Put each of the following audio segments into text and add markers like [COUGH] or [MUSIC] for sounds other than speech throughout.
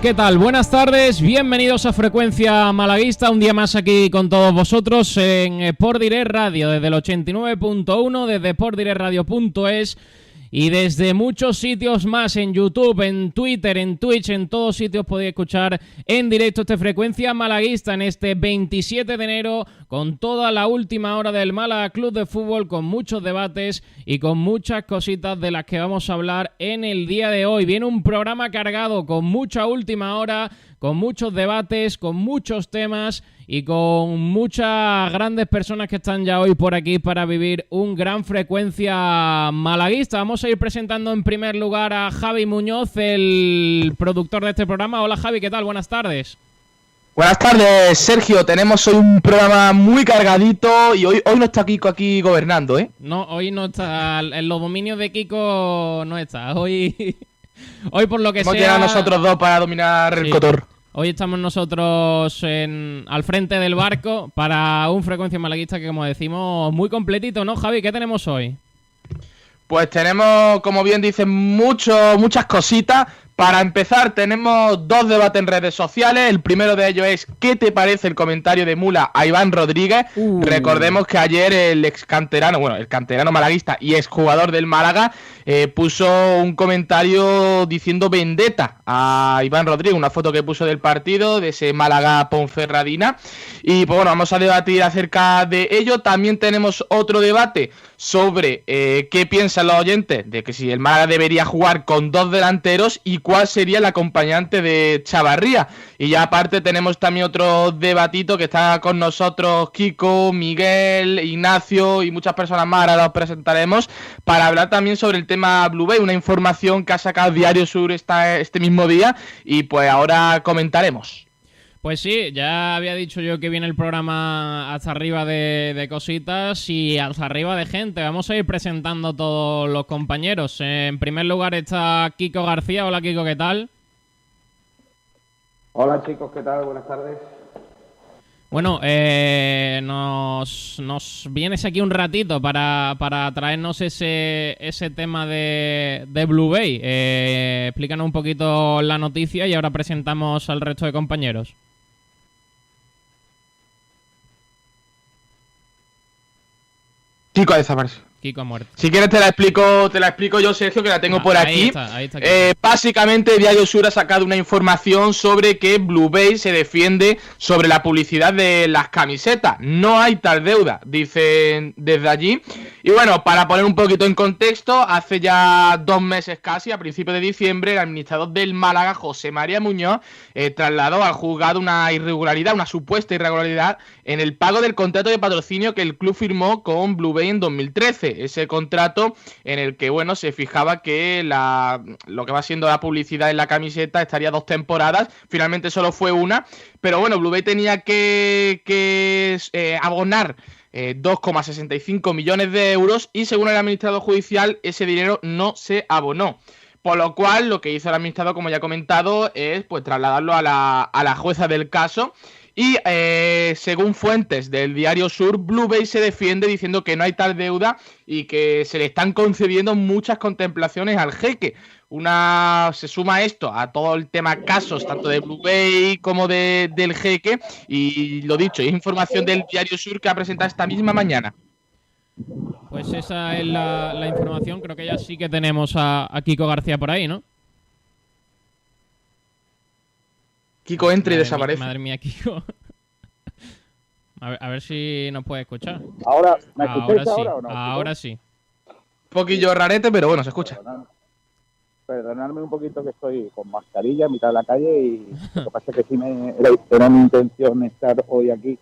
¿Qué tal? Buenas tardes, bienvenidos a Frecuencia Malaguista, un día más aquí con todos vosotros en Sport Direct Radio, desde el 89.1, desde sportdirectradio.es y desde muchos sitios más en YouTube, en Twitter, en Twitch, en todos sitios podéis escuchar en directo esta frecuencia malaguista en este 27 de enero con toda la última hora del Málaga Club de Fútbol, con muchos debates y con muchas cositas de las que vamos a hablar en el día de hoy. Viene un programa cargado con mucha última hora, con muchos debates, con muchos temas y con muchas grandes personas que están ya hoy por aquí para vivir un gran frecuencia malaguista. Vamos a ir presentando en primer lugar a Javi Muñoz, el productor de este programa. Hola Javi, ¿qué tal? Buenas tardes. Buenas tardes, Sergio. Tenemos hoy un programa muy cargadito y hoy, hoy no está Kiko aquí gobernando, ¿eh? No, hoy no está. En los dominios de Kiko no está. Hoy, hoy por lo que Hemos sea. nosotros dos para dominar el cotor. Hoy estamos nosotros en- al frente del barco para un frecuencia malaguista que, como decimos, muy completito, ¿no, Javi? ¿Qué tenemos hoy? Pues tenemos, como bien dicen, mucho, muchas cositas. Para empezar, tenemos dos debates en redes sociales. El primero de ellos es ¿qué te parece el comentario de Mula a Iván Rodríguez? Uh. Recordemos que ayer el ex canterano, bueno, el canterano malaguista y exjugador del Málaga, eh, puso un comentario diciendo vendetta a Iván Rodríguez, una foto que puso del partido, de ese Málaga Ponferradina. Y pues bueno, vamos a debatir acerca de ello. También tenemos otro debate sobre eh, qué piensan los oyentes de que si el Málaga debería jugar con dos delanteros y cuál sería el acompañante de Chavarría. Y ya aparte tenemos también otro debatito que está con nosotros Kiko, Miguel, Ignacio y muchas personas más, ahora los presentaremos, para hablar también sobre el tema Blue Bay, una información que ha sacado Diario Sur este mismo día y pues ahora comentaremos. Pues sí, ya había dicho yo que viene el programa hasta arriba de, cositas y hasta arriba de gente. Vamos a ir presentando todos los compañeros. En primer lugar está Kiko García. Hola Kiko, ¿qué tal? Hola chicos, ¿qué tal? Buenas tardes. Bueno, eh, nos, vienes aquí un ratito para, para traernos ese, ese tema de, de Blue Bay. Eh, explícanos un poquito la noticia y ahora presentamos al resto de compañeros. Kiko ha desaparecido. Kiko ha muerto. Si quieres te la explico, te la explico yo, Sergio, que la tengo Ah, por ahí aquí. está, ahí está, Eh, básicamente, Diario Sur ha sacado una información sobre que Blue Bay se defiende sobre la publicidad de las camisetas. No hay tal deuda, dicen desde allí. Y bueno, para poner un poquito en contexto, hace ya dos meses casi, a principios de diciembre, el administrador del Málaga, José María Muñoz, eh, trasladó al juzgado una irregularidad, una supuesta irregularidad en el pago del contrato de patrocinio que el club firmó con Blue Bay en 2013. Ese contrato en el que, bueno, se fijaba que la, lo que va siendo la publicidad en la camiseta estaría dos temporadas. Finalmente solo fue una. Pero bueno, Blue tenía que, que eh, abonar eh, 2,65 millones de euros y según el administrador judicial ese dinero no se abonó. Por lo cual, lo que hizo el administrador, como ya he comentado, es pues trasladarlo a la, a la jueza del caso. Y eh, según fuentes del diario Sur, Blue Bay se defiende diciendo que no hay tal deuda y que se le están concediendo muchas contemplaciones al jeque. Una se suma esto a todo el tema casos, tanto de Blue Bay como de, del jeque. Y lo dicho, es información del diario Sur que ha presentado esta misma mañana. Pues esa es la, información. Creo que ya sí que tenemos a Kiko García por ahí, ¿no? Kiko entra y desaparece. Madre mía, Kiko. [LAUGHS] A ver, a ver si nos puede escuchar. Ahora, ¿me Ahora escucháis sí, ahora o no? ahora sí. Un poquillo rarete, pero bueno, se escucha. Perdonad- Perdonadme un poquito que estoy con mascarilla en mitad de la calle y [LAUGHS] lo que pasa es que sí me era, era mi intención estar hoy aquí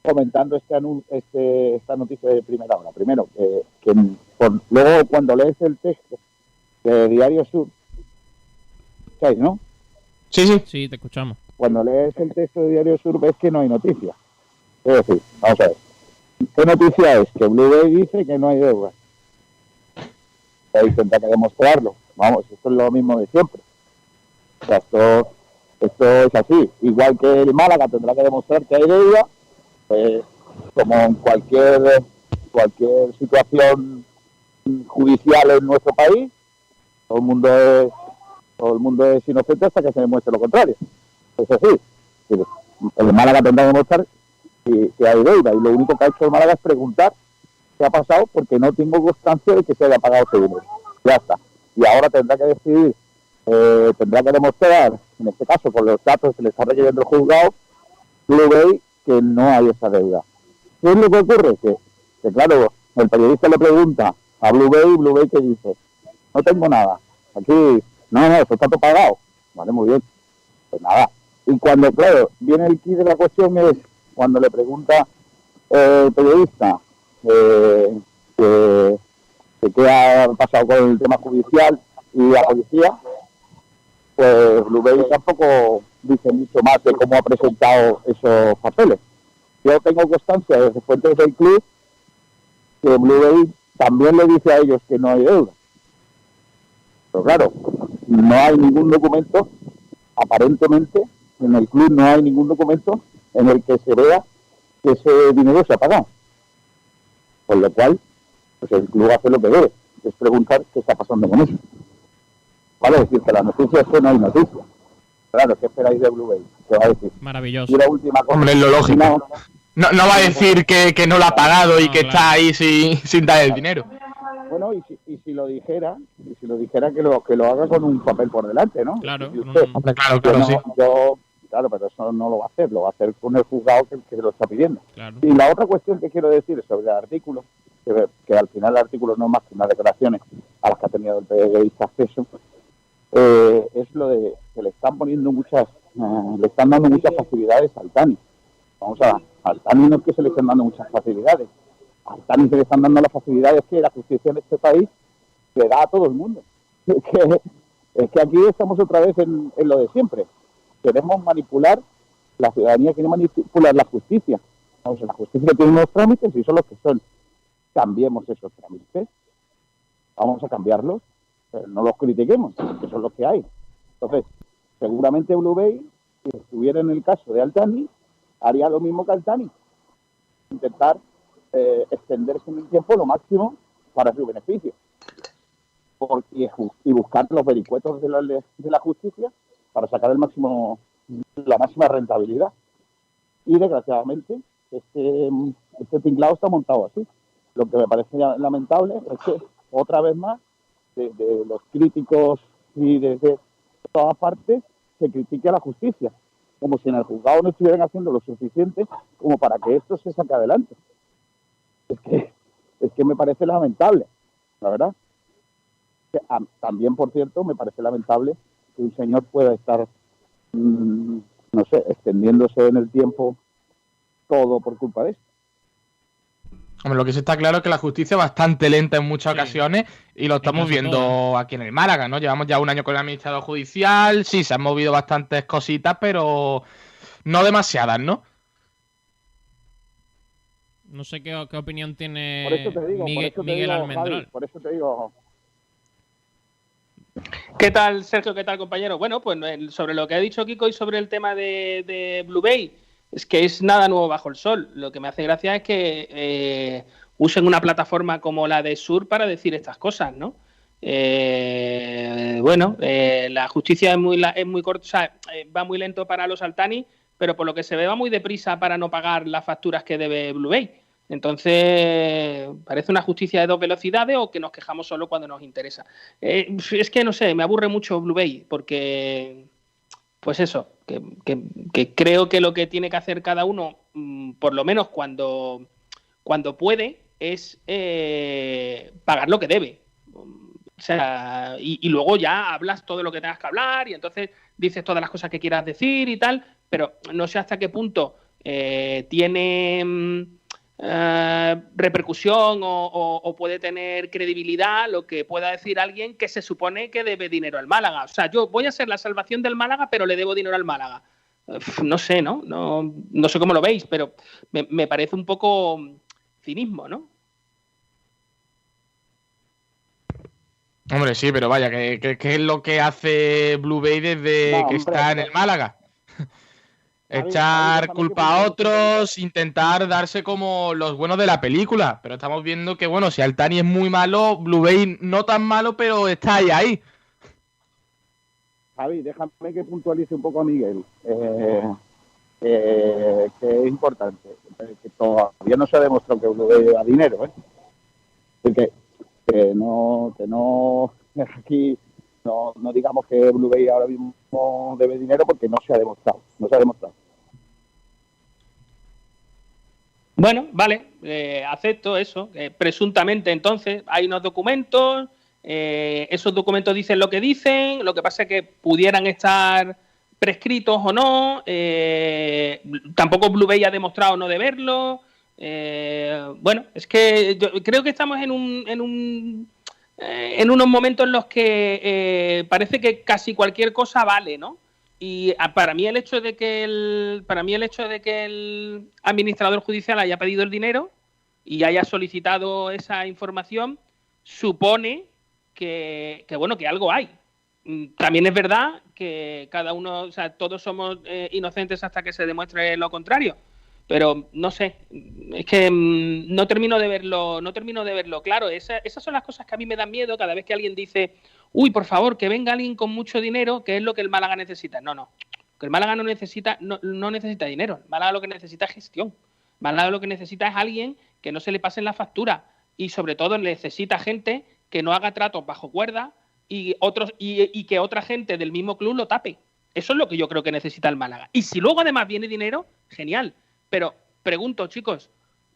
comentando este, anun- este esta noticia de primera hora. Primero, que, que por- luego cuando lees el texto de Diario Sur, ¿sabes, no? Sí, sí. Sí, te escuchamos. Cuando lees el texto de Diario Sur ves que no hay noticia. Es decir, vamos a ver. ¿Qué noticia es? Que Blue Bay dice que no hay deuda. Ahí tendrá que demostrarlo. Vamos, esto es lo mismo de siempre. O sea, esto, esto es así. Igual que el Málaga tendrá que demostrar que hay deuda, pues, como en cualquier, cualquier situación judicial en nuestro país, todo el mundo es, todo el mundo es inocente hasta que se demuestre lo contrario. Es así. El Málaga tendrá que demostrar que, hay deuda y lo único que ha hecho el Málaga es preguntar qué ha pasado porque no tengo constancia de que se haya pagado ese dinero. Ya está. Y ahora tendrá que decidir, eh, tendrá que demostrar, en este caso con los datos que le está requiriendo el juzgado, Blue Bay, que no hay esa deuda. ¿Qué es lo que ocurre? Que claro, el periodista le pregunta a Blue Bay, Blue Bay que dice, no tengo nada, aquí, no, no, eso está todo pagado. Vale, muy bien. Pues nada. Y cuando, claro, viene el kit de la cuestión es cuando le pregunta eh, el periodista eh, que, qué ha pasado con el tema judicial y la policía, pues Blue Bay tampoco dice mucho más de cómo ha presentado esos papeles. Yo tengo constancia desde fuentes del club que Blue Bay también le dice a ellos que no hay deuda. Pero claro, no hay ningún documento, aparentemente, en el club no hay ningún documento en el que se vea que ese dinero se ha pagado. Con lo cual, pues el club hace lo que debe, es preguntar qué está pasando con eso. Vale, decir que la noticia es que no hay noticia. Claro, ¿qué esperáis de Blue Bay? ¿Qué va a decir? Maravilloso. Y la última cosa. Hombre, es lo lógico. No, No, no va a decir que, que no lo ha pagado y que claro. está ahí sin, sin dar el dinero. Bueno, y si, y si lo dijera, y si lo dijera que lo que lo haga con un papel por delante, ¿no? Claro, Y con usted, un- Hombre, claro, claro, no- sí. yo- claro, pero eso no lo va a hacer, lo va a hacer con el juzgado que, que lo está pidiendo. Claro. Y la otra cuestión que quiero decir sobre el artículo, que, que al final el artículo no es más que unas declaraciones a las que ha tenido el periodista acceso, eh, es lo de que le están poniendo muchas, eh, le están dando muchas facilidades al TANI. Vamos a al TANI no es que se le estén dando muchas facilidades, al TANI se le están dando las facilidades que la justicia en este país le da a todo el mundo. [LAUGHS] Es que, que aquí estamos otra vez en, lo de siempre. Queremos manipular, la ciudadanía quiere manipular la justicia. Vamos, la justicia tiene unos trámites y son los que son. Cambiemos esos trámites. Vamos a cambiarlos, pero no los critiquemos, que son los que hay. Entonces, seguramente Blue Bay, si estuviera en el caso de Altani, haría lo mismo que Altani. Intentar eh, extenderse en el tiempo lo máximo para su beneficio. Por- y, buscar los vericuetos de la, de la justicia para sacar el máximo, la máxima rentabilidad. Y desgraciadamente, este, este tinglado está montado así. Lo que me parece lamentable es que otra vez más, desde los críticos y desde todas partes, se critique a la justicia, como si en el juzgado no estuvieran haciendo lo suficiente como para que esto se saque adelante. Es que, es que me parece lamentable, la verdad. También, por cierto, me parece lamentable que un señor pueda estar, mm, no sé, extendiéndose en el tiempo todo por culpa de esto. Hombre, lo que sí está claro es que la justicia es bastante lenta en muchas Sí. ocasiones y lo estamos viendo todo. aquí en el Málaga, ¿no? Llevamos ya un año con el administrador judicial, sí, se han movido bastantes cositas, pero no demasiadas, ¿no? No sé qué, qué opinión tiene Por eso te digo, Miguel, por eso te Miguel digo, Almendral. Javi, por eso te digo, ¿Qué tal, Sergio? ¿Qué tal, compañero? Bueno, pues eh, sobre lo que ha dicho Kiko y sobre el tema de, de Blue Bay, es que es nada nuevo bajo el sol. Lo que me hace gracia es que eh, usen una plataforma como la de Sur para decir estas cosas, ¿no? Eh, bueno, eh, la justicia es muy, la- es muy corta, o sea, eh, va muy lento para los Altani, pero por lo que se ve va muy deprisa para no pagar las facturas que debe Blue Bay. Entonces, parece una justicia de dos velocidades o que nos quejamos solo cuando nos interesa. Eh, es que no sé, me aburre mucho Blue Bay porque, pues eso, que, que- creo que lo que tiene que hacer cada uno mm, por lo menos cuando, cuando puede, es eh, pagar lo que debe. O sea, y, luego ya hablas todo lo que tengas que hablar y entonces dices todas las cosas que quieras decir y tal, pero no sé hasta qué punto eh, tiene mm, eh, repercusión o, o, o, puede tener credibilidad lo que pueda decir alguien que se supone que debe dinero al Málaga. O sea, yo voy a ser la salvación del Málaga, pero le debo dinero al Málaga. No sé, ¿no? No, no sé cómo lo veis, pero me, me parece un poco cinismo, ¿no? Hombre, sí, pero vaya, ¿qué, qué, qué es lo que hace Blue Bay desde no, que hombre, está en el Málaga? Echar culpa a otros, intentar darse como los buenos de la película. Pero estamos viendo que, bueno, si Altani es muy malo, Blue Bay no tan malo, pero está ahí, ahí. Javi, déjame que puntualice un poco a Miguel, eh, eh, que es importante. Que todavía no se ha demostrado que Blue Bay da dinero, ¿eh? Porque que no, que no [LAUGHS] aquí no, no digamos que Blue Bay ahora mismo debe dinero porque no se ha demostrado, no se ha demostrado. Bueno, vale, eh, acepto eso. Eh, presuntamente, entonces, hay unos documentos, eh, esos documentos dicen lo que dicen, lo que pasa es que pudieran estar prescritos o no, tampoco Blue Bay ha demostrado no deberlo. bueno, es que yo creo que estamos en un, en un en unos momentos en los que parece que casi cualquier cosa vale, ¿no? Y para mí el hecho de que el para mí el hecho de que el administrador judicial haya pedido el dinero y haya solicitado esa información supone que, bueno que algo hay. También es verdad que cada uno, o sea, todos somos eh, inocentes hasta que se demuestre lo contrario pero no sé, es que mmm, no termino de verlo, no termino de verlo claro. Esa, esas son las cosas que a mí me dan miedo cada vez que alguien dice, uy, por favor, que venga alguien con mucho dinero, que es lo que el Málaga necesita. No, no, que el Málaga no necesita, no, no necesita dinero, el Málaga lo que necesita es gestión. El Málaga lo que necesita es alguien que no se le pasen la factura y sobre todo necesita gente que no haga tratos bajo cuerda y otros y, y que otra gente del mismo club lo tape. Eso es lo que yo creo que necesita el Málaga. Y si luego además viene dinero, genial pero pregunto, chicos,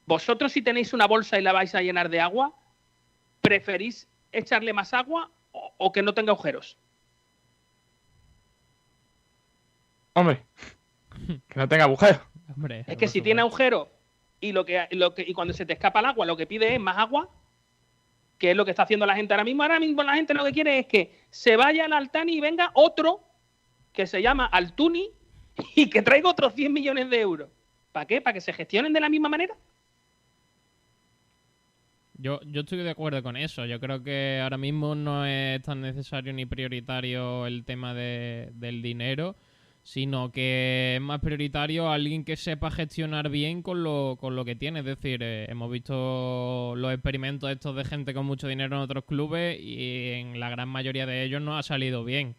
¿vosotros si tenéis una bolsa y la vais a llenar de agua, preferís echarle más agua o, o que no tenga agujeros? Hombre, que no tenga agujeros. Hombre, es que si tiene agujero y lo que, lo que y cuando se te escapa el agua, lo que pide es más agua, que es lo que está haciendo la gente ahora mismo. Ahora mismo la gente lo que quiere es que se vaya al Altani y venga otro que se llama Altuni y que traiga otros 100 millones de euros. ¿Para qué? ¿Para que se gestionen de la misma manera? Yo, yo estoy de acuerdo con eso. Yo creo que ahora mismo no es tan necesario ni prioritario el tema de, del dinero, sino que es más prioritario alguien que sepa gestionar bien con lo, con lo que tiene. Es decir, eh, hemos visto los experimentos estos de gente con mucho dinero en otros clubes y en la gran mayoría de ellos no ha salido bien.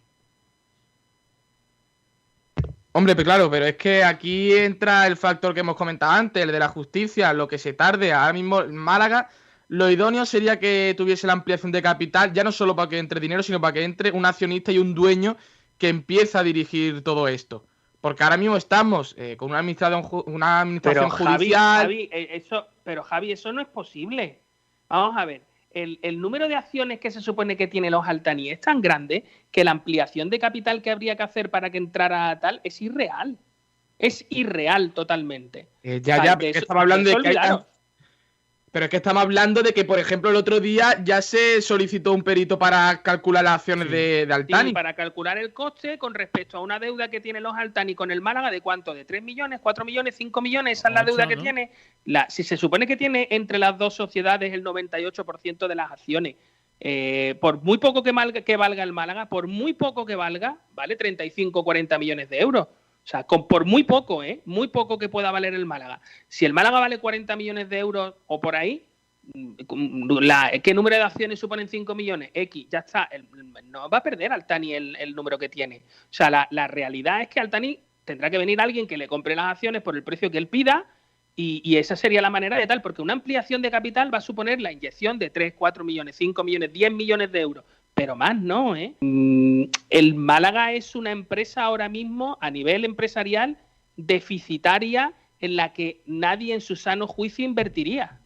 Hombre, pues claro, pero es que aquí entra el factor que hemos comentado antes, el de la justicia, lo que se tarde. Ahora mismo en Málaga, lo idóneo sería que tuviese la ampliación de capital, ya no solo para que entre dinero, sino para que entre un accionista y un dueño que empieza a dirigir todo esto. Porque ahora mismo estamos eh, con una administración, una administración pero, judicial. Javi, Javi, eso, pero Javi, eso no es posible. Vamos a ver el, el, número de acciones que se supone que tiene los Altani es tan grande que la ampliación de capital que habría que hacer para que entrara tal es irreal. Es irreal totalmente. Eh, ya, o sea, ya, porque estamos hablando de, de que hay, pero es que estamos hablando de que, por ejemplo, el otro día ya se solicitó un perito para calcular las acciones sí. de, de, Altani. Sí, para calcular el coste con respecto a una deuda que tienen los Altani con el Málaga de cuánto, de 3 millones, 4 millones, 5 millones, esa es la deuda que tiene. La, si se supone que tiene entre las dos sociedades el 98% de las acciones, eh, por muy poco que, valga, que valga el Málaga, por muy poco que valga, vale 35 40 millones de euros. O sea, con, por muy poco, ¿eh? Muy poco que pueda valer el Málaga. Si el Málaga vale 40 millones de euros o por ahí, la, ¿qué número de acciones suponen 5 millones? X, ya está. No va a perder Altani el, el número que tiene. O sea, la, la, realidad es que Altani tendrá que venir alguien que le compre las acciones por el precio que él pida y, y, esa sería la manera de tal, porque una ampliación de capital va a suponer la inyección de 3, 4 millones, 5 millones, 10 millones de euros pero más no, ¿eh? El Málaga es una empresa ahora mismo a nivel empresarial deficitaria en la que nadie en su sano juicio invertiría.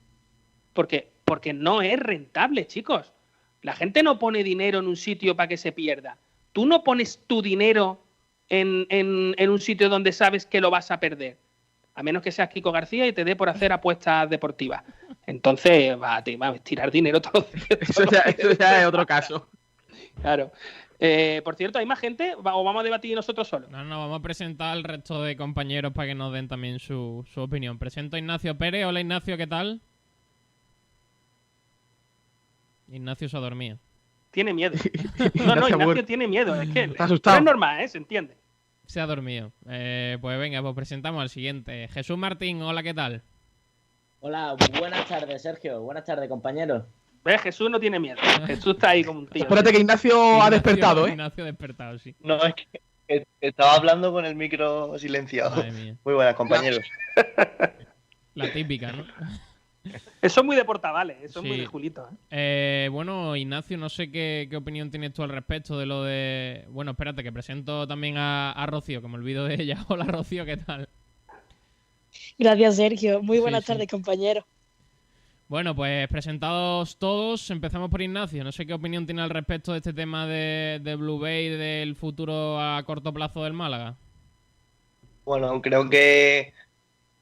Porque, porque no es rentable, chicos. La gente no pone dinero en un sitio para que se pierda. Tú no pones tu dinero en, en- en un sitio donde sabes que lo vas a perder. A menos que seas Kiko García y te dé por hacer apuestas deportivas. Entonces, va, te va a tirar dinero todos los días. [LAUGHS] Eso ya, eso ya es otro caso. Claro. Eh, por cierto, ¿hay más gente? ¿O vamos a debatir nosotros solos? No, no, vamos a presentar al resto de compañeros para que nos den también su, su opinión. Presento a Ignacio Pérez. Hola Ignacio, ¿qué tal? Ignacio se ha dormido. Tiene miedo. [LAUGHS] No, no, Ignacio tiene miedo. Es que Está asustado. no es normal, ¿eh? Se entiende. Se ha dormido. Eh, pues venga, pues presentamos al siguiente. Jesús Martín, hola, ¿qué tal? Hola, buenas tardes, Sergio. Buenas tardes, compañeros. ¿Ves? Jesús no tiene miedo. Jesús está ahí como un tío. Espérate que Ignacio ha despertado, ¿eh? Ignacio ha despertado, sí. No, es que estaba hablando con el micro silenciado. Muy buenas, compañeros. La típica, ¿no? Eso es muy de portavales, eso es muy Sí. de Julito. ¿eh? Eh, bueno, Ignacio, no sé qué, qué opinión tienes tú al respecto de lo de... Bueno, espérate, que presento también a, a Rocío, que me olvido de ella. [LAUGHS] Hola, Rocío, ¿qué tal? Gracias, Sergio. Muy Sí, buenas sí. tardes, compañeros. Bueno, pues presentados todos, empezamos por Ignacio. No sé qué opinión tiene al respecto de este tema de, Blue Bay, del futuro a corto plazo del Málaga. Bueno, creo que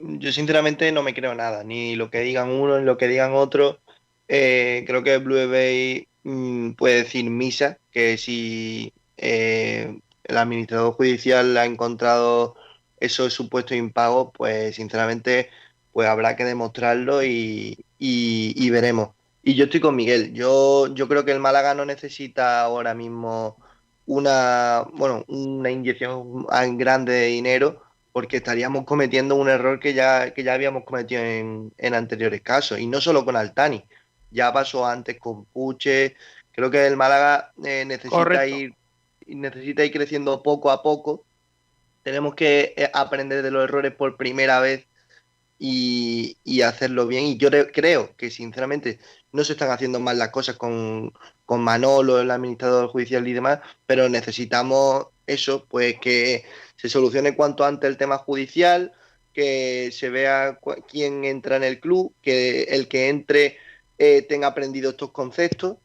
yo sinceramente no me creo nada, ni lo que digan uno, ni lo que digan otro. Eh, creo que Blue Bay mm, puede decir misa, que si eh, el administrador judicial ha encontrado esos supuestos impagos, pues sinceramente pues habrá que demostrarlo y, y- y veremos. Y yo estoy con Miguel. Yo, yo creo que el Málaga no necesita ahora mismo una, bueno, una inyección grande de dinero porque estaríamos cometiendo un error que ya, que ya habíamos cometido en, en anteriores casos. Y no solo con Altani, ya pasó antes con Puche. Creo que el Málaga eh, necesita Correcto. ir, necesita ir creciendo poco a poco. Tenemos que eh, aprender de los errores por primera vez y, hacerlo bien. Y yo re- creo que, sinceramente, no se están haciendo mal las cosas con, con Manolo, el administrador judicial y demás, pero necesitamos eso, pues que se solucione cuanto antes el tema judicial, que se vea quién entra en el club, que el que entre eh, tenga aprendido estos conceptos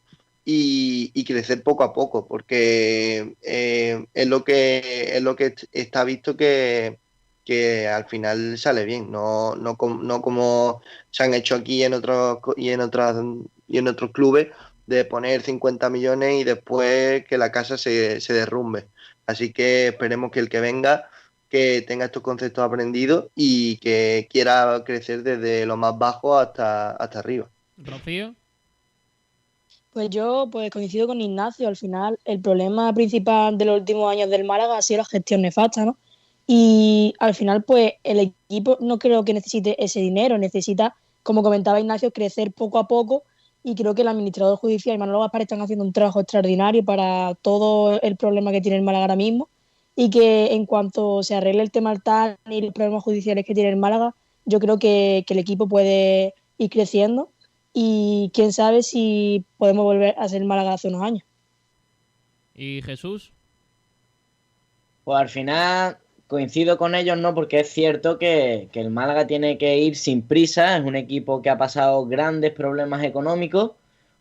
y, crecer poco a poco, porque eh, es lo que es lo que est- está visto que, que al final sale bien, no, no, com- no como se han hecho aquí en otros y en otras y en otros clubes de poner 50 millones y después que la casa se, se derrumbe. Así que esperemos que el que venga que tenga estos conceptos aprendidos y que quiera crecer desde lo más bajo hasta, hasta arriba. Rocío. Pues yo pues coincido con Ignacio. Al final, el problema principal de los últimos años del Málaga ha sido la gestión nefasta, ¿no? Y al final, pues el equipo no creo que necesite ese dinero, necesita, como comentaba Ignacio, crecer poco a poco. Y creo que el administrador judicial y Manolo Gaspar están haciendo un trabajo extraordinario para todo el problema que tiene el Málaga ahora mismo. Y que en cuanto se arregle el tema Altán y los problemas judiciales que tiene el Málaga, yo creo que, que el equipo puede ir creciendo y quién sabe si podemos volver a ser Málaga hace unos años. ¿Y Jesús? Pues al final coincido con ellos, ¿no? Porque es cierto que, que el Málaga tiene que ir sin prisa. Es un equipo que ha pasado grandes problemas económicos.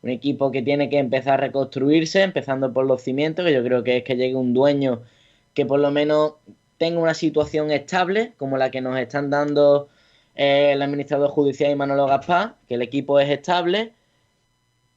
Un equipo que tiene que empezar a reconstruirse, empezando por los cimientos, que yo creo que es que llegue un dueño que por lo menos tenga una situación estable, como la que nos están dando eh, el administrador judicial y Manolo Gaspar, que el equipo es estable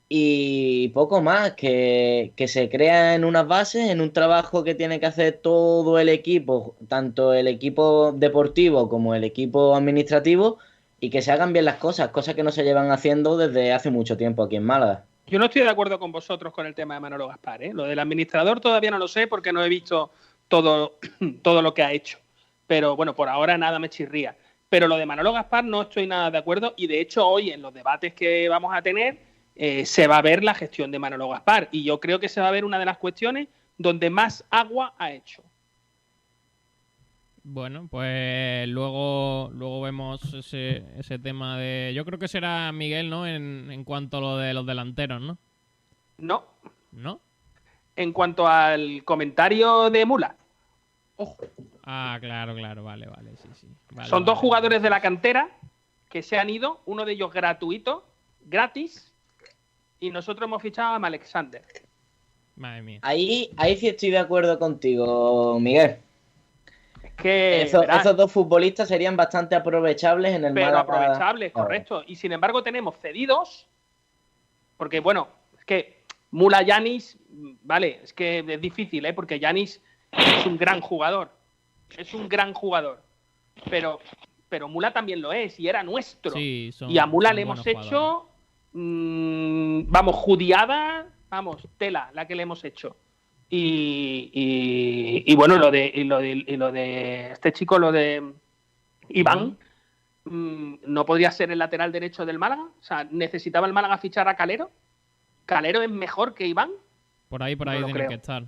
y poco más, que, que se crea en unas bases, en un trabajo que tiene que hacer todo el equipo, tanto el equipo deportivo como el equipo administrativo, y que se hagan bien las cosas, cosas que no se llevan haciendo desde hace mucho tiempo aquí en Málaga. Yo no estoy de acuerdo con vosotros con el tema de Manolo Gaspar. ¿eh? Lo del administrador todavía no lo sé porque no he visto todo, [CLEARS THROAT] todo lo que ha hecho. Pero bueno, por ahora nada me chirría. Pero lo de Manolo Gaspar no estoy nada de acuerdo y de hecho hoy en los debates que vamos a tener eh, se va a ver la gestión de Manolo Gaspar y yo creo que se va a ver una de las cuestiones donde más agua ha hecho. Bueno, pues luego, luego vemos ese, ese tema de... Yo creo que será Miguel, ¿no? En, en cuanto a lo de los delanteros, ¿no? No, ¿No? en cuanto al comentario de Mula. Ojo, Ah, claro, claro, vale, vale, sí, sí. Vale, Son dos vale. jugadores de la cantera que se han ido, uno de ellos gratuito, gratis, y nosotros hemos fichado a Alexander. Madre mía. Ahí, ahí sí estoy de acuerdo contigo, Miguel. Es que Esos, dos futbolistas serían bastante aprovechables en el pero Málaga. aprovechables, correcto. Y sin embargo tenemos cedidos, porque bueno, es que Mula Yanis, vale, es que es difícil, ¿eh? porque Yanis es un gran jugador, es un gran jugador, pero, pero Mula también lo es y era nuestro. Sí, son- y a Mula le hemos hecho, mm, vamos, judiada, vamos, tela, la que le hemos hecho. Y, y- y bueno, lo de, y lo de, y lo de este chico, lo de Iván, mm, no podría ser el lateral derecho del Málaga. O sea, necesitaba el Málaga fichar a Calero. Calero es mejor que Iván. Por ahí, por ahí tiene que estar.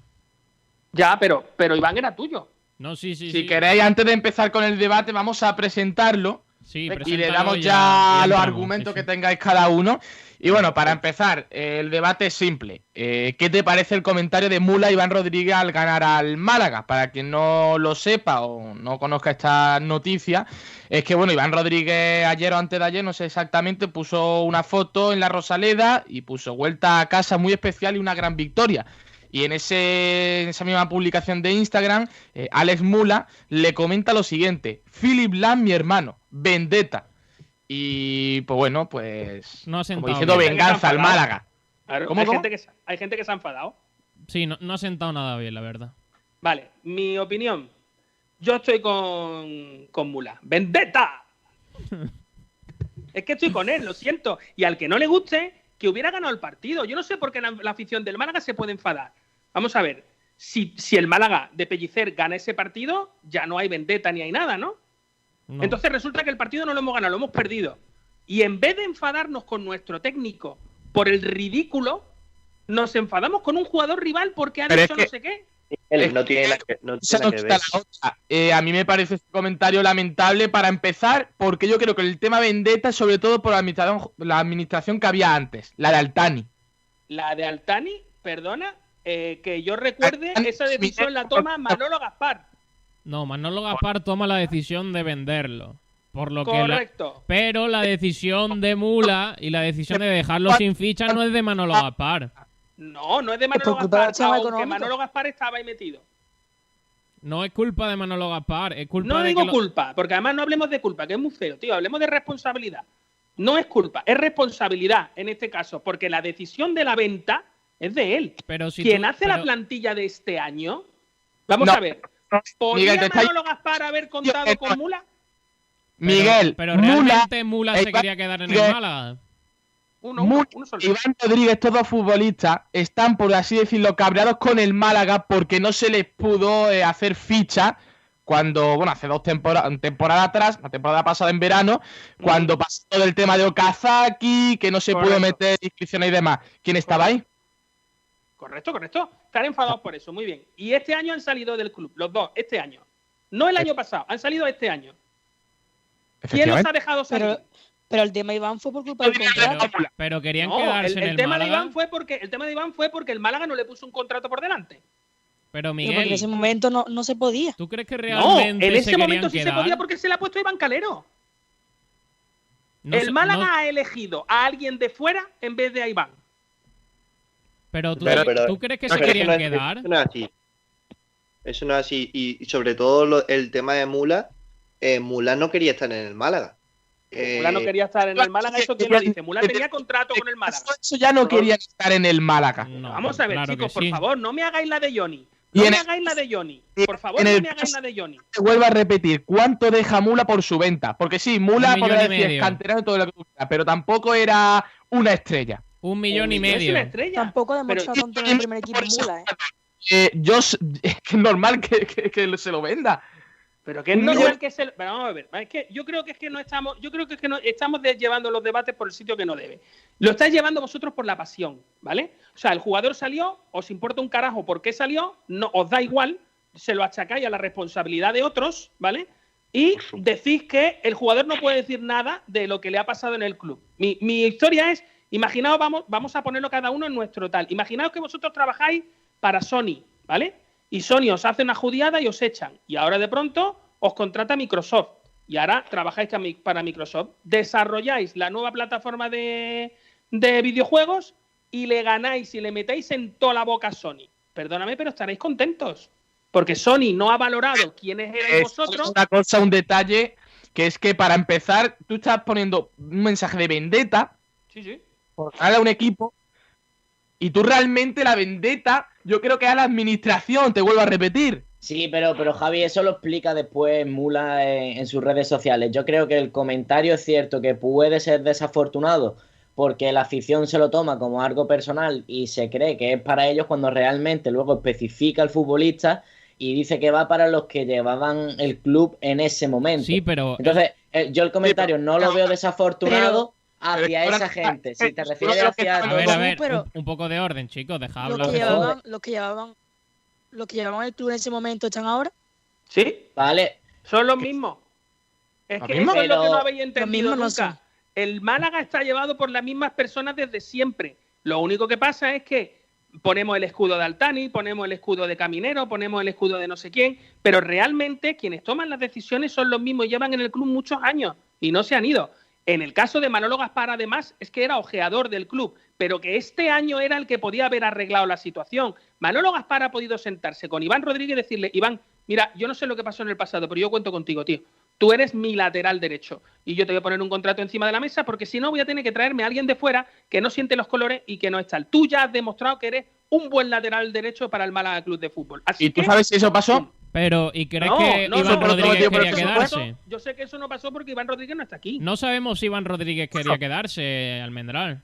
Ya, pero, pero Iván era tuyo. No, sí, sí, Si sí. queréis, antes de empezar con el debate, vamos a presentarlo Sí, y le damos ya, y los argumentos sí, que tengáis cada uno. Y bueno, para empezar, eh, el debate es simple. Eh, ¿Qué te parece el comentario de Mula Iván Rodríguez al ganar al Málaga? Para quien no lo sepa o no conozca esta noticia, es que bueno, Iván Rodríguez ayer o antes de ayer, no sé exactamente, puso una foto en la Rosaleda y puso vuelta a casa muy especial y una gran victoria. Y en, ese, en esa misma publicación de Instagram, eh, Alex Mula le comenta lo siguiente: Philip Lam, mi hermano, vendetta. Y pues bueno, pues. No ha como sentado diciendo bien. venganza al. Málaga. Claro, ¿Cómo, hay, cómo? Gente que, se- hay gente que se ha enfadado. Sí, no, no ha sentado nada bien, la verdad. Vale, mi opinión. Yo estoy con, con Mula. ¡Vendetta! [LAUGHS] es que estoy con él, lo siento. Y al que no le guste, que hubiera ganado el partido. Yo no sé por qué la, la afición del Málaga se puede enfadar. Vamos a ver. Si, si el Málaga de Pellicer gana ese partido, ya no hay vendetta ni hay nada, ¿no? No. Entonces resulta que el partido no lo hemos ganado, lo hemos perdido. Y en vez de enfadarnos con nuestro técnico por el ridículo, nos enfadamos con un jugador rival porque ha Pero es dicho que- no sé qué. Él no tiene nada que, no tiene ver. Eh, a mí me parece este comentario lamentable para empezar, porque yo creo que el tema vendetta es sobre todo por la administración, la administración que había antes, la de Altani. La de Altani, perdona, eh, que yo recuerde, Altani, esa decisión la toma Manolo Gaspar. No, Manolo Gaspar toma la decisión de venderlo. Por lo que la- Correcto. Pero la decisión de Mula y la decisión de dejarlo sin ficha no es de Manolo Gaspar. No, no es de Manolo culpa del Gaspar, aunque. Manolo Gaspar estaba ahí metido. No es culpa de Manolo Gaspar, es culpa No de digo que lo- culpa, porque además no hablemos de culpa, que es muy feo, tío. Hablemos de responsabilidad. No es culpa, es responsabilidad en este caso, porque la decisión de la venta es de él. Pero si Quien tú- hace la plantilla de este año, vamos No. a ver. ¿Podría Miguel, te está- Manolo Gaspar haber contado Yo- con Mula? Miguel, Pero realmente Mula se Iván quería quedar en el Rodríguez- Málaga. Uno, uno, uno solo. Iván Rodríguez, todos futbolistas, están, por así decirlo, cabreados con el Málaga porque no se les pudo eh, hacer ficha cuando, bueno, hace dos temporadas, temporada atrás, la temporada pasada en verano, cuando pasó todo el tema de Okazaki, que no se pudo meter inscripciones y demás. ¿Quién estaba ahí? Correcto, correcto. Están enfadados por eso, muy bien. Y este año han salido del club, los dos, este año. No el año pasado, han salido este año. ¿Quién los ha dejado salir? Pero, pero el tema Iván fue por culpa del Pero- contrato. Pero, pero querían No, quedarse el, en el el, tema de. Iván fue porque el tema de Iván fue porque el Málaga no le puso un contrato por delante. Pero Pero porque en Miguel, ese momento no, no se podía. ¿tú crees que No, realmente en se ese momento sí se podía porque se le ha puesto Iván Calero. No el se- Málaga no- ha elegido a alguien de fuera en vez de a Iván. Pero tú, Pero- pero- ¿tú crees que No, se querían eso no es- quedar? Eso no es así. Eso no es así. Y, y sobre todo lo- el tema de Mula, eh, Mula no quería estar en el Málaga. Eh, Mula no quería estar en el Málaga, eso quién lo dice. Mula tenía contrato con el Málaga. Eso ya no querían estar en el Málaga. No, Vamos a ver, claro chicos, por sí. favor, no me hagáis la de Johnny. No me el- hagáis la de Johnny. Por favor, no el me hagáis la de Johnny. Te vuelvo a repetir, ¿cuánto deja Mula por su venta? Porque sí, Mula podrá decir canterano todo lo que tú quieras, pero tampoco era una estrella. Un millón y Es medio. una estrella. Tampoco ha demostrado tanto en el primer equipo Mula, ¿eh? Eh, yo [LAUGHS] es que es normal que, que- que se lo venda. Pero que es normal que se. pero vamos a ver, es que yo creo que es que no estamos, yo creo que es que no estamos de- llevando los debates por el sitio que no debe. Lo estáis llevando vosotros por la pasión, ¿vale? O sea, el jugador salió, os importa un carajo por qué salió, no os da igual, se lo achacáis a la responsabilidad de otros, ¿vale? Y decís que el jugador no puede decir nada de lo que le ha pasado en el club. Mi, mi historia es, imaginaos, vamos, vamos a ponerlo cada uno en nuestro tal. Imaginaos que vosotros trabajáis para Sony, ¿vale? y Sony os hace una judiada y os echan. Y ahora de pronto os contrata Microsoft. Y ahora trabajáis para Microsoft. Desarrolláis la nueva plataforma de, de videojuegos y le ganáis y le metéis en toda la boca a Sony. Perdóname, pero estaréis contentos. Porque Sony no ha valorado quiénes eran vosotros. Una cosa, un detalle, que es que para empezar, tú estás poniendo un mensaje de vendetta sí, sí. Por a un equipo y tú realmente la vendetta, yo creo que a la administración, te vuelvo a repetir. Sí, pero, pero Javi, eso lo explica después Mula en, sus redes sociales. Yo creo que el comentario es cierto que puede ser desafortunado porque la afición se lo toma como algo personal y se cree que es para ellos cuando realmente luego especifica el futbolista y dice que va para los que llevaban el club en ese momento. Sí, pero... Entonces, eh, yo el comentario no lo veo desafortunado hacia esa gente. Si te refieres hacia... A ver, a ver, un, poco de orden, chicos, dejad hablar. que llevaban, los que llevaban los que llevaban el club en ese momento están ahora. Sí. Vale. Son los mismos. Es que eso es lo que no habéis entendido nunca. el Málaga está llevado por las mismas personas desde siempre. Lo único que pasa es que ponemos el escudo de Altani, ponemos el escudo de Caminero, ponemos el escudo de no sé quién, pero realmente quienes toman las decisiones son los mismos, llevan en el club muchos años y no se han ido. En el caso de Manolo Gaspar, además, es que era ojeador del club, pero que este año era el que podía haber arreglado la situación. Manolo Gaspar ha podido sentarse con Iván Rodríguez y decirle, Iván, mira, yo no sé lo que pasó en el pasado, pero yo cuento contigo, tío. Tú eres mi lateral derecho y yo te voy a poner un contrato encima de la mesa porque si no voy a tener que traerme a alguien de fuera que no siente los colores y que no está. Tú ya has demostrado que eres un buen lateral derecho para el Málaga Club de Fútbol. ¿Y tú sabes si eso pasó? Pero, ¿y crees que Iván Rodríguez quería quedarse? yo sé que eso no pasó porque Iván Rodríguez no está aquí. No sabemos si Iván Rodríguez quería quedarse, Almendral.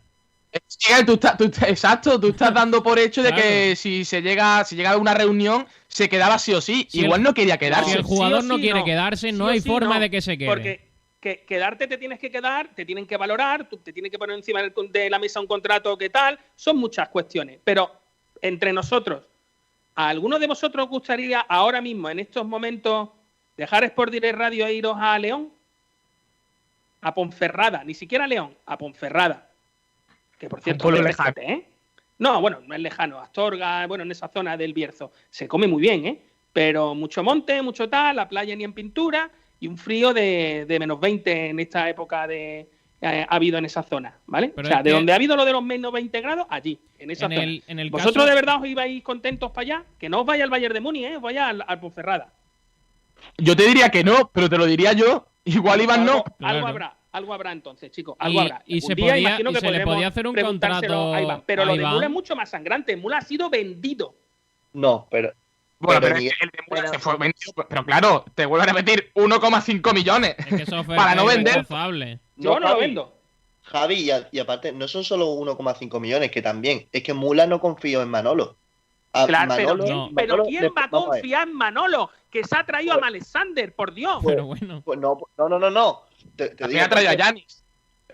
exacto, tú estás dando por hecho de que si se llega, si llega a una reunión, se quedaba sí o sí. Igual no quería quedarse. Si el jugador no quiere quedarse, no hay forma de que se quede. Porque que quedarte te tienes que quedar, te tienen que valorar, te tienen que poner encima de la mesa un contrato que tal, son muchas cuestiones. Pero entre nosotros, ¿A alguno de vosotros gustaría ahora mismo, en estos momentos, dejar Sport Direct Radio e iros a León? A Ponferrada, ni siquiera a León, a Ponferrada. Que por cierto, es lejano, ¿eh? No, bueno, no es lejano. Astorga, bueno, en esa zona del Bierzo. Se come muy bien, ¿eh? Pero mucho monte, mucho tal, la playa ni en pintura y un frío de, de menos 20 en esta época de, ha habido en esa zona, ¿vale? o sea, de donde ha habido lo de los menos 20 grados, allí, en esa zona. ¿Vosotros de verdad os ibais contentos para allá? Que no os vaya al Bayern de Múnich, ¿eh? Os vaya al, Ponferrada. Yo te diría que no, pero te lo diría yo. Igual Iván no. Algo habrá, algo habrá entonces, chicos. Algo habrá. Y, se, podía, y se le podía hacer un contrato a Iván. Pero lo de Mula es mucho más sangrante. Mula ha sido vendido. No, pero bueno, pero, el de Mula se fue vendido. Pero claro, te vuelvo a repetir, 1,5 millones. Es que eso fue para no vender. Yo no, lo vendo. Javi, y, aparte, no son solo 1,5 millones, que también. Es que Mula no confío en Manolo. claro, pero, ¿quién, va a confiar en Manolo? Que se ha traído a Alexander, por Dios. pero bueno. Pues no, no, no, no. no. Te, te ha traído a Yanis.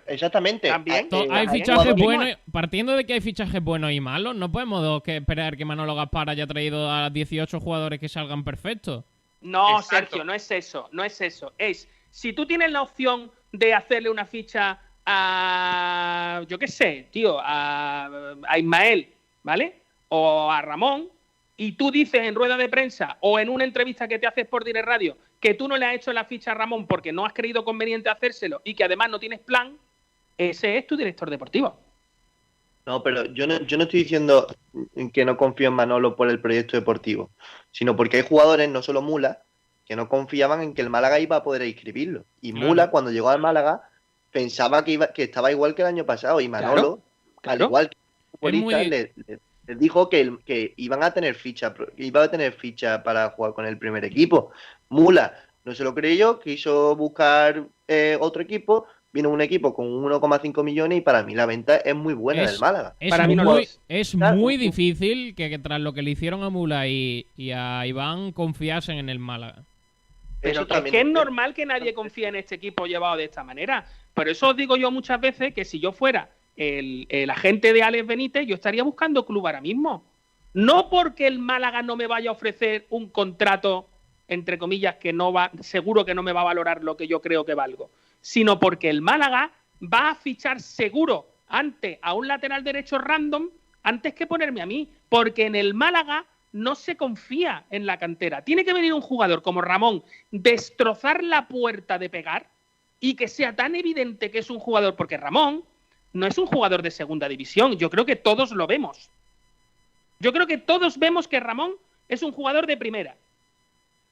Exactamente. También. Hay fichajes buenos. Partiendo de que hay fichajes buenos y malos, no podemos esperar que Manolo Gaspar haya traído a 18 jugadores que salgan perfectos. No, Sergio, no es eso. No es eso. Es si tú tienes la opción de hacerle una ficha a, yo qué sé, tío, a, a Ismael, ¿vale? O a Ramón, y tú dices en rueda de prensa o en una entrevista que te haces por Dire Radio que tú no le has hecho la ficha a Ramón porque no has creído conveniente hacérselo y que además no tienes plan, ese es tu director deportivo. No, pero yo no, yo no estoy diciendo que no confío en Manolo por el proyecto deportivo, sino porque hay jugadores, no solo Mula, que no confiaban en que el Málaga iba a poder inscribirlo. Y Mula, cuando llegó al Málaga, pensaba que, iba, que estaba igual que el año pasado. Y Manolo, al igual que el le, dijo que, que iban a tener ficha, iba a tener ficha para jugar con el primer equipo. Mula no se lo creyó, quiso buscar eh, otro equipo, vino un equipo con 1,5 millones y para mí la venta es muy buena del Málaga. Es para mí muy, es muy difícil que, tras lo que le hicieron a Mula y, y a Iván confiasen en el Málaga. Pero es que es normal que nadie confíe en este equipo llevado de esta manera. Por eso os digo yo muchas veces que si yo fuera el, agente de Alex Benítez, yo estaría buscando club ahora mismo. No porque el Málaga no me vaya a ofrecer un contrato, entre comillas, que no va, seguro que no me va a valorar lo que yo creo que valgo, sino porque el Málaga va a fichar seguro antes a un lateral derecho random antes que ponerme a mí. Porque en el Málaga no se confía en la cantera. Tiene que venir un jugador como Ramón, destrozar la puerta de pegar y que sea tan evidente que es un jugador, porque Ramón no es un jugador de segunda división, yo creo que todos lo vemos. Yo creo que todos vemos que Ramón es un jugador de primera.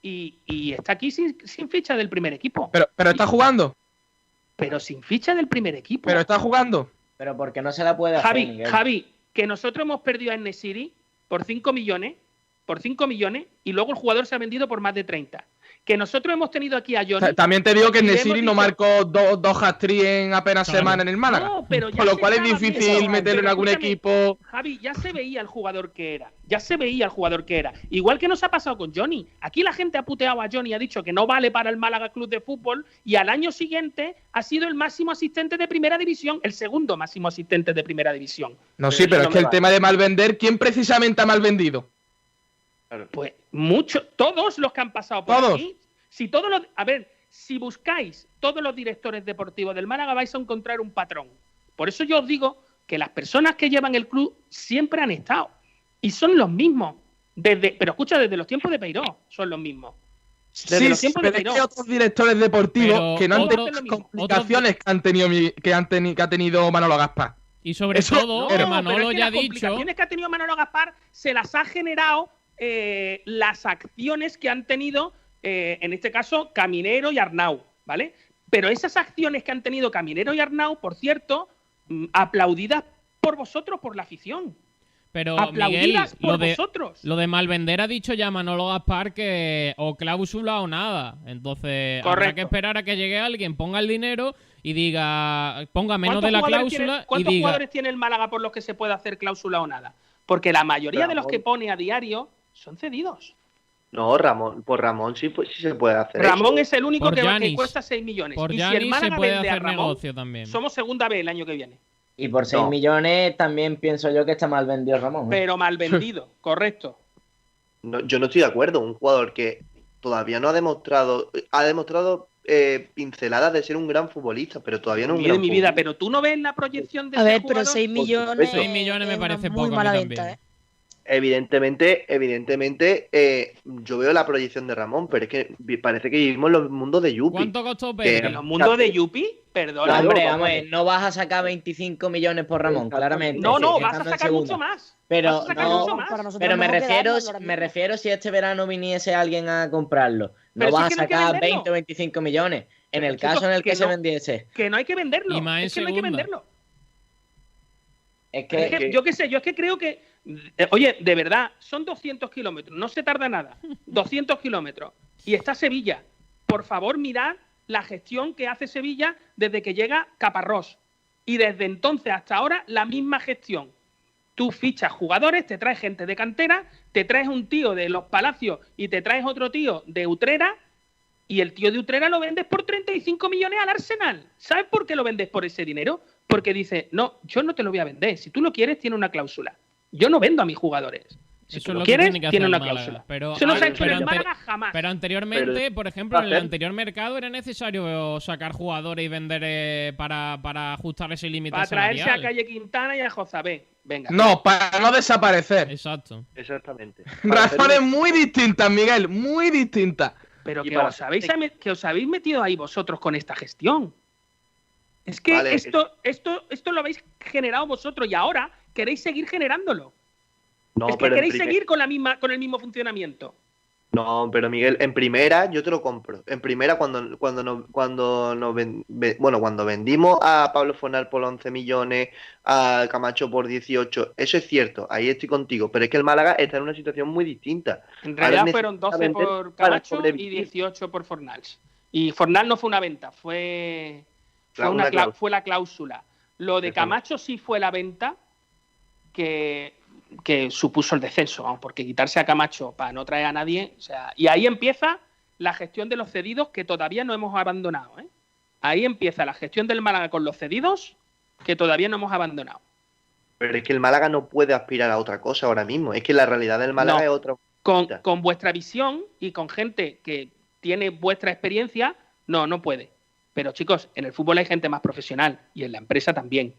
Y, y está aquí sin, sin, ficha del primer equipo. Pero, pero está jugando. Pero sin ficha del primer equipo. Pero está jugando. Pero porque no se la puede Javi, hacer, Miguel. Javi, que nosotros hemos perdido a Nesiri por 5 millones, por 5 millones, y luego el jugador se ha vendido por más de 30. Que nosotros hemos tenido aquí a Johnny. También te digo que y Nesiri no marcó dos, dos hat-trick en apenas Claro. semanas en el Málaga. No, pero ya Con lo cual es difícil meterlo en algún equipo. Javi, ya se veía el jugador que era. Ya se veía el jugador que era. Igual que nos ha pasado con Johnny. Aquí la gente ha puteado a Johnny, ha dicho que no vale para el Málaga Club de Fútbol y al año siguiente ha sido el máximo asistente de primera división, el segundo máximo asistente de primera división. No, sí, pero es que el vale. tema de mal vender, ¿quién precisamente ha mal Pues muchos, todos los que han pasado por Todos. aquí. Si todos los, a ver, si buscáis todos los directores deportivos del Málaga vais a encontrar un patrón. Por eso yo os digo que las personas que llevan el club siempre han estado y son los mismos. Desde, pero escucha, desde los tiempos de Peiró son los mismos. Desde Sí, los sí, tiempos de pero es que hay Peiró. otros directores deportivos Pero que no han tenido las complicaciones que han tenido, mi- que han teni- que ha tenido Manolo Gaspar. Y sobre Eso- todo, No, Manolo pero es que ya ha las dicho. complicaciones que ha tenido Manolo Gaspar se las ha generado eh, las acciones que han tenido, eh, en este caso, Caminero y Arnau, ¿vale? Pero esas acciones que han tenido Caminero y Arnau, por cierto, mm, aplaudidas por vosotros, por la afición. Pero Miguel, aplaudidas por lo de, vosotros. lo de Malvender ha dicho ya Manolo Gaspar que o cláusula o nada. Entonces habrá que esperar a que llegue alguien, ponga el dinero y diga, ponga menos ¿Cuántos de la cláusula tiene- y ¿Cuántos diga. jugadores tiene el Málaga por los que se puede hacer cláusula o nada? Porque la mayoría de los que pone a diario son cedidos. No, Ramón, por Ramón sí, pues, sí se puede hacer. Ramón eso. es el único que, que Yanis. cuesta 6 millones. Por y si el Gianni se puede vende a hacer Ramón, negocio también. somos segunda vez el año que viene. Y por 6 No. millones también pienso yo que está mal vendido Ramón. ¿eh? Pero mal [LAUGHS] vendido, correcto. No, yo no estoy de acuerdo. Un jugador que todavía no ha demostrado, ha demostrado eh, pinceladas de ser un gran futbolista, pero todavía no es un gran mi vida, futbolista. pero tú no ves la proyección de A ver, pero jugador? 6 millones. supuesto. 6 millones me parece muy poco a mí mala también. venta, ¿eh? Evidentemente, evidentemente, eh, yo veo la proyección de Ramón, pero es que parece que vivimos en los mundos de Yupi. ¿Cuánto costó Pedri? En los mundos de Yupi, perdona. Claro, Hombre, vamos. no vas a sacar 25 millones por Ramón, claramente. no, no, vas a sacar segunda. mucho más. Pero no, mucho más. Pero me refiero, me refiero si este verano viniese alguien a comprarlo. No Pero vas no a sacar venderlo. 20 o 25 millones. En Pero, el caso en el que, que se no. vendiese. Que no hay que venderlo. Y más en es que no hay que segunda. venderlo. Es que, Es que yo qué sé, yo es que creo que. Eh, Oye, de verdad, son 200 kilómetros, no se tarda nada. [LAUGHS] 200 kilómetros. Y está Sevilla. Por favor, mirad la gestión que hace Sevilla desde que llega Caparrós. Y desde entonces hasta ahora, la misma gestión. Tú fichas jugadores, te traes gente de cantera, te traes un tío de los Palacios y te traes otro tío de Utrera. Y el tío de Utrera lo vendes por 35 millones al Arsenal. ¿Sabes por qué lo vendes por ese dinero? Porque dice, no, yo no te lo voy a vender. Si tú lo quieres, tiene una cláusula. Yo no vendo a mis jugadores. Si Eso tú es lo lo que quieres, tiene que tiene hacer una Málaga. cláusula. Pero, Eso no se ha hecho en el ante- Málaga jamás. Pero anteriormente, Pero- por ejemplo, en el anterior mercado era necesario sacar jugadores y vender eh, para, para ajustar ese límite Para traerse a. Calle Quintana y a Josabé. Venga. No, para no desaparecer. Exacto. Exactamente. [LAUGHS] Razones un- muy distintas, Miguel, muy distintas. Pero que para- os, habéis, que os habéis metido ahí vosotros con esta gestión. Es que Vale, esto, esto, esto lo habéis generado vosotros y ahora queréis seguir generándolo. No, es que pero queréis primer- seguir con, la misma, con el mismo funcionamiento. No, pero Miguel, en primera yo te lo compro. En primera, cuando, cuando nos, cuando nos ven- bueno, cuando vendimos a Pablo Fonal por 11 millones, a Camacho por 18, eso es cierto, ahí estoy contigo. Pero es que el Málaga está en una situación muy distinta. En realidad fueron 12 vender por Camacho y sobrevivir. 18 por Fornals. Y Fornal no fue una venta, fue, fue, La- una cláusula. fue la cláusula. Lo de. Camacho sí fue la venta que, que supuso el descenso, vamos, porque quitarse a Camacho para no traer a nadie. O sea, y ahí empieza la gestión de los cedidos que todavía no hemos abandonado. ¿eh? Ahí empieza la gestión del Málaga con los cedidos que todavía no hemos abandonado. Pero es que el Málaga no puede aspirar a otra cosa ahora mismo. Es que la realidad del Málaga No. es otra. Con vuestra visión y con gente que tiene vuestra experiencia, no, no puede. Pero chicos, en el fútbol hay gente más profesional y en la empresa también.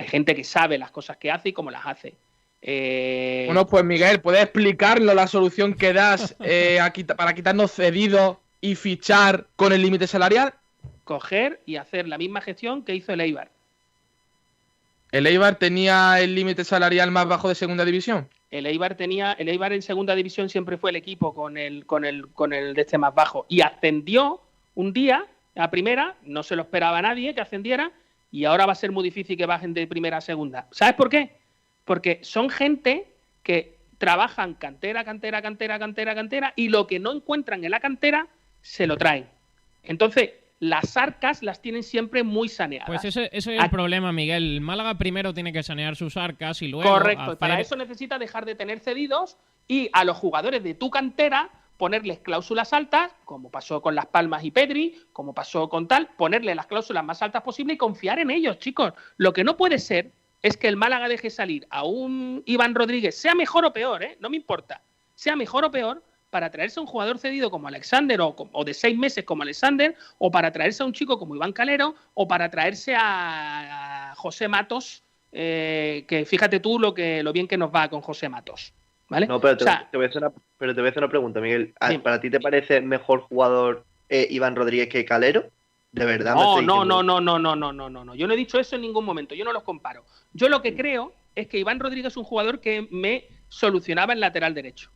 Hay gente que sabe las cosas que hace y cómo las hace. Eh, Bueno, pues Miguel, ¿puedes explicarnos la solución que das [LAUGHS] eh, a quita- para quitarnos cedidos y fichar con el límite salarial? coger y hacer la misma gestión que hizo el Eibar. ¿El Eibar tenía el límite salarial más bajo de segunda división? El Eibar tenía, el Eibar en segunda división siempre fue el equipo con el, con el, con el de este más bajo. Y ascendió un día a primera, no se lo esperaba nadie que ascendiera, y ahora va a ser muy difícil que bajen de primera a segunda. ¿Sabes por qué? Porque son gente que trabajan cantera, cantera, cantera, cantera, cantera, y lo que no encuentran en la cantera se lo traen. Entonces, las arcas las tienen siempre muy saneadas. Pues ese, ese es el problema, Miguel. El Málaga primero tiene que sanear sus arcas y luego. Correcto, y hacer- para eso necesita dejar de tener cedidos y a los jugadores de tu cantera ponerles cláusulas altas, como pasó con Las Palmas y Pedri, como pasó con tal, ponerle las cláusulas más altas posible y confiar en ellos, chicos. Lo que no puede ser es que el Málaga deje salir a un Iván Rodríguez, sea mejor o peor, ¿eh? no me importa, sea mejor o peor, para traerse a un jugador cedido como Alexander o, de seis meses como Alexander, o para traerse a un chico como Iván Calero, o para traerse a, José Matos, eh, que fíjate tú lo bien que nos va con José Matos. ¿Vale? No, pero te, O sea, te voy a hacer una, pero te voy a hacer una pregunta, Miguel. ¿A- Dime. ¿Para ti te parece mejor jugador eh, Iván Rodríguez que Calero? ¿De verdad? No, no, no, no, no, no, no, no, no, no. Yo no he dicho eso en ningún momento. Yo no los comparo. Yo lo que creo es que Iván Rodríguez es un jugador que me solucionaba el lateral derecho.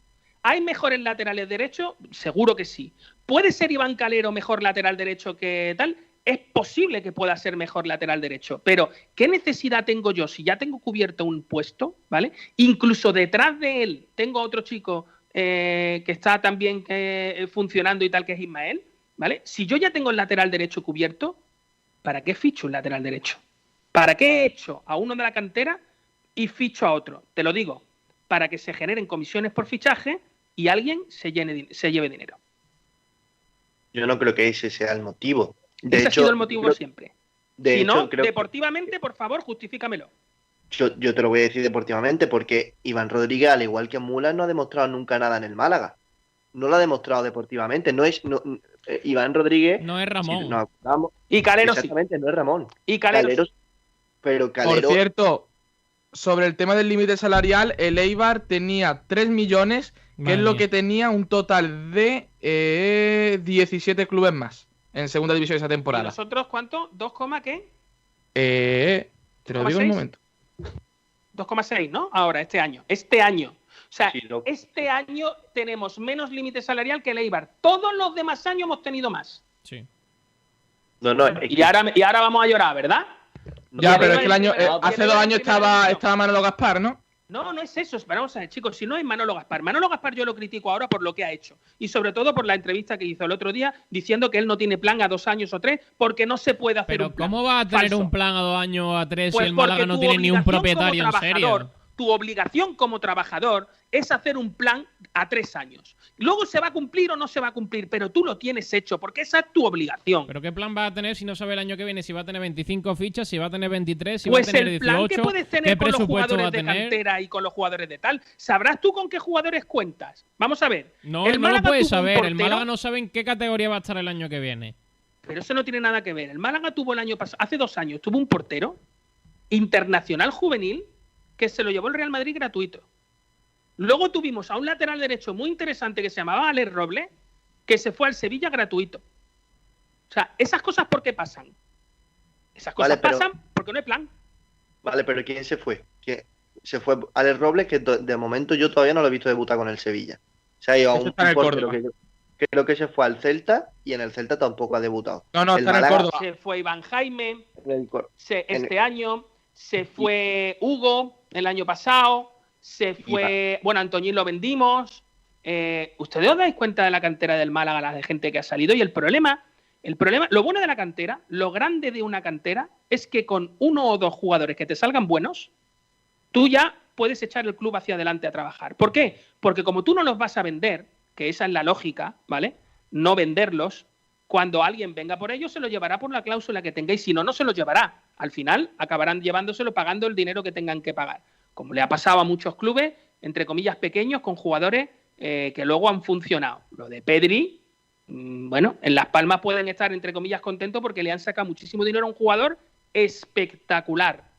¿Hay mejores laterales derechos? Seguro que sí. ¿Puede ser Iván Calero mejor lateral derecho que tal? Es posible que pueda ser mejor lateral derecho, pero ¿qué necesidad tengo yo si ya tengo cubierto un puesto, ¿vale? Incluso detrás de él tengo otro chico eh, que está también eh, funcionando y tal, que es Ismael, ¿vale? Si yo ya tengo el lateral derecho cubierto, ¿para qué ficho un lateral derecho? ¿Para qué he hecho a uno de la cantera y ficho a otro? Te lo digo, para que se generen comisiones por fichaje y alguien se lleve dinero. Yo no creo que ese sea el motivo. De Ese hecho, ha sido el motivo creo- siempre. de si hecho, no, creo que- deportivamente, por favor, justifícamelo. yo, yo te lo voy a decir deportivamente, porque Iván Rodríguez, al igual que Mula, no ha demostrado nunca nada en el Málaga. No lo ha demostrado deportivamente. No es no- eh, Iván Rodríguez. No es Ramón. si nos acordamos- Y Calero sí. exactamente, no es Ramón. Y Calero, sí. Pero Calero. Por cierto, sobre el tema del límite salarial, el Eibar tenía 3 millones, que Madre es lo mía. que tenía un total de eh, 17 clubes más en segunda división esa ¿Y temporada. nosotros cuánto? ¿2, coma qué? Eh, te lo digo en un 2,6? momento. 2,6, ¿no? Ahora, este año. Este año. O sea, Sí, lo- este año tenemos menos límite salarial que el Eibar. Todos los demás años hemos tenido más. Sí. No, no, es Y ahora, y ahora vamos a llorar, ¿verdad? Ya, pero es que el año, eh, hace dos años estaba, estaba Manolo Gaspar, ¿no? No, no es eso. Vamos a ver, chicos, si no es Manolo Gaspar. Manolo Gaspar yo lo critico ahora por lo que ha hecho. Y sobre todo por la entrevista que hizo el otro día diciendo que él no tiene plan a dos años o tres porque no se puede hacer Pero un plan. ¿cómo va a tener Falso. un plan a dos años o a tres Pues si el Málaga no tiene ni un propietario en serio? Tu obligación como trabajador es hacer un plan a tres años. Luego se va a cumplir o no se va a cumplir, pero tú lo tienes hecho porque esa es tu obligación. ¿Pero qué plan va a tener si no sabe el año que viene? Si va a tener 25 fichas, si va a tener 23, si pues va a tener el 18, plan que puedes tener ¿qué con los jugadores de tener? cantera y con los jugadores de tal. ¿Sabrás tú con qué jugadores cuentas? Vamos a ver. No, El no lo Málaga puedes tuvo un saber. El Málaga no sabe en qué categoría va a estar el año que viene. Pero eso no tiene nada que ver. El Málaga tuvo el año pasado, hace dos años, tuvo un portero internacional juvenil que se lo llevó el Real Madrid gratuito. Luego tuvimos a un lateral derecho muy interesante que se llamaba Alex Roble, que se fue al Sevilla gratuito. O sea, esas cosas ¿por qué pasan? Esas cosas Vale, pero- pasan porque no hay plan. Vale, pero ¿quién se fue? ¿Quién- Se fue Alex Robles, que de momento yo todavía no lo he visto debutar con el Sevilla. Se ha ido a un, Córdoba. que creo que se fue al Celta y en el Celta tampoco ha debutado. No, no, El está en Córdoba. Se fue Iván Jaime, El En- este año, se fue Hugo el año pasado, se fue, bueno, Antoñín lo vendimos. Eh, ¿Ustedes os dais cuenta de la cantera del Málaga, la de gente que ha salido? Y el problema, el problema, lo bueno de la cantera, lo grande de una cantera, es que con uno o dos jugadores que te salgan buenos, tú ya puedes echar el club hacia adelante a trabajar. ¿Por qué? Porque como tú no los vas a vender, que esa es la lógica, ¿vale? No venderlos, cuando alguien venga por ellos se lo llevará por la cláusula que tengáis, si no, no se los llevará. Al final acabarán llevándoselo pagando el dinero que tengan que pagar. Como le ha pasado a muchos clubes, entre comillas, pequeños, con jugadores eh, que luego han funcionado. Lo de Pedri, mm, bueno, en Las Palmas pueden estar, entre comillas, contentos porque le han sacado muchísimo dinero a un jugador espectacular.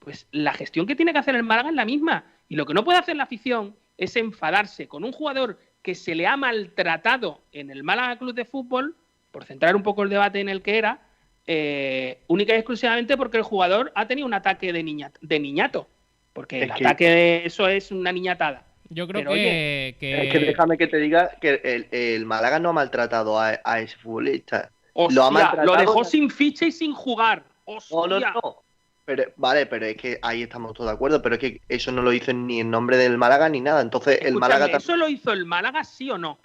pues la gestión que tiene que hacer el Málaga es la misma. Y lo que no puede hacer la afición es enfadarse con un jugador que se le ha maltratado en el Málaga Club de Fútbol, por centrar un poco el debate en el que era, eh, única y exclusivamente porque el jugador ha tenido un ataque de, niña, de niñato. Porque el que- ataque de eso es una niñatada. Yo creo Pero, que, que- Es que déjame que te diga que el, el Málaga no ha maltratado a, a ese futbolista. Hostia, lo ha lo, maltratado. dejó sin ficha y sin jugar. Hostia. no, no. Pero, vale, pero es que ahí estamos todos de acuerdo, pero es que eso no lo hizo ni en nombre del Málaga ni nada. Entonces, el Málaga también- ¿Eso lo hizo el Málaga, sí o no?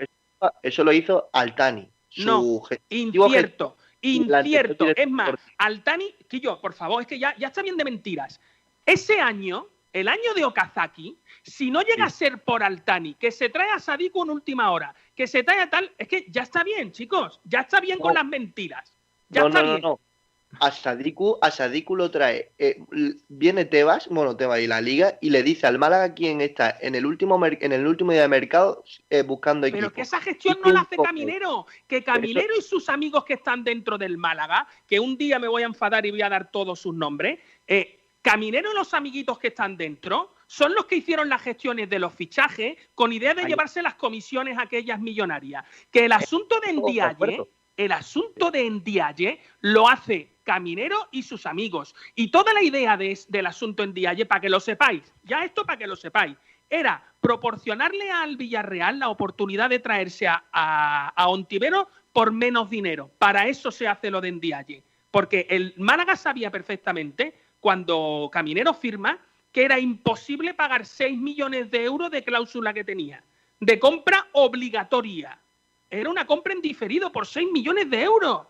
eso lo hizo Altani. Su No, Incierto, incierto. Es más. Altani, que yo, por favor, es que ya, ya está bien de mentiras. Ese año, el año de Okazaki, si no llega a ser por Altani, que se trae a Sadiku en última hora, que se trae a tal, es que ya está bien, chicos, ya está bien con las mentiras. Ya no, está no, no, bien. A Sadiku, a Sadiku lo trae. eh, viene Tebas, bueno, Tebas y la Liga, y le dice al Málaga quién está en el último en el último día de mercado eh, buscando equipo. Pero que esa gestión no la hace. Caminero. Que Caminero y sus amigos que están dentro del Málaga, que un día me voy a enfadar y voy a dar todos sus nombres, eh, Caminero y los amiguitos que están dentro son los que hicieron las gestiones de los fichajes con idea de Ahí. llevarse las comisiones aquellas millonarias. Que el asunto de acuerdo. El asunto de Ndiaye lo hace Caminero y sus amigos. Y toda la idea de, del asunto Ndiaye, para que lo sepáis, ya esto para que lo sepáis, era proporcionarle al Villarreal la oportunidad de traerse a, Ontivero por menos dinero. Para eso se hace lo de Ndiaye. Porque el Málaga sabía perfectamente, cuando Caminero firma, que era imposible pagar 6 millones de euros de cláusula que tenía, de compra obligatoria. Era una compra en diferido por 6 millones de euros.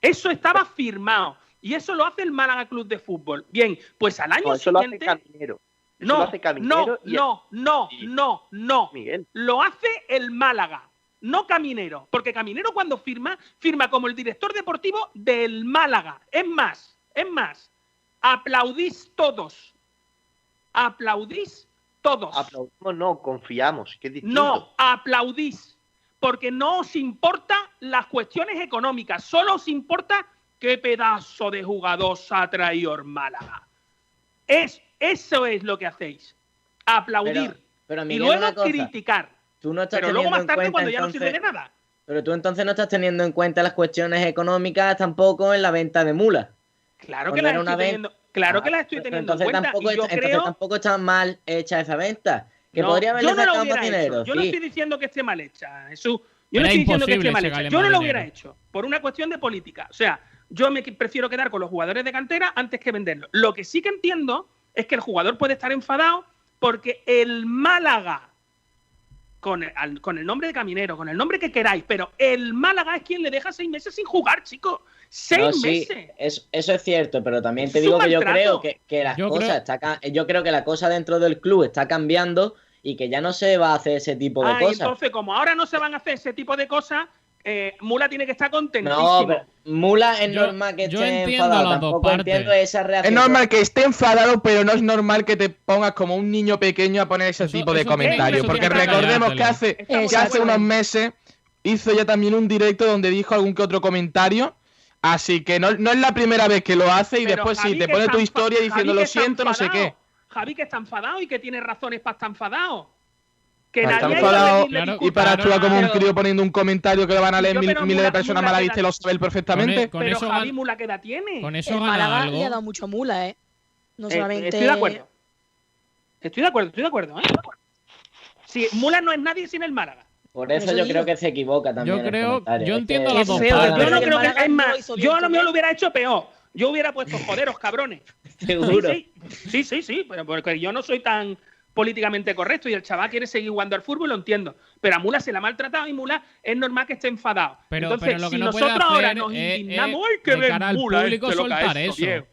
Eso estaba firmado. Y eso lo hace el Málaga Club de Fútbol. Bien, pues al año No, eso lo hace siguiente. Caminero. Eso No, lo hace Caminero no, y- no, no, no, no. Miguel. Lo hace el Málaga, no Caminero. Porque Caminero cuando firma, firma como el director deportivo del Málaga. Es más, es más, aplaudís todos. Aplaudís todos. Aplaudimos, no, confiamos. No, aplaudís. Porque no os importa las cuestiones económicas, solo os importa qué pedazo de jugador ha traído Málaga. Es, eso es lo que hacéis. Aplaudir. Pero, pero y luego cosa, criticar. tú no estás Pero luego más tarde, cuenta cuando ya no sirve de nada. Pero tú entonces no estás teniendo en cuenta las cuestiones económicas tampoco en la venta de mulas. Claro que las era una estoy teniendo, claro que Ah, las estoy teniendo en cuenta. Tampoco, y yo está- entonces creo tampoco está mal hecha esa venta. Que No, podría haberle yo no sacado hubiera más hecho. dinero. Yo no estoy diciendo que esté mal hecha, Jesús. Yo Era no estoy diciendo que esté mal hecha. Yo no lo hubiera dinero. hecho por una cuestión de política. O sea, yo me prefiero quedar con los jugadores de cantera antes que venderlos. Lo que sí que entiendo es que el jugador puede estar enfadado porque el Málaga, con el, al- con el nombre de Caminero, con el nombre que queráis, pero el Málaga es quien le deja seis meses sin jugar, chicos. Seis No, sí, meses. es- eso es cierto, pero también te digo que yo creo que, que las Yo cosas creo- está yo creo que la cosa dentro del club está cambiando y que ya no se va a hacer ese tipo de Ah, cosas. entonces, como ahora no se van a hacer ese tipo de cosas, eh, Mula tiene que estar contentísimo. No, pero Mula es Yo- normal que yo esté entiendo enfadado. Tampoco partes. entiendo esa Es reacción. normal que esté enfadado, pero no es normal que te pongas como un niño pequeño a poner ese Eso- tipo de comentarios. Porque recordemos que hace, que hace unos meses hizo ya también un directo donde dijo algún que otro comentario. Así que no, no es la primera vez que lo hace y Pero después Javi sí, te pone tu historia diciendo lo siento, no sé qué. Javi que está enfadado y que tiene razones para estar enfadado. Que Está nadie enfadado Claro, y para actuar como un crío poniendo un comentario que lo van a leer mil- miles Mula- de personas y queda- lo sabe él perfectamente. Con Pero eso Javi Mula, ¿qué edad tiene? Con eso el Málaga algo. le ha dado mucho mula, ¿eh? No Eh, solamente. estoy de acuerdo. Estoy de acuerdo, estoy de acuerdo. ¿eh? Sí, Mula no es nadie sin el Málaga. Por eso yo digo. creo que se equivoca también. Yo creo- yo Es entiendo que- las dos. Yo no que creo que. Es más, yo a lo mejor lo hubiera hecho peor. Yo hubiera puesto joderos, cabrones. [LAUGHS] Seguro. Sí, sí, sí, sí, pero porque yo no soy tan políticamente correcto y el chaval quiere seguir jugando al fútbol, lo entiendo. Pero a Mula se la ha maltratado y Mula es normal que esté enfadado. Pero, Entonces, pero lo que si no nosotros ahora nos es- indignamos, es ¡ay, que de ven cara al Mula! público este soltar eso. viejo.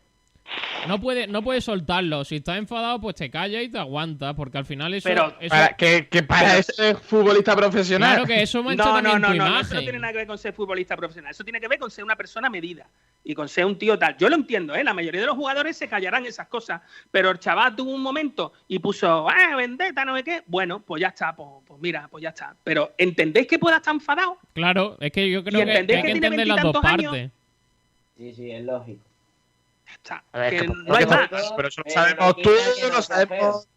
No puede, no puede soltarlo. Si estás enfadado, pues te calla y te aguanta. Porque al final eso. Pero- eso- Para, que, que para Pero- eso es futbolista profesional. claro que eso mancha No, no, también no, tu no, no, eso no tiene nada que ver con ser futbolista profesional. Eso tiene que ver con ser una persona medida y con ser un tío tal. Yo lo entiendo, ¿eh? La mayoría de los jugadores se callarán esas cosas, pero el chaval tuvo un momento y puso, ¡ah, vendetta, no sé qué! Bueno, pues ya está, pues, pues mira, pues ya está. Pero ¿entendéis que pueda estar enfadado? Claro, es que yo creo que, hay que entender las dos años? partes. Sí, sí, es lógico. O sea, A ver, que que no hay más. pero eso lo sabemos tú, lo sabemos.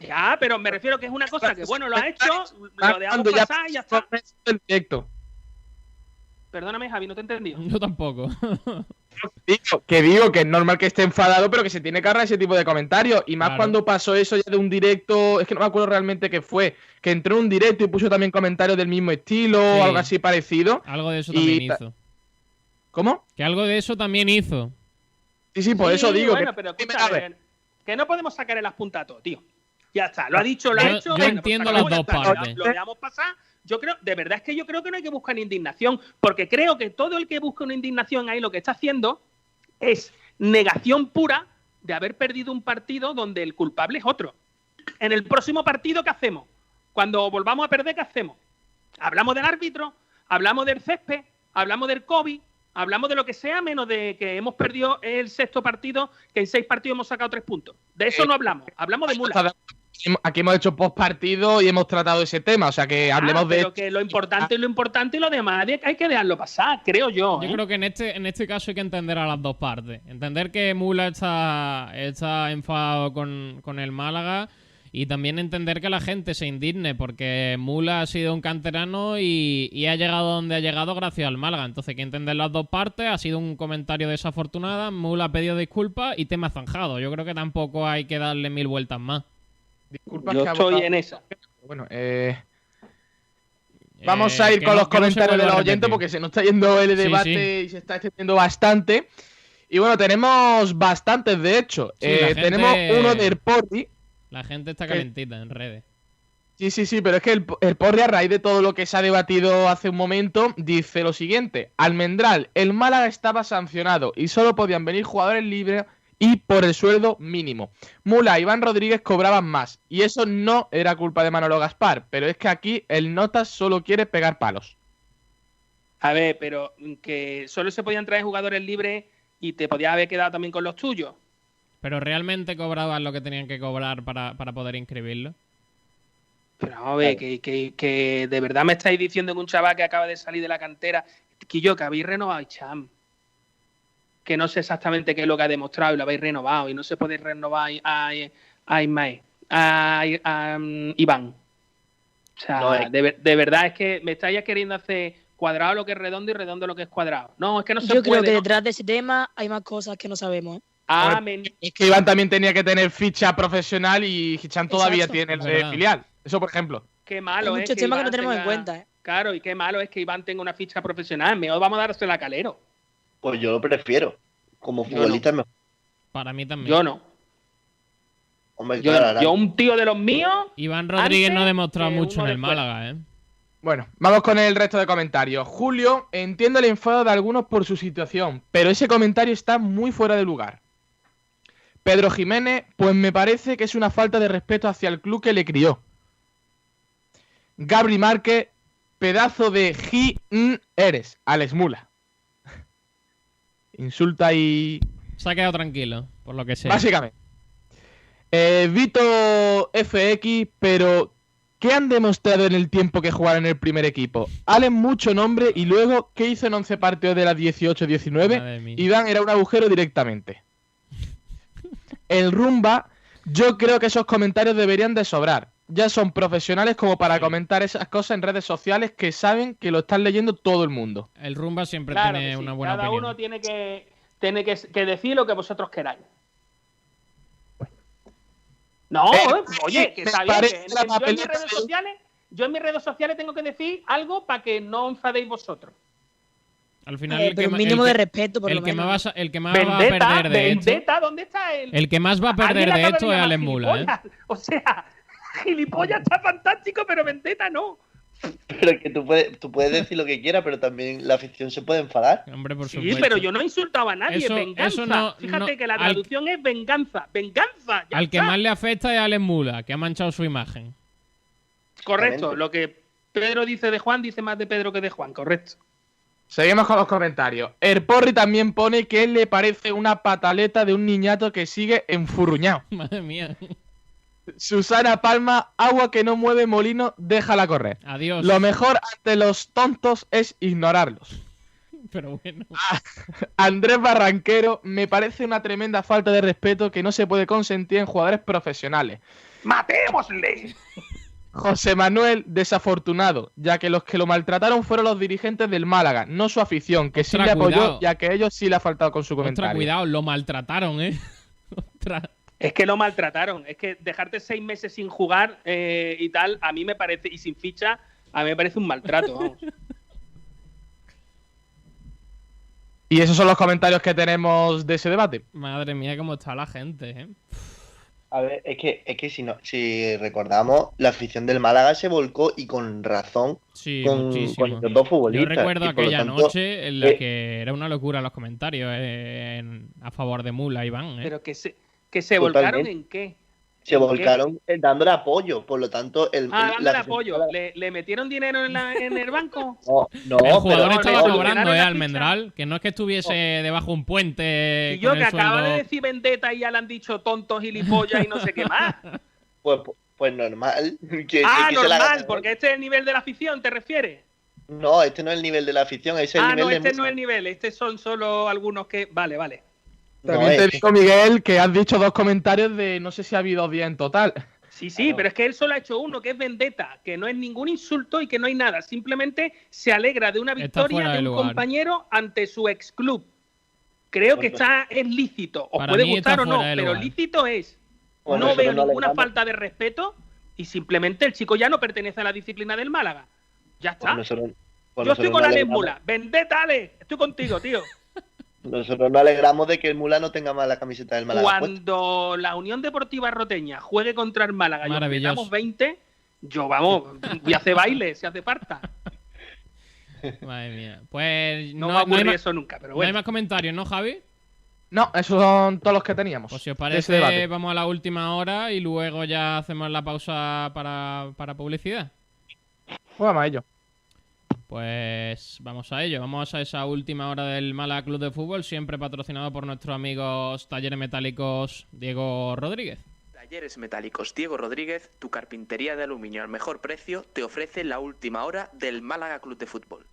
Ya, pero me refiero que es una cosa que, bueno, lo ha hecho, lo dejamos ya pasar y ya está. el directo. Perdóname, Javi, no te he entendido. Yo tampoco. [LAUGHS] Digo, que digo que es normal que esté enfadado, pero que se tiene que ahorrar ese tipo de comentarios. Y más Claro. cuando pasó eso ya de un directo, es que no me acuerdo realmente qué fue, que entró en un directo y puso también comentarios del mismo estilo Sí. o algo así parecido. Algo de eso también ta- hizo. ¿Cómo? Que algo de eso también hizo. Sí, sí, por Sí, eso digo. Bueno, que- pero Dime, escucha, a ver. que no podemos sacar las puntas a todo, tío. Ya está, lo ha dicho, lo ha Yo- hecho. yo venga, pues entiendo las dos está, partes. Lo, lo dejamos pasar. Yo creo, de verdad es que yo creo que no hay que buscar indignación, porque creo que todo el que busca una indignación ahí lo que está haciendo es negación pura de haber perdido un partido donde el culpable es otro. En el próximo partido, ¿qué hacemos? Cuando volvamos a perder, ¿qué hacemos? Hablamos del árbitro, hablamos del césped, hablamos del COVID, hablamos de lo que sea, menos de que hemos perdido el sexto partido, que en seis partidos hemos sacado tres puntos. De eso Eh, no hablamos, hablamos de mula. Aquí hemos hecho post partido y hemos tratado ese tema, o sea que hablemos Ah, de. pero que lo importante es lo importante y lo demás hay que dejarlo pasar, creo yo. Yo ¿eh? creo que en este, en este caso hay que entender a las dos partes. Entender que Mula está, está enfadado con, con el Málaga y también entender que la gente se indigne porque Mula ha sido un canterano y, y ha llegado donde ha llegado gracias al Málaga. Entonces hay que entender las dos partes. Ha sido un comentario desafortunado. Mula ha pedido disculpas y tema zanjado. Yo creo que tampoco hay que darle mil vueltas más. Disculpas Yo que estoy votado- en esa. Bueno, eh, vamos a Eh, ir con no- los no comentarios de los oyentes porque se nos está yendo el Sí, debate y se está extendiendo bastante. Y bueno, tenemos bastantes de hecho. Sí, Eh, gente- Tenemos uno del Porri. La gente está ¿Qué? calentita en redes. Sí, sí, sí, pero es que el, el Porri, a raíz de todo lo que se ha debatido hace un momento, dice lo siguiente: Almendral, el Málaga estaba sancionado y solo podían venir jugadores libres y por el sueldo mínimo. Mula y Iván Rodríguez cobraban más y eso no era culpa de Manolo Gaspar, pero es que aquí el Notas solo quiere pegar palos. A ver, pero que solo se podían traer jugadores libres y te podías haber quedado también con los tuyos. Pero realmente cobraban lo que tenían que cobrar para, para poder inscribirlo. Pero vamos a ver, que, que- que de verdad me estáis diciendo que un chaval que acaba de salir de la cantera, que yo que habéis renovado a Cham, que no sé exactamente qué es lo que ha demostrado y lo habéis renovado y no se puede renovar a, a Ismael, a, a, um, Iván. O sea, No, es- de, de verdad es que me estáis queriendo hacer cuadrado lo que es redondo y redondo lo que es cuadrado. No, es que no se Yo puede. creo que ¿no? detrás de ese tema hay más cosas que no sabemos. ¿eh? Ah, Es que Iván también tenía que tener ficha profesional y Hichan todavía Exacto. tiene el Es de filial. Eso, por ejemplo. qué malo hay es muchos temas que no tenemos en cuenta. ¿eh? Claro, y qué malo es que Iván tenga una ficha profesional. Mejor vamos a dársela a Calero. Pues yo lo prefiero. Como futbolista es mejor. Para mí también. Yo no. Hombre, Yo, claro, no. yo un tío de los míos. Iván Rodríguez no ha demostrado mucho en el después. Málaga, ¿eh? Bueno, vamos con el resto de comentarios. Julio, entiendo el enfado de algunos por su situación, pero ese comentario está muy fuera de lugar. Pedro Jiménez, pues me parece que es una falta de respeto hacia el club que le crió. Gabri Márquez, pedazo de G eres, Alex Mula. [LAUGHS] Insulta y Se ha quedado tranquilo, por lo que sea. Básicamente. Eh, Vito FX, pero ¿qué han demostrado en el tiempo que jugaron en el primer equipo? Allen mucho nombre y luego, ¿qué hizo en 11 partidos de las 18-19? Madre mía. Iván era un agujero directamente. El Rumba, yo creo que esos comentarios deberían de sobrar. Ya son profesionales como para Sí. comentar esas cosas en redes sociales que saben que lo están leyendo todo el mundo. El Rumba siempre Claro tiene sí, una buena Cada opinión. uno tiene que, tiene que, que decir lo que vosotros queráis. No, Eh, oye, que está bien. que yo en mis redes de- sociales, yo en mis redes sociales tengo que decir algo para que no enfadéis vosotros. Al final, Eh, el que, pero mínimo el de respeto, por el lo que menos. más va a- el que más va a perder de esto, Vendetta, ¿dónde está el? el que más va a perder de esto es Alex Mula, ¿eh? O sea, gilipollas está fantástico, pero Vendetta no. Pero que tú puedes, tú puedes decir lo que quieras, pero también la afición se puede enfadar. Hombre, por Sí, supuesto. pero yo no he insultado a nadie, Eso- venganza. eso no- Fíjate no- que la al- traducción es venganza, venganza. ya Al que más le afecta es Alex Mula, que ha manchado su imagen. Correcto, lo que Pedro dice de Juan dice más de Pedro que de Juan, correcto. Seguimos con los comentarios. El Porri también pone que él le parece una pataleta de un niñato que sigue enfurruñado. [LAUGHS] Madre mía. Susana Palma, agua que no mueve molino, déjala correr. Adiós. Lo mejor ante los tontos es ignorarlos. Pero bueno. [LAUGHS] Andrés Barranquero, me parece una tremenda falta de respeto que no se puede consentir en jugadores profesionales. ¡Matémosle! José Manuel, desafortunado, ya que los que lo maltrataron fueron los dirigentes del Málaga, no su afición, que sí le apoyó, cuidado. ya que ellos sí le ha faltado con su Ostras, comentario. cuidado, lo maltrataron, ¿eh? [LAUGHS] Ostras. Es que lo maltrataron. Es que dejarte seis meses sin jugar eh, y tal, a mí me parece, y sin ficha, a mí me parece un maltrato, vamos. Y esos son los comentarios que tenemos de ese debate. Madre mía, cómo está la gente, ¿eh? A ver, es que, es que si, no, si recordamos, la afición del Málaga se volcó y con razón Sí, con, con estos dos Yo futbolistas. recuerdo y por lo aquella tanto, noche en la eh, que era una locura los comentarios eh, en- a favor de Mula, Iván. ¿eh? Pero que se, que se Totalmente. volcaron en qué. Se ¿en qué? volcaron eh, dándole apoyo, por lo tanto, el, Ah, el- dándole apoyo. ¿Le, le metieron dinero en, la- en el banco? [LAUGHS] No, no, el jugador pero- estaba pero- cobrando, ¿eh? Almendral. Que no es que estuviese debajo un puente. Y yo con que el acaba sueldo- de decir vendetta y ya le han dicho tontos, gilipollas y no sé qué más. [LAUGHS] Pues, pues normal. [LAUGHS] Que, ah, que se la normal, porque este es el nivel de la afición, ¿te refieres? No, este no es el nivel de la afición, es el ah, nivel no, de este no es el nivel, estos son solo algunos que. Vale, vale. No, También te digo, Miguel, que has dicho dos comentarios de no sé si ha habido días en total. Sí, sí, pero es que él solo ha hecho uno, que es vendetta, que no es ningún insulto y que no hay nada. Simplemente se alegra de una victoria de de un lugar. compañero ante su ex club. Creo que está es lícito. Os Para puede gustar o no, pero lícito es. Bueno, no veo no ninguna falta de respeto y simplemente el chico ya no pertenece a la disciplina del Málaga. Ya está. Yo estoy con alegramos- Mula. Vendetta, Ale. Estoy contigo, tío. Nosotros nos alegramos de que el Mula no tenga más la camiseta del Málaga. puesta. Cuando la Unión Deportiva Roteña juegue contra el Málaga y metamos 20, yo vamos, voy a hacer baile si hace falta. [LAUGHS] Madre mía. Pues No, no, va a ocurrir eso nunca, pero no hay bueno. más comentarios, ¿no, Javi? No, esos son todos los que teníamos. Pues si os parece, vamos a la última hora y luego ya hacemos la pausa para, para publicidad. Pues vamos a ello. Pues vamos a ello, vamos a esa última hora del Málaga Club de Fútbol, siempre patrocinado por nuestros amigos Talleres Metálicos Diego Rodríguez. Talleres Metálicos Diego Rodríguez, tu carpintería de aluminio al mejor precio, te ofrece la última hora del Málaga Club de Fútbol.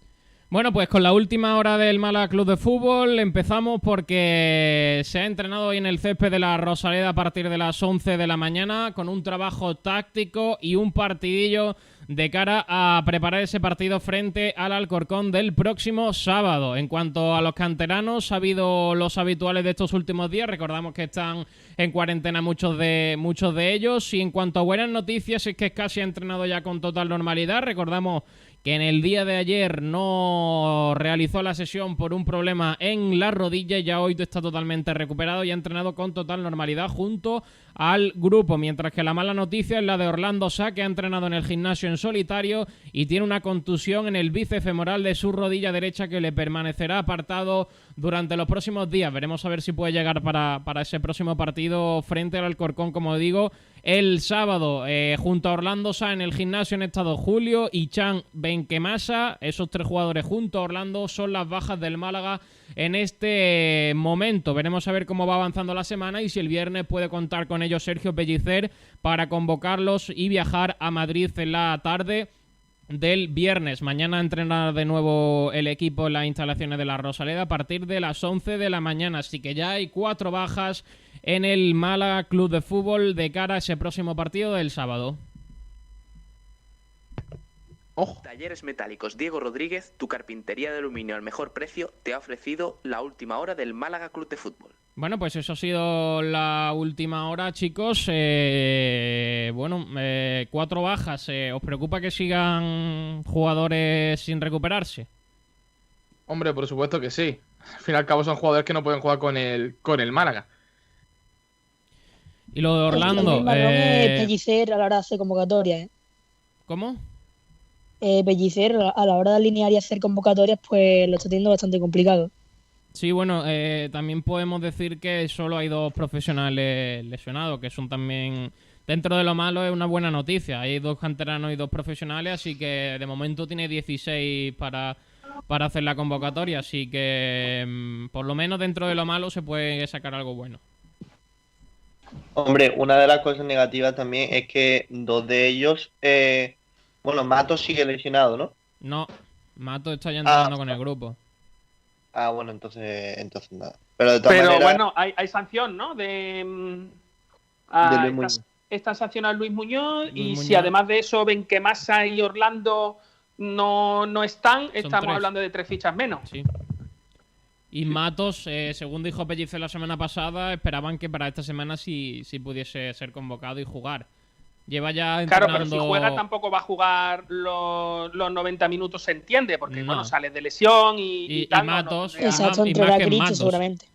Bueno, pues con la última hora del Málaga Club de Fútbol empezamos porque se ha entrenado hoy en el césped de la Rosaleda a partir de las 11 de la mañana con un trabajo táctico y un partidillo de cara a preparar ese partido frente al Alcorcón del próximo sábado. En cuanto a los canteranos, ha habido los habituales de estos últimos días. Recordamos que están en cuarentena muchos de, muchos de ellos. Y en cuanto a buenas noticias, es que casi ha entrenado ya con total normalidad. Recordamos que en el día de ayer no realizó la sesión por un problema en la rodilla ya hoy está totalmente recuperado y ha entrenado con total normalidad junto al grupo, mientras que la mala noticia es la de Orlando Sá, que ha entrenado en el gimnasio en solitario y tiene una contusión en el bíceps femoral de su rodilla derecha que le permanecerá apartado durante los próximos días. Veremos a ver si puede llegar para, para ese próximo partido frente al Alcorcón, como digo, el sábado. Eh, junto a Orlando Sá en el gimnasio han estado Julio y Chan Benquemasa. Esos tres jugadores junto a Orlando son las bajas del Málaga en este momento. Veremos a ver cómo va avanzando la semana y si el viernes puede contar con ellos Sergio Pellicer para convocarlos y viajar a Madrid en la tarde del viernes. Mañana entrenará de nuevo el equipo en las instalaciones de la Rosaleda a partir de las 11 de la mañana. Así que ya hay cuatro bajas en el Málaga Club de Fútbol de cara a ese próximo partido del sábado. Talleres Metálicos Diego Rodríguez, tu carpintería de aluminio al mejor precio, te ha ofrecido la última hora del Málaga Club de Fútbol. Bueno, pues eso ha sido la última hora, chicos. Eh, bueno, eh, cuatro bajas. Eh, ¿Os preocupa que sigan jugadores sin recuperarse? Hombre, por supuesto que sí. Al fin y al cabo son jugadores que no pueden jugar con el, con el Málaga. Y lo de El Orlando. eh, es Pellicer a la hora de hacer convocatorias. ¿eh? ¿Cómo? Eh, Pellicer a la- a la hora de alinear y hacer convocatorias, pues lo está teniendo bastante complicado. Sí, bueno, eh, también podemos decir que solo hay dos profesionales lesionados, que son también, dentro de lo malo, es una buena noticia. Hay dos canteranos y dos profesionales, así que de momento tiene 16 para, para hacer la convocatoria, así que mm, por lo menos dentro de lo malo se puede sacar algo bueno. Hombre, una de las cosas negativas también es que dos de ellos, eh, bueno, Mato sigue lesionado, ¿no? No, Mato está ya Ah. entrenando con el grupo. Ah, bueno, entonces, entonces nada. Pero de todas Pero maneras, bueno, hay, hay sanción, ¿no? De, mm, a- De Luis sanción a Luis Muñoz y si además de eso ven que Massa y Orlando no, no están, estamos tres. hablando de tres fichas menos. Sí. Y Matos, eh, según dijo Pellicer la semana pasada, esperaban que para esta semana sí, sí pudiese ser convocado y jugar. Lleva ya Claro, pero si juega tampoco va a jugar los, los 90 minutos, se entiende, porque No. bueno, sale de lesión y, Y- y tal, no, no Matos- Exacto, y más que Matos. seguramente.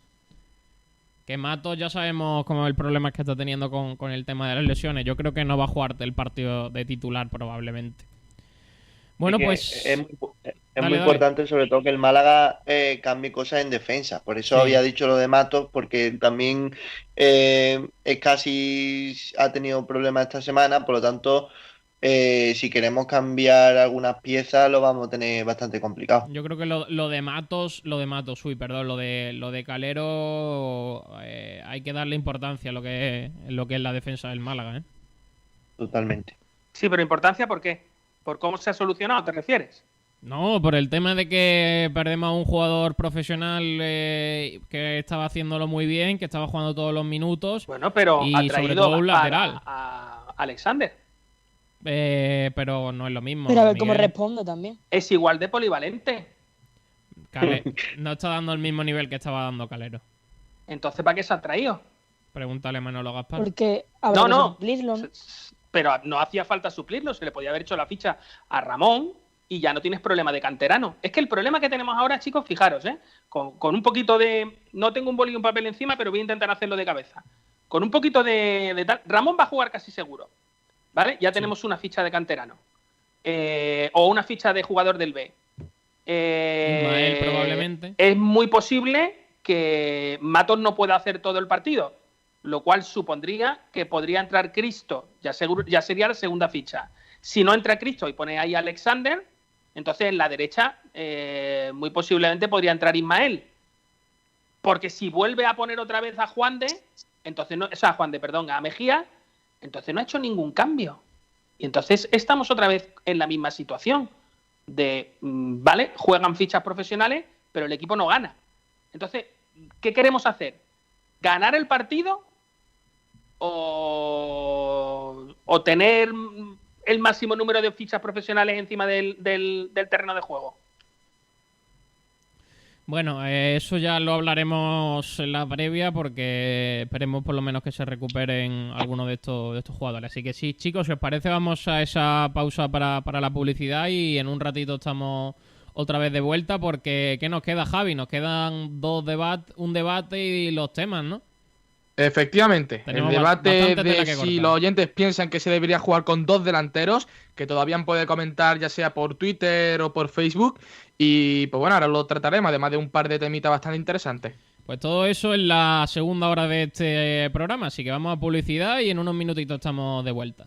Que Matos ya sabemos cómo es el problema que está teniendo con, con el tema de las lesiones. Yo creo que no va a jugar el partido de titular probablemente. Bueno, pues... Es, muy- es Dale, muy dale. importante, sobre todo, que el Málaga eh, cambie cosas en defensa. Por eso Sí. había dicho lo de Matos, porque también eh, es casi ha tenido problemas esta semana. Por lo tanto, eh, si queremos cambiar algunas piezas, lo vamos a tener bastante complicado. Yo creo que lo, lo de Matos, lo de Matos, uy, perdón, lo de lo de Calero eh, hay que darle importancia a lo que es, lo que es la defensa del Málaga, ¿eh? Totalmente. Sí, pero importancia, ¿por qué? ¿Por cómo se ha solucionado, te refieres? No, por el tema de que perdemos a un jugador profesional eh, que estaba haciéndolo muy bien, que estaba jugando todos los minutos, Bueno, pero Y ha sobre traído todo un a- lateral. a, a Alexander. eh, pero no es lo mismo. Pero a ver cómo responde también. Es igual de polivalente. Cale- [LAUGHS] no está dando el mismo nivel que estaba dando Calero. Entonces, ¿para qué se ha traído? Pregúntale a Manolo Gaspar. Porque habrá No, que no. suplirlo, ¿no? Pero no hacía falta suplirlo, se le podía haber hecho la ficha a Ramón y ya no tienes problema de canterano. Es que el problema que tenemos ahora, chicos, fijaros, ¿eh? con, con un poquito de... No tengo un boli y un papel encima, pero voy a intentar hacerlo de cabeza. Con un poquito de, de tal... Ramón va a jugar casi seguro, ¿vale? Ya tenemos una ficha de canterano. Eh, o una ficha de jugador del B. Eh, probablemente. Es muy posible que Matos no pueda hacer todo el partido, lo cual supondría que podría entrar Cristo, ya, seguro, ya sería la segunda ficha. Si no entra Cristo y pone ahí a Alexander, entonces en la derecha eh, muy posiblemente podría entrar Ismael. Porque si vuelve a poner otra vez a Juan de, entonces no, o sea, a Juan de, perdón, a Mejía, entonces no ha hecho ningún cambio. Y entonces estamos otra vez en la misma situación de, mm, vale, juegan fichas profesionales, pero el equipo no gana. Entonces, ¿qué queremos hacer? ¿Ganar el partido o, o tener mm, el máximo número de fichas profesionales encima del, del- del terreno de juego? Bueno, eh, eso ya lo hablaremos en la previa porque esperemos por lo menos que se recuperen algunos de estos, de estos jugadores. Así que sí, chicos, si os parece, vamos a esa pausa para, para la publicidad y en un ratito estamos otra vez de vuelta porque ¿qué nos queda, Javi? Nos quedan dos debates, un debate y los temas, ¿no? Efectivamente, Tenemos el ba- debate de si los oyentes piensan que se debería jugar con dos delanteros, que todavía pueden comentar ya sea por Twitter o por Facebook. Y pues bueno, ahora lo trataremos, además de un par de temitas bastante interesantes. Pues todo eso en la segunda hora de este programa, así que vamos a publicidad y en unos minutitos estamos de vuelta.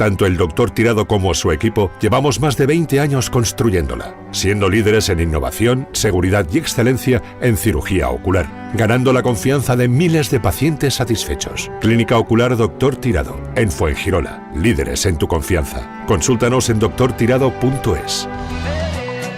tanto el doctor Tirado como su equipo llevamos más de 20 años construyéndola, siendo líderes en innovación, seguridad y excelencia en cirugía ocular, ganando la confianza de miles de pacientes satisfechos. Clínica Ocular Doctor Tirado, en Fuengirola, líderes en tu confianza. Consúltanos en doctortirado.es.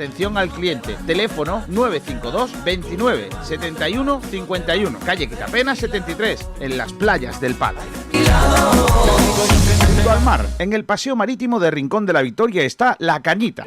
atención al cliente. Teléfono 952 29 71 51. Calle Quitapena 73, en las playas del Palo. Junto al mar, en el paseo marítimo de Rincón de la Victoria está La Cañita.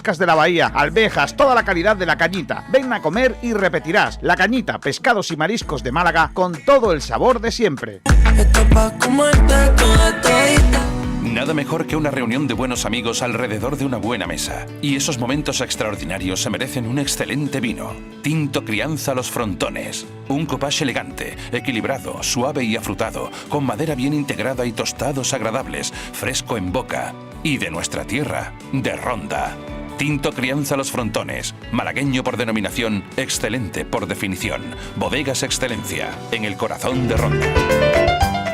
de la bahía, alvejas, toda la calidad de la cañita. Ven a comer y repetirás. La cañita, pescados y mariscos de Málaga con todo el sabor de siempre. Nada mejor que una reunión de buenos amigos alrededor de una buena mesa. Y esos momentos extraordinarios se merecen un excelente vino. Tinto Crianza Los Frontones. Un copage elegante, equilibrado, suave y afrutado, con madera bien integrada y tostados agradables, fresco en boca. Y de nuestra tierra, de Ronda. Tinto Crianza Los Frontones, malagueño por denominación, excelente por definición. Bodegas Excelencia, en el corazón de Ronda.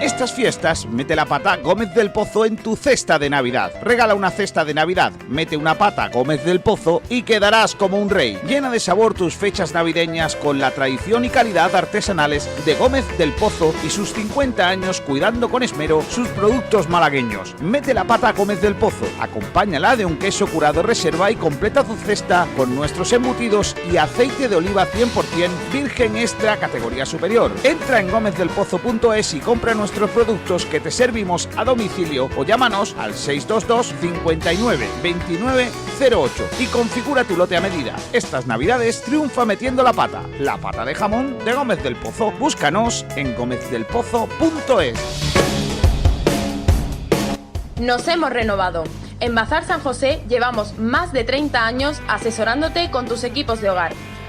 Estas fiestas, mete la pata Gómez del Pozo en tu cesta de Navidad. Regala una cesta de Navidad, mete una pata Gómez del Pozo y quedarás como un rey. Llena de sabor tus fechas navideñas con la tradición y calidad artesanales de Gómez del Pozo y sus 50 años cuidando con esmero sus productos malagueños. Mete la pata Gómez del Pozo, acompáñala de un queso curado reserva y completa tu cesta con nuestros embutidos y aceite de oliva 100% virgen extra categoría superior. Entra en gómezdelpozo.es y compra nuestros productos que te servimos a domicilio o llámanos al 622 59 29 08 y configura tu lote a medida. Estas navidades triunfa metiendo la pata, la pata de jamón de Gómez del Pozo. Búscanos en gómezdelpozo.es. Nos hemos renovado. En Bazar San José llevamos más de 30 años asesorándote con tus equipos de hogar.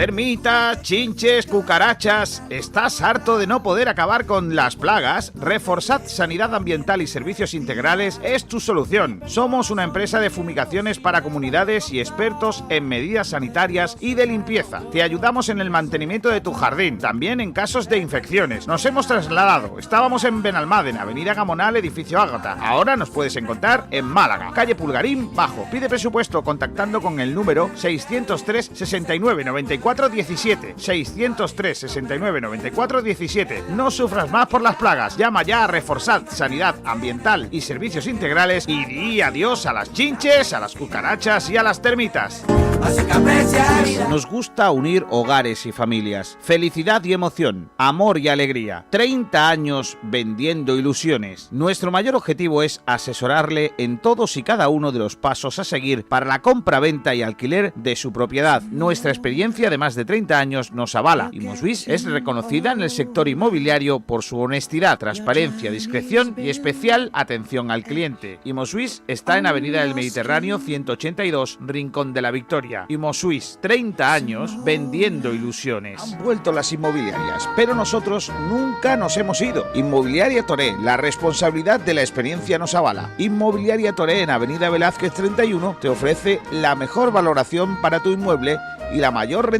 Termitas, chinches, cucarachas. ¿Estás harto de no poder acabar con las plagas? Reforzad Sanidad Ambiental y Servicios Integrales es tu solución. Somos una empresa de fumigaciones para comunidades y expertos en medidas sanitarias y de limpieza. Te ayudamos en el mantenimiento de tu jardín, también en casos de infecciones. Nos hemos trasladado. Estábamos en Benalmádena, Avenida Gamonal, edificio Ágata. Ahora nos puedes encontrar en Málaga, calle Pulgarín, bajo. Pide presupuesto contactando con el número 603 69 94 17 603 69 94 17. No sufras más por las plagas. Llama ya a Reforzad Sanidad Ambiental y Servicios Integrales y di adiós a las chinches, a las cucarachas y a las termitas. Nos gusta unir hogares y familias, felicidad y emoción, amor y alegría. 30 años vendiendo ilusiones. Nuestro mayor objetivo es asesorarle en todos y cada uno de los pasos a seguir para la compra, venta y alquiler de su propiedad. Nuestra experiencia de más de 30 años nos avala y es reconocida en el sector inmobiliario por su honestidad, transparencia, discreción y especial atención al cliente. Imosuis está en Avenida del Mediterráneo 182, Rincón de la Victoria. Imosuis, 30 años vendiendo ilusiones. Han vuelto las inmobiliarias, pero nosotros nunca nos hemos ido. Inmobiliaria Toré, la responsabilidad de la experiencia nos avala. Inmobiliaria Toré en Avenida Velázquez 31 te ofrece la mejor valoración para tu inmueble y la mayor rentabilidad.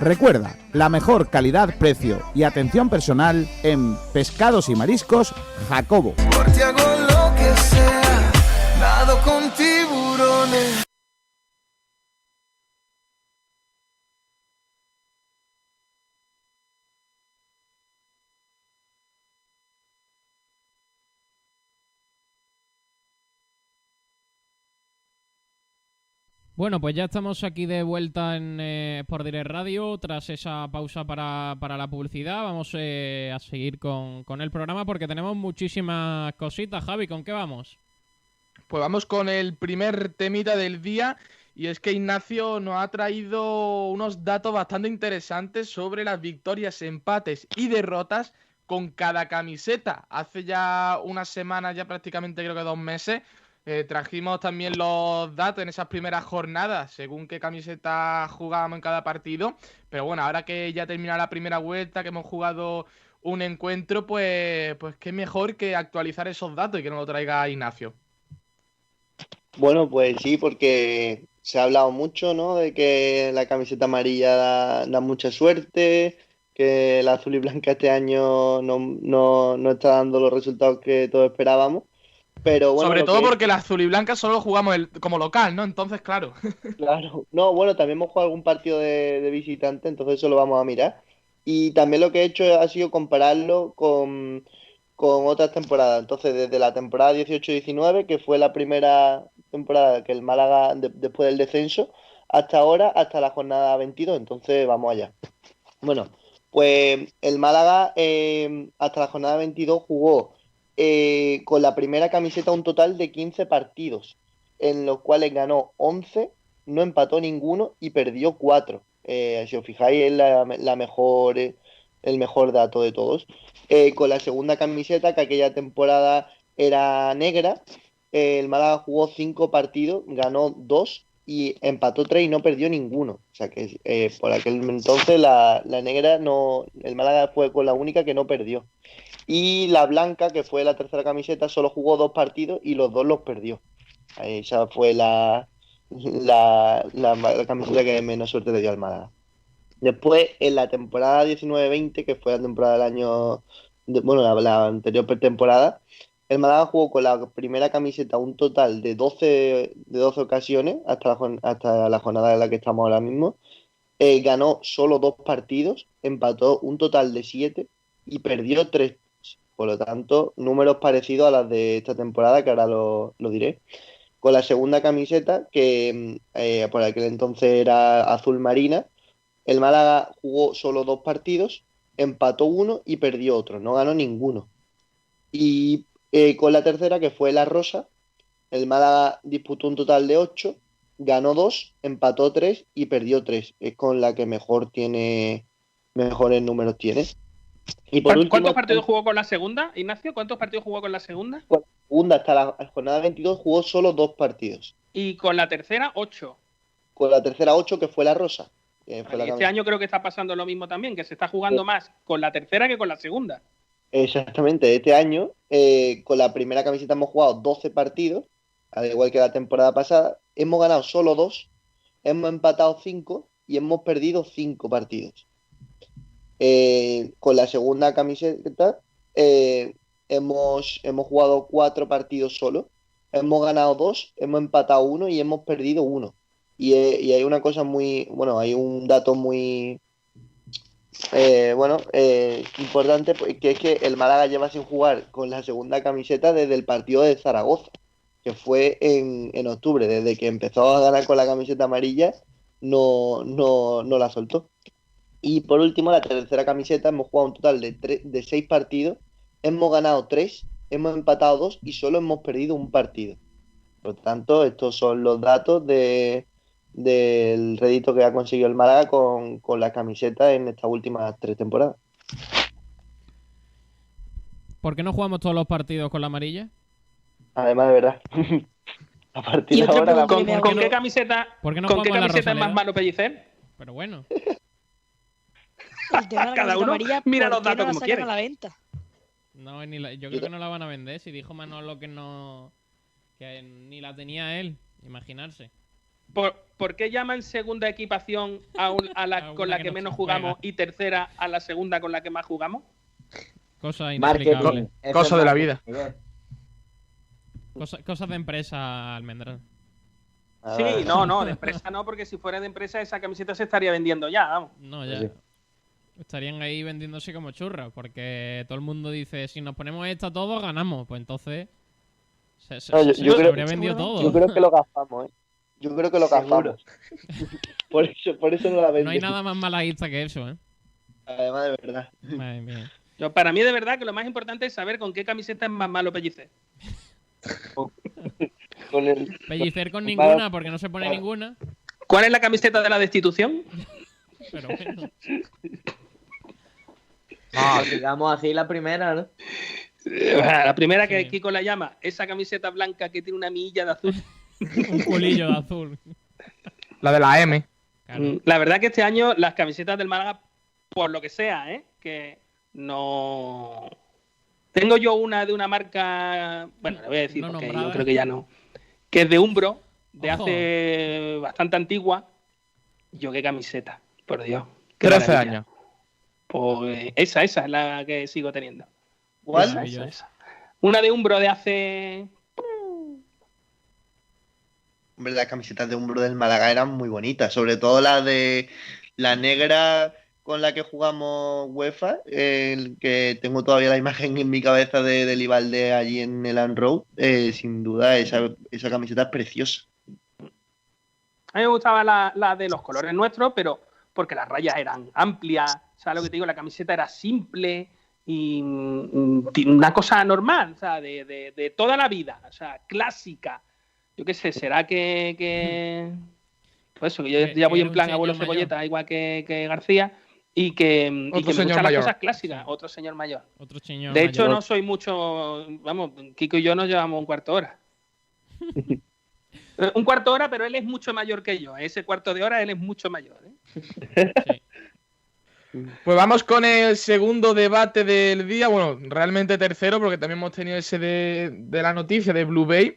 Recuerda, la mejor calidad, precio y atención personal en Pescados y Mariscos Jacobo. Bueno, pues ya estamos aquí de vuelta en eh, Direct Radio. Tras esa pausa para, para la publicidad, vamos eh, a seguir con, con el programa porque tenemos muchísimas cositas. Javi, ¿con qué vamos? Pues vamos con el primer temita del día. Y es que Ignacio nos ha traído unos datos bastante interesantes sobre las victorias, empates y derrotas con cada camiseta. Hace ya una semana, ya prácticamente creo que dos meses, eh, trajimos también los datos en esas primeras jornadas, según qué camiseta jugábamos en cada partido. Pero bueno, ahora que ya termina la primera vuelta, que hemos jugado un encuentro, pues, pues qué mejor que actualizar esos datos y que nos lo traiga Ignacio. Bueno, pues sí, porque se ha hablado mucho, ¿no? De que la camiseta amarilla da, da mucha suerte, que la azul y blanca este año no, no, no está dando los resultados que todos esperábamos. Pero bueno, Sobre todo que- porque la azul y blanca solo jugamos el- como local, ¿no? Entonces, claro. [LAUGHS] Claro, no, bueno, también hemos jugado algún partido de, de visitante, entonces eso lo vamos a mirar. Y también lo que he hecho ha sido compararlo con, con otras temporadas. Entonces, desde la temporada 18-19, que fue la primera temporada que el Málaga, de- después del descenso, hasta ahora, hasta la jornada 22. Entonces, vamos allá. Bueno, pues el Málaga eh, hasta la jornada 22 jugó eh, con la primera camiseta un total de 15 partidos, en los cuales ganó 11, no empató ninguno y perdió 4. Eh, si os fijáis, es la, la mejor, eh, el mejor dato de todos. Eh, con la segunda camiseta, que aquella temporada era negra, eh, el Málaga jugó 5 partidos, ganó 2 y empató 3 y no perdió ninguno. O sea que por aquel entonces la, la negra no, el Málaga fue con la única que no perdió. Y la blanca, que fue la tercera camiseta, solo jugó dos partidos y los dos los perdió. Esa fue la, la, la, camiseta que menos suerte le dio al Málaga. Después, en la temporada 19-20, que fue la temporada del año, de- bueno, la, anterior temporada, el Málaga jugó con la primera camiseta un total de 12, de 12 ocasiones hasta la, hasta la jornada en la que estamos ahora mismo. Eh, ganó solo dos partidos, empató un total de 7 y perdió 3. Por lo tanto, números parecidos a las de esta temporada, que ahora lo, lo diré. Con la segunda camiseta, que mm, eh, por aquel entonces era azul marina, el Málaga jugó solo dos partidos, empató uno y perdió otro, no ganó ninguno. Y eh, con la tercera, que fue la rosa, el Málaga disputó un total de 8, ganó dos, empató tres y perdió tres. Es con la que mejor tiene, mejores números tiene. Y por ¿Cuántos, último, cuántos partidos jugó con la segunda, Ignacio? ¿Cuántos partidos jugó con la segunda? con la segunda hasta la jornada 22 jugó solo dos partidos. Y con la tercera, ocho. Con la tercera ocho que fue la rosa. que fue la Y este año creo que está pasando lo mismo también, que se está jugando más con la tercera que con la segunda. Exactamente, este año eh, con la primera camiseta hemos jugado 12 partidos, al igual que la temporada pasada. Hemos ganado solo dos, hemos empatado 5 y hemos perdido 5 partidos. Eh, con la segunda camiseta eh, hemos, hemos jugado 4 partidos solo, hemos ganado 2, hemos empatado 1 y hemos perdido 1. Y, eh, y hay una cosa muy, bueno, hay un dato muy, bueno, importante, pues, que es que el Málaga lleva sin jugar con la segunda camiseta desde el partido de Zaragoza, que fue en, en octubre, desde que empezó a ganar con la camiseta amarilla, no, no, no la soltó. Y por último, la tercera camiseta, hemos jugado un total de, seis partidos, hemos ganado tres, hemos empatado dos y solo hemos perdido un partido. Por lo tanto, estos son los datos de, del rédito que ha conseguido el Málaga con, con la camiseta en estas últimas tres temporadas. ¿Por qué no jugamos todos los partidos con la amarilla? Además, de verdad. [LAUGHS] a partir de ahora la ¿Con, con qué camiseta, ¿Por qué no ¿con qué camiseta es más malo pellicer? Pero bueno. [LAUGHS] El tema de la [LAUGHS] Cada uno amarilla, mira ¿por los datos no como quiere. la venta? No, ni la- yo creo que no la van a vender. Si dijo Manolo que no. que ni la tenía él. Imaginarse. ¿Por, por qué llaman segunda equipación a, un- a la [LAUGHS] con la que que, no menos jugamos juega. y tercera a la segunda con la que más jugamos? Cosa inexplicable. Eso Cosa de la vida. Miguel. Cosa- cosas de empresa, Almendral. Sí, no, no, de [LAUGHS] empresa no, porque si fuera de empresa esa camiseta se estaría vendiendo ya, vamos. No, ya. Estarían ahí vendiéndose como churros. Porque todo el mundo dice: si nos ponemos esta todos, ganamos. Pues entonces. Se, se- No, yo, se- yo se creo, habría vendido todo. yo creo que lo gastamos, ¿eh? Yo creo que lo Seguro. gastamos. [LAUGHS] por, eso, por eso no la venden. No hay nada más malaguista que eso, ¿eh? Además, de verdad. Madre mía. Yo, para mí, de verdad, que lo más importante es saber con qué camiseta es más malo pellicer. [LAUGHS] Con el... Pellicer con ninguna, porque no se pone ninguna. ¿Cuál es la camiseta de la destitución? [LAUGHS] Pero bueno. [LAUGHS] No, digamos así la primera, ¿no? [LAUGHS] La primera que Kiko la llama, esa camiseta blanca que tiene una milla de azul. [LAUGHS] Un culillo de azul. La de la M. Mm, La verdad que este año las camisetas del Málaga, por lo que sea, ¿eh? que no... Tengo yo una de una marca, bueno, le voy a decir No porque nombrada. yo creo que ya no, que es de Umbro, de Ojo. hace bastante antigua. Yo qué camiseta, por Dios. qué 13 maravilla. años. Pues esa, esa es la que sigo teniendo. ¿Cuál? Esa, esa, esa. Una de Umbro de hace... Hombre, las camisetas de Umbro del Málaga eran muy bonitas, sobre todo la de la negra con la que jugamos UEFA, el que tengo todavía la imagen en mi cabeza de, del Ibalde allí en el Land Road, eh, sin duda esa, esa camiseta es preciosa. A mí me gustaba la, la de los colores nuestros, pero porque las rayas eran amplias, ¿sabes lo que te digo? La camiseta era simple y mm, tiene una cosa normal, o sea, de, de- de toda la vida, o sea, clásica. Yo qué sé, será que... que- [LAUGHS] Pues eso, que yo ya voy en plan abuelo mayor. cebolleta, igual que, que García, y que, y Otro me gustan las mayor. cosas clásicas, otro señor mayor. Otro señor. De hecho, mayor. no soy mucho, vamos, Kiko y yo nos llevamos un cuarto de hora. [LAUGHS] Un cuarto de hora, pero él es mucho mayor que yo. Ese cuarto de hora él es mucho mayor. ¿eh? Pues vamos con el segundo debate del día. Bueno, realmente tercero, porque también hemos tenido ese de, de la noticia de Blue Bay.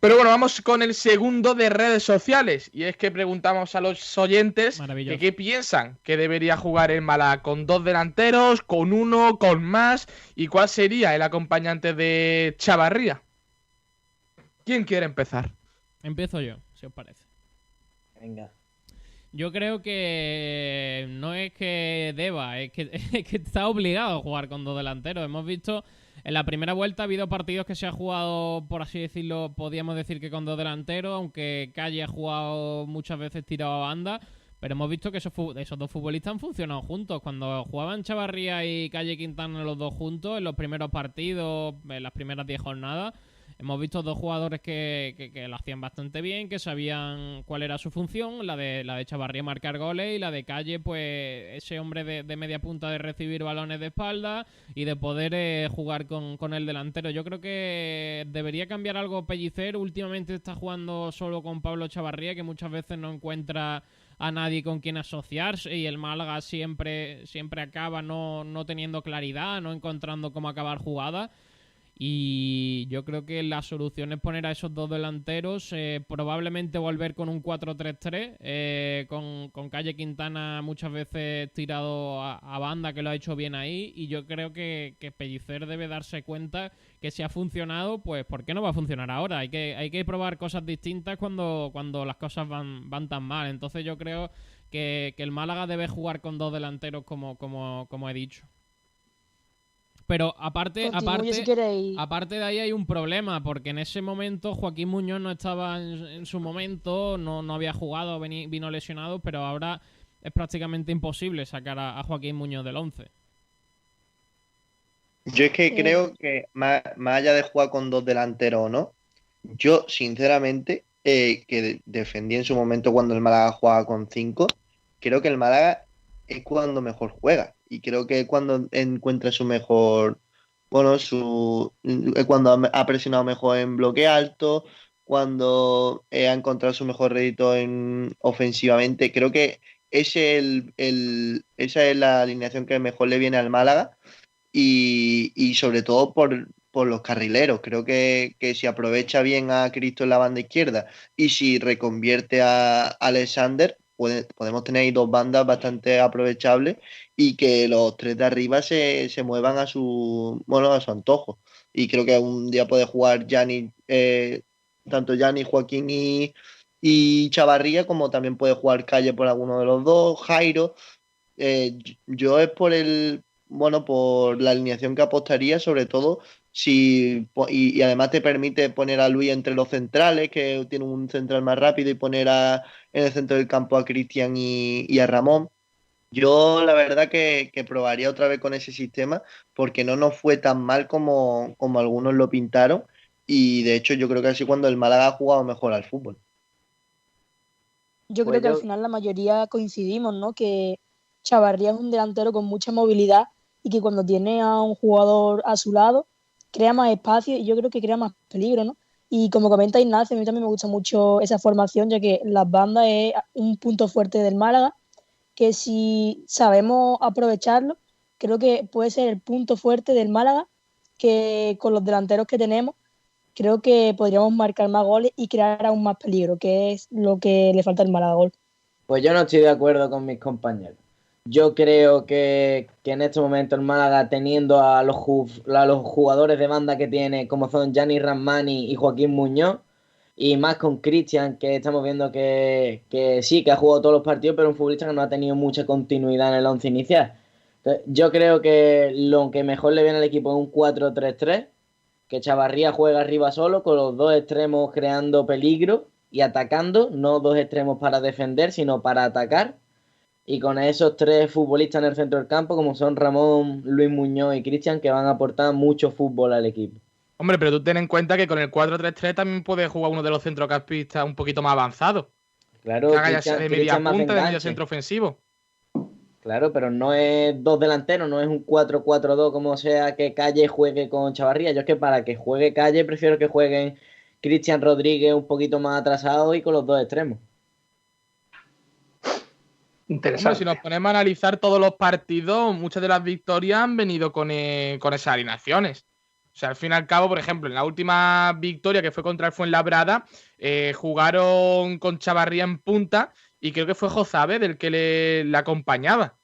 Pero bueno, vamos con el segundo de redes sociales. Y es que preguntamos a los oyentes que qué piensan que debería jugar el Málaga con dos delanteros, con uno, con más, y cuál sería el acompañante de Chavarría. ¿Quién quiere empezar? Empiezo yo, si os parece. Venga. Yo creo que no es que deba, es que, [LAUGHS] es que está obligado a jugar con dos delanteros. Hemos visto en la primera vuelta ha habido partidos que se ha jugado, por así decirlo, podríamos decir que con dos delanteros, aunque Calle ha jugado muchas veces tirado a banda. Pero hemos visto que esos, esos dos futbolistas han funcionado juntos. Cuando jugaban Chavarría y Calle Quintana los dos juntos en los primeros partidos, en las primeras 10 jornadas, hemos visto dos jugadores que, que, lo hacían bastante bien, que sabían cuál era su función, la de, la de Chavarría marcar goles y la de Calle, pues ese hombre de, de media punta de recibir balones de espalda y de poder eh, jugar con, con, el delantero. Yo creo que debería cambiar algo Pellicer, últimamente está jugando solo con Pablo Chavarría, que muchas veces no encuentra a nadie con quien asociarse y el Málaga siempre, siempre acaba no, no teniendo claridad, no encontrando cómo acabar jugada. Y yo creo que la solución es poner a esos dos delanteros, eh, probablemente volver con un 4-3-3, eh, con, con, Calle Quintana muchas veces tirado a, banda, que lo ha hecho bien ahí. Y yo creo que, que, Pellicer debe darse cuenta que si ha funcionado, pues ¿por qué no va a funcionar ahora? Hay que, hay que probar cosas distintas cuando, cuando las cosas van, van tan mal. Entonces yo creo que, que el Málaga debe jugar con dos delanteros, como, como, como he dicho. Pero aparte, aparte, si aparte de ahí hay un problema, porque en ese momento Joaquín Muñoz no estaba en, en su momento, no, no había jugado, vení, vino lesionado, pero ahora es prácticamente imposible sacar a, a Joaquín Muñoz del 11. Yo es que creo que más, más, allá de jugar con dos delanteros o no, yo sinceramente, eh, que defendí en su momento cuando el Málaga jugaba con cinco, creo que el Málaga es cuando mejor juega y creo que cuando encuentra su mejor, bueno, su cuando ha presionado mejor en bloque alto, cuando ha encontrado su mejor rédito en ofensivamente, creo que ese el, el, esa es la alineación que mejor le viene al Málaga y, y sobre todo por, por, los carrileros. Creo que, que, si aprovecha bien a Cristo en la banda izquierda y si reconvierte a Alexander, podemos tener ahí dos bandas bastante aprovechables y que los tres de arriba se, se muevan a su bueno a su antojo. Y creo que un día puede jugar Gianni, eh, tanto Gianni, Joaquín y, y Chavarría, como también puede jugar Calle por alguno de los dos, Jairo. Eh, yo es por el bueno por la alineación que apostaría, sobre todo si y, y, además te permite poner a Luis entre los centrales, que tiene un central más rápido, y poner a, en el centro del campo a Cristian y, y, a Ramón. Yo la verdad que, que, probaría otra vez con ese sistema porque no nos fue tan mal como, como algunos lo pintaron y de hecho yo creo que así cuando el Málaga ha jugado mejor al fútbol. Yo creo pues que yo... al final la mayoría coincidimos, ¿no? Que Chavarría es un delantero con mucha movilidad y que cuando tiene a un jugador a su lado crea más espacio y yo creo que crea más peligro, ¿no? Y como comenta Ignacio, a mí también me gusta mucho esa formación, ya que las bandas es un punto fuerte del Málaga, que si sabemos aprovecharlo, creo que puede ser el punto fuerte del Málaga, que con los delanteros que tenemos, creo que podríamos marcar más goles y crear aún más peligro, que es lo que le falta al Málaga gol. Pues yo no estoy de acuerdo con mis compañeros. Yo creo que, que, en este momento el Málaga, teniendo a los, los jugadores de banda que tiene, como son Gianni Ramani y Joaquín Muñoz, y más con Cristian, que estamos viendo que, que, sí, que ha jugado todos los partidos, pero un futbolista que no ha tenido mucha continuidad en el once inicial. Entonces, yo creo que lo que mejor le viene al equipo es un 4-3-3, que Chavarría juega arriba solo, con los dos extremos creando peligro y atacando, no dos extremos para defender, sino para atacar y con esos tres futbolistas en el centro del campo, como son Ramón, Luis Muñoz y Cristian, que van a aportar mucho fútbol al equipo. Hombre, pero tú ten en cuenta que con el 4-3-3 también puede jugar uno de los centrocampistas un poquito más avanzado. Claro, que haga ya sea de media punta, de medio centro ofensivo. Claro, pero no es dos delanteros, no es un 4-4-2 como sea que Calle juegue con Chavarría. Yo es que para que juegue Calle prefiero que jueguen Cristian Rodríguez un poquito más atrasado y con los dos extremos. Interesante. Si nos ponemos a analizar todos los partidos, muchas de las victorias han venido con, eh, con esas alineaciones. O sea, al fin y al cabo, por ejemplo, en la última victoria que fue contra el Fuenlabrada, eh, jugaron con Chavarría en punta y creo que fue Jozabe del que le, le, acompañaba.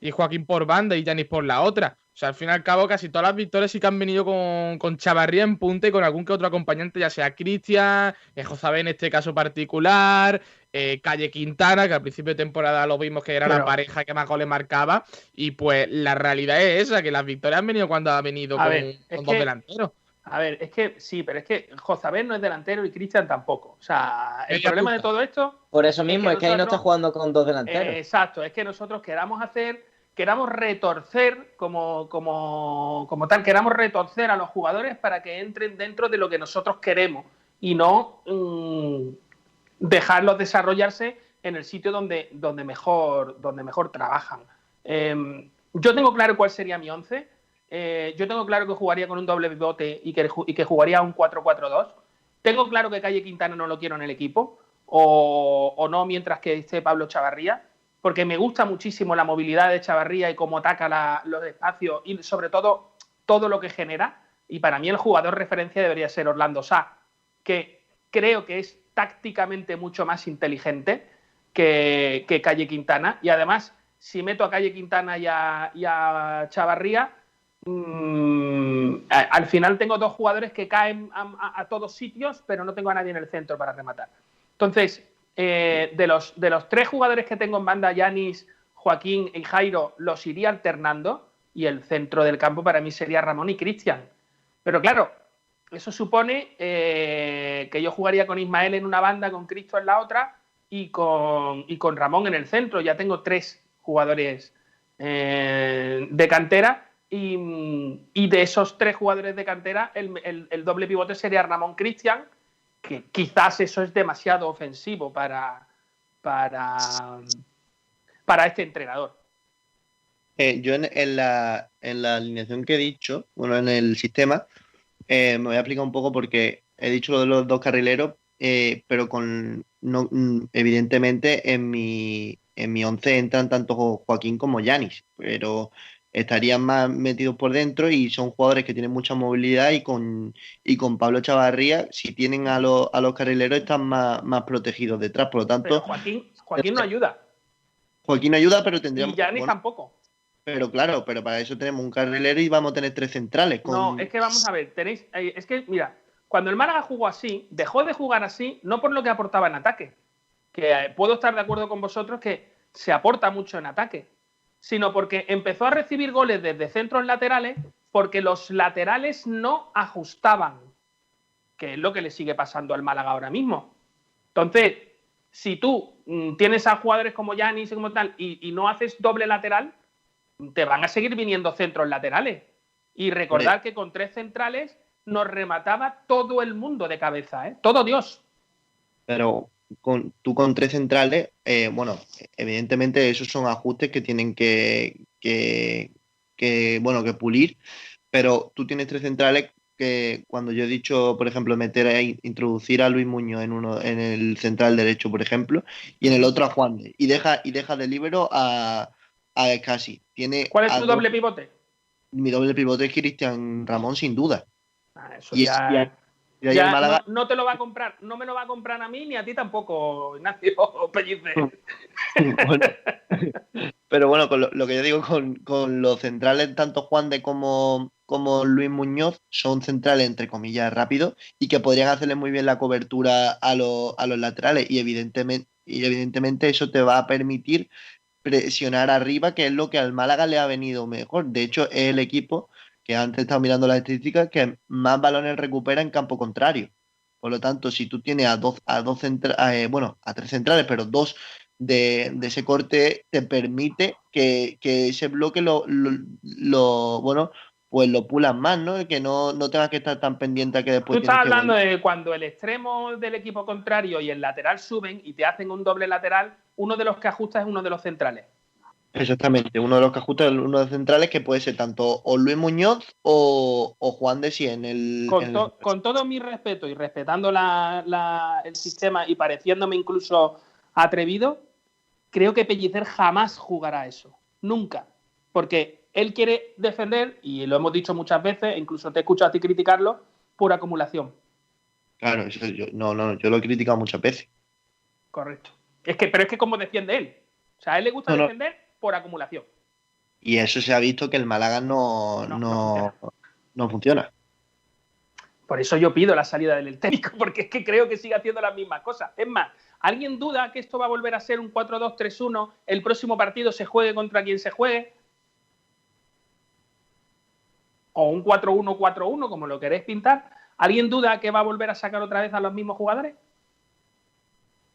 Y Joaquín por banda y Yanis por la otra. O sea, al fin y al cabo, casi todas las victorias sí que han venido con, con Chavarría en punta y con algún que otro acompañante, ya sea Cristian, eh, Jozabe en este caso particular, eh, Calle Quintana, que al principio de temporada lo vimos que era la pareja que más goles marcaba. Y pues la realidad es esa, que las victorias han venido cuando ha venido a con, ver, con es dos que, delanteros. A ver, es que sí, pero es que Josabel no es delantero y Cristian tampoco. O sea, el Ella problema puta. de todo esto. Por eso mismo, es que, es que ahí no está jugando con dos delanteros. Eh, exacto, es que nosotros queramos hacer queramos retorcer como, como, como tal, queramos retorcer a los jugadores para que entren dentro de lo que nosotros queremos y no mm, dejarlos desarrollarse en el sitio donde, donde, mejor, donde mejor trabajan. Em, yo tengo claro cuál sería mi 11. Eh, yo tengo claro que jugaría con un doble pivote y que, y que jugaría un 4-4-2. Tengo claro que Calle Quintana no lo quiero en el equipo, o, o no mientras que esté Pablo Chavarría, porque me gusta muchísimo la movilidad de Chavarría y cómo ataca los espacios y sobre todo todo lo que genera. Y para mí el jugador referencia debería ser Orlando Sá, que creo que es tácticamente mucho más inteligente que, Calle Quintana. Y además, si meto a Calle Quintana y a, Chavarría, mm, al final tengo dos jugadores que caen a- a todos sitios, pero no tengo a nadie en el centro para rematar. Entonces, eh, de, los, de los tres jugadores que tengo en banda, Yanis, Joaquín y Jairo, los iría alternando y el centro del campo para mí sería Ramón y Cristian. Pero claro, eso supone eh, que yo jugaría con Ismael en una banda, con Cristo en la otra y con, y con Ramón en el centro. Ya tengo tres jugadores eh, de cantera y, de esos tres jugadores de cantera, el, el- el doble pivote sería Ramón Cristian, que quizás eso es demasiado ofensivo para, para, para este entrenador. Eh, yo en, la, en la alineación que he dicho, bueno, en el sistema, eh, me voy a explicar un poco porque he dicho lo de los dos carrileros, eh, pero con no, mm, evidentemente en mi en mi once entran tanto Jo- Joaquín como Yanis, pero estarían más metidos por dentro y son jugadores que tienen mucha movilidad y con y con Pablo Chavarría, si tienen a los, a los carrileros, están más, más protegidos detrás. Por lo Pero tanto, Joaquín, Joaquín no ayuda. Joaquín ayuda, pero Y tendríamos. Yanis bueno, tampoco. pero claro, pero para eso tenemos un carrilero y vamos a tener tres centrales. Con... No, es que vamos a ver, tenéis. eh, Es que, mira, cuando el Málaga jugó así, dejó de jugar así, no por lo que aportaba en ataque, que eh, puedo estar de acuerdo con vosotros que se aporta mucho en ataque, sino porque empezó a recibir goles desde centros laterales porque los laterales no ajustaban, que es lo que le sigue pasando al Málaga ahora mismo. Entonces, si tú mm, tienes a jugadores como Yanis y como tal y, y no haces doble lateral, te van a seguir viniendo centros laterales. Y recordar que con tres centrales nos remataba todo el mundo de cabeza, ¿eh? Todo Dios. Pero con, tú con tres centrales, eh, bueno, evidentemente esos son ajustes que tienen que, que, que, bueno, que pulir, pero tú tienes tres centrales que cuando yo he dicho, por ejemplo, meter introducir a Luis Muñoz en uno, en el central derecho, por ejemplo, y en el otro a Juan y deja, y deja de libero a, a Escasi. Tiene ¿Cuál es tu dos- doble pivote? Mi doble pivote es Cristian Ramón, sin duda. Ah, eso Y, ya- y ahí- y ahí ya el Málaga, no, no te lo va a comprar, no me lo va a comprar a mí ni a ti tampoco, Ignacio [LAUGHS] Pellice. Bueno, pero bueno, con lo, lo que yo digo con, con los centrales, tanto Juan de como, como Luis Muñoz, son centrales entre comillas rápidos y que podrían hacerle muy bien la cobertura a, los- a los laterales y evidentemente, y evidentemente eso te va a permitir presionar arriba, que es lo que al Málaga le ha venido mejor. De hecho, es el equipo que antes estaba mirando las estadísticas que más balones recupera en campo contrario. Por lo tanto, si tú tienes a dos, a dos a, eh, bueno, a tres centrales, pero dos de, de ese corte, te permite que, que ese bloque lo, lo, lo- bueno, pues lo pulas más, ¿no? Que no, no tengas que estar tan pendiente a que Tú después estás tienes que hablando volver. de cuando el extremo del equipo contrario y el lateral suben y te hacen un doble lateral, uno de los que ajusta es uno de los centrales. Exactamente, uno de los que ajusta uno de los centrales que puede ser tanto o Luis Muñoz o, o Juan de Si en el, Con, en el- to- con todo mi respeto y respetando la- la- el sistema y pareciéndome incluso atrevido, creo que Pellicer jamás jugará eso. Nunca. Porque él quiere defender, y lo hemos dicho muchas veces, e incluso te escucho a ti criticarlo, por acumulación. Claro, eso yo, no, no, yo lo he criticado muchas veces. Correcto. Es que, pero es que como defiende él. O sea, a él le gusta No, no. Por acumulación. Y eso se ha visto que el Málaga no, no, no funciona. Por eso yo pido la salida del técnico, [LAUGHS] porque es que creo que sigue haciendo las mismas cosas. Es más, ¿alguien duda que esto va a volver a ser un 4-2-3-1? El próximo partido se juegue contra quien se juegue. O un 4-1-4-1, como lo queréis pintar. ¿Alguien duda que va a volver a sacar otra vez a los mismos jugadores?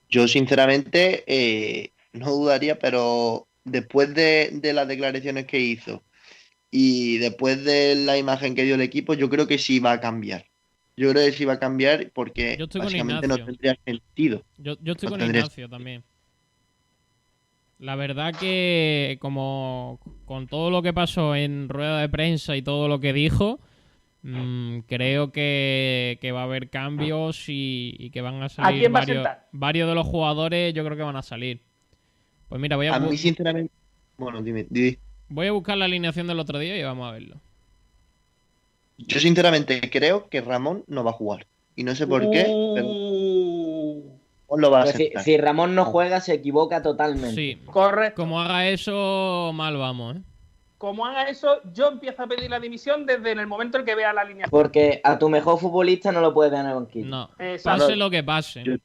Yo sinceramente eh, no dudaría, pero después de, de las declaraciones que hizo y después de la imagen que dio el equipo, yo creo que sí va a cambiar. Yo creo que sí va a cambiar porque Yo estoy con básicamente no tendría sentido. Yo, yo estoy No con tendría- Ignacio también. La verdad que como con todo lo que pasó en rueda de prensa y todo lo que dijo, mm, creo que, que va a haber cambios y, y que van a salir quién va a varios, varios de los jugadores, yo creo que van a salir. Pues mira, voy a, A mí, sinceramente. Bueno, dime, di. voy a buscar la alineación del otro día y vamos a verlo. Yo sinceramente creo que Ramón no va a jugar. Y no sé por qué, pero Ramón lo va a si, aceptar. si Ramón no juega, se equivoca totalmente. Sí. Correcto. Como haga eso, mal vamos, ¿eh? Como haga eso, yo empiezo a pedir la dimisión desde en el momento en que vea la línea. Porque a tu mejor futbolista no lo puedes ver en el banquillo. No. Exacto. Pase lo que pase. Yo,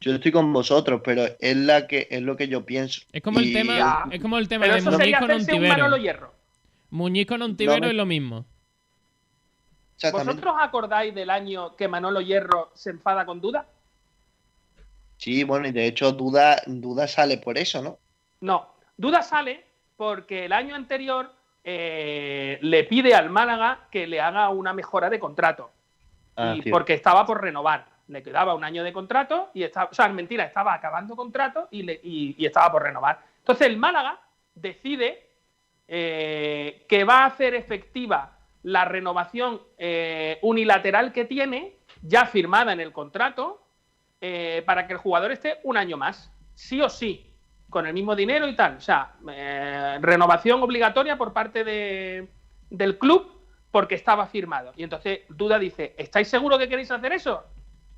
yo estoy con vosotros, pero es la que es lo que yo pienso. Es como el tema, es como el tema Pero de eso Muñiz sería con un Hierro. Muñiz con Ontivero No, es lo mismo. ¿Vosotros acordáis del año que Manolo Hierro se enfada con Duda? Sí, bueno, y de hecho Duda, Duda sale por eso, ¿no? No, Duda sale porque el año anterior eh, le pide al Málaga que le haga una mejora de contrato. Ah, y porque estaba por renovar. Le quedaba un año de contrato y estaba, o sea, mentira, estaba acabando contrato y, le- y- estaba por renovar. Entonces el Málaga decide eh, que va a hacer efectiva la renovación eh, unilateral que tiene, ya firmada en el contrato, eh, para que el jugador esté un año más, sí o sí, con el mismo dinero y tal. O sea, renovación obligatoria por parte de- del club porque estaba firmado. Y entonces Duda dice, ¿estáis seguros que queréis hacer eso?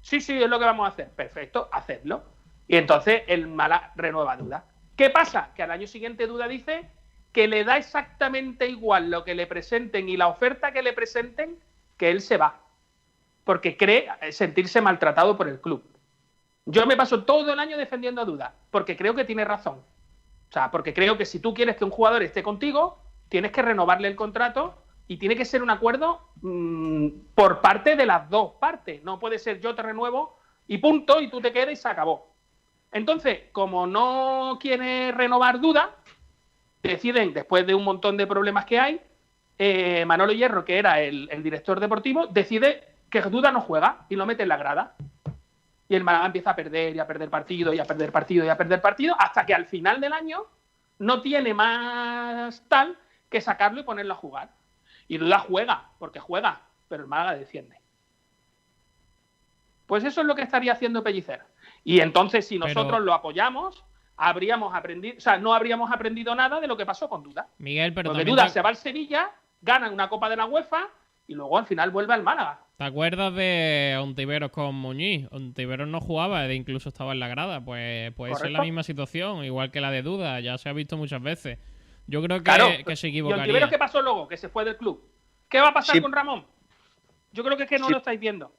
Sí, sí, es lo que vamos a hacer. Perfecto, hacedlo. Y entonces el Mala renueva Duda. ¿Qué pasa? Que al año siguiente Duda dice que le da exactamente igual lo que le presenten y la oferta que le presenten, que él se va. Porque cree sentirse maltratado por el club. Yo me paso todo el año defendiendo a Duda, porque creo que tiene razón. O sea, porque creo que si tú quieres que un jugador esté contigo, tienes que renovarle el contrato y tiene que ser un acuerdo mm, por parte de las dos partes. No puede ser yo te renuevo y punto, y tú te quedas y se acabó. Entonces, como no quiere renovar Duda, deciden, después de un montón de problemas que hay, eh, Manolo Hierro, que era el, director deportivo, decide que Duda no juega y lo mete en la grada. Y el Málaga empieza a perder y a perder partido y a perder partido y a perder partido hasta que al final del año no tiene más tal que sacarlo y ponerlo a jugar. Y Duda juega, porque juega, pero el Málaga defiende. Pues eso es lo que estaría haciendo Pellicer. Y entonces, si Pero- nosotros lo apoyamos, habríamos aprendido, o sea, no habríamos aprendido nada de lo que pasó con Duda. Miguel, pero Porque Duda te, se va al Sevilla, gana una Copa de la UEFA y luego al final vuelve al Málaga. ¿te acuerdas de Ontiveros con Muñiz? Ontiveros no jugaba, e incluso estaba en la grada. Pues puede ser la Correcto. misma situación, igual que la de Duda, ya se ha visto muchas veces. Yo creo que, Claro, que se ¿Y equivocaría. Ontiveros qué pasó luego? Que se fue del club. ¿Qué va a pasar Sí. con Ramón? Yo creo que es que no Sí. lo estáis viendo.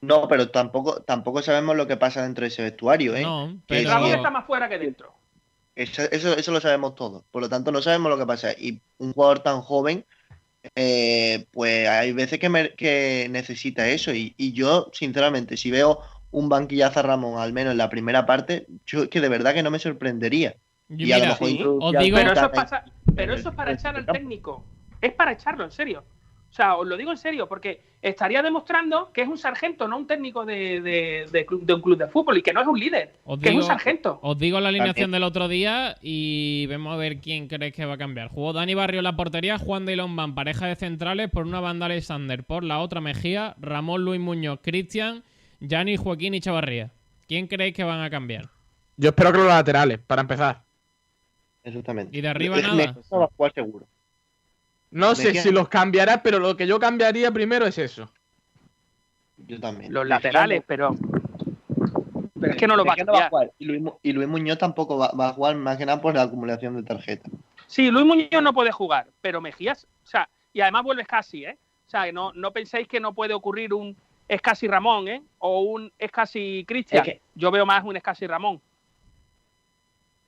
No, pero tampoco, tampoco sabemos lo que pasa dentro de ese vestuario, ¿eh? No, pero- Ramón está más fuera que dentro. Eso, eso, eso lo sabemos todos. Por lo tanto, no sabemos lo que pasa. Y un jugador tan joven, eh, pues hay veces que, me- que necesita eso. Y, y yo, sinceramente, si veo un banquillazo a Ramón, al menos en la primera parte, yo que de verdad que no me sorprendería. Yo, y a lo mira, mejor sí, introducir os al digo- Pero eso, es Tata- pasa- pero eso es para echar al técnico. Es para echarlo, en serio. O sea, os lo digo en serio, porque estaría demostrando que es un sargento, no un técnico de, de- de club- de un club de fútbol y que no es un líder, Os que es digo- un sargento. Os digo la alineación del otro día y vemos a ver quién creéis que va a cambiar. Jugó Dani Barrio en la portería, Juan de Lombán, pareja de centrales, por una banda Alexander, por la otra Mejía, Ramón Luis Muñoz, Cristian, Yanni, Joaquín y Chavarría. ¿Quién creéis que van a cambiar? Yo espero que los laterales, para empezar. Exactamente. Y de arriba nada. Va a jugar seguro. No sé si los cambiará, pero lo que yo cambiaría primero es eso. Yo también. Los laterales, no- pero. Pero es que no lo va a no va jugar. Y Luis, Mu- y Luis Muñoz tampoco va, va a jugar, más que nada por la acumulación de tarjetas. Sí, Luis Muñoz no puede jugar, pero Mejías, o sea, y además vuelve casi, ¿eh? O sea, no, no penséis que no puede ocurrir un es casi Ramón, ¿eh? O un es casi Cristian. Es que- Yo veo más un es casi Ramón.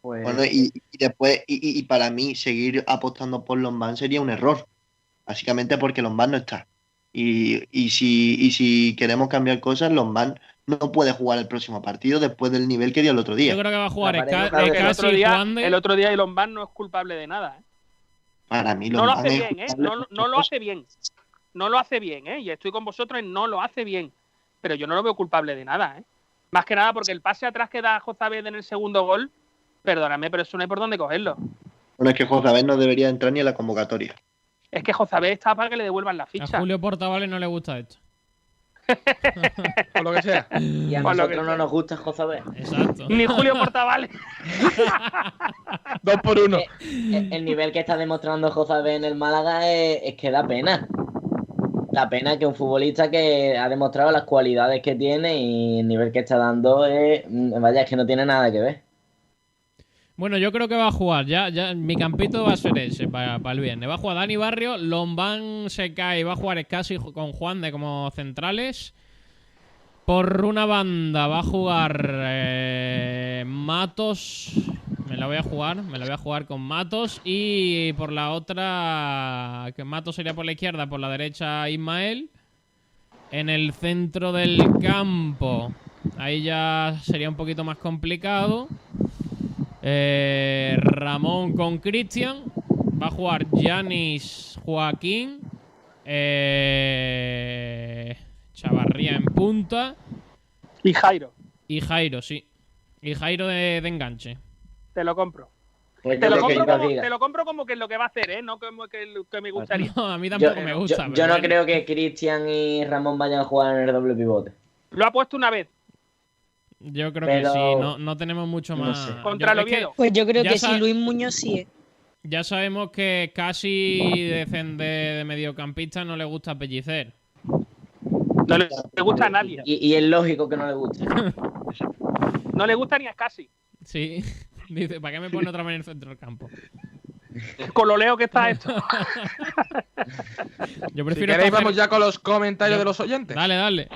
Pues, Bueno, y, y después, y, y- y para mí, seguir apostando por Lombán sería un error. Básicamente porque Lombán no está. Y, y si, y si queremos cambiar cosas, Lombán no puede jugar el próximo partido después del nivel que dio el otro día. Yo creo que va a jugar Esca- el otro y día, de- el otro día Elon Musk no es culpable de nada. ¿eh? Para mí No lo Lombán hace es bien, ¿eh? No, lo hace bien. No lo hace bien, ¿eh? Y estoy con vosotros en no lo hace bien. Pero yo no lo veo culpable de nada, ¿eh? Más que nada porque el pase atrás que da Jozabed en el segundo gol, perdóname, pero eso no hay por dónde cogerlo. Bueno, es que José no debería entrar ni en la convocatoria. Es que Jozabed está para que le devuelvan la A ficha. Julio Portavales no le gusta esto. [LAUGHS] Por lo que sea. Y a Por nosotros que no nos gusta Jozabed. Exacto. Ni Julio Portavales. [LAUGHS] Dos por uno. El, el nivel que está demostrando Jozabed en el Málaga es, es que da pena. Da pena que un futbolista que ha demostrado las cualidades que tiene y el nivel que está dando es. mm, Vaya, es que no tiene nada que ver. Bueno, yo creo que va a jugar. Ya, ya, mi campito va a ser ese para, el viernes. Va a jugar Dani Barrio, Lombán se cae, va a jugar Escasi con Juan de como centrales. Por una banda va a jugar eh, Matos. Me la voy a jugar, me la voy a jugar con Matos. Y por la otra, que Matos sería por la izquierda, por la derecha Ismael. En el centro del campo, ahí ya sería un poquito más complicado. Eh, Ramón con Cristian. Va a jugar Yanis Joaquín. Eh, Chavarría en punta. Y Jairo, Y Jairo, sí. Y Jairo de, de enganche. te lo compro. Pues Te lo, compro como, diga. te lo compro como que es lo que va a hacer, ¿eh? No como que, que me gustaría. [LAUGHS] No, a mí Yo, tampoco me gusta. yo no bueno. creo que Cristian y Ramón vayan a jugar en el doble pivote. Lo ha puesto una vez. Yo creo pero- que sí. No, no tenemos mucho no más. sé. Contra Yo- es que. Pues yo creo Ya que sí, Luis Muñoz sí es. Ya sabemos que casi de, cen- de, mediocampista no le gusta pellicer. No le, gusta a nadie. Y, y es lógico que no le guste. No le gusta ni a Casi. Sí. [LAUGHS] Dice, ¿para qué me pone otra vez en el centro del campo? Con lo leo que está esto. [LAUGHS] Yo Si prefiero. queréis, escoger- vamos ya con los comentarios Yo- de los oyentes. Dale, dale.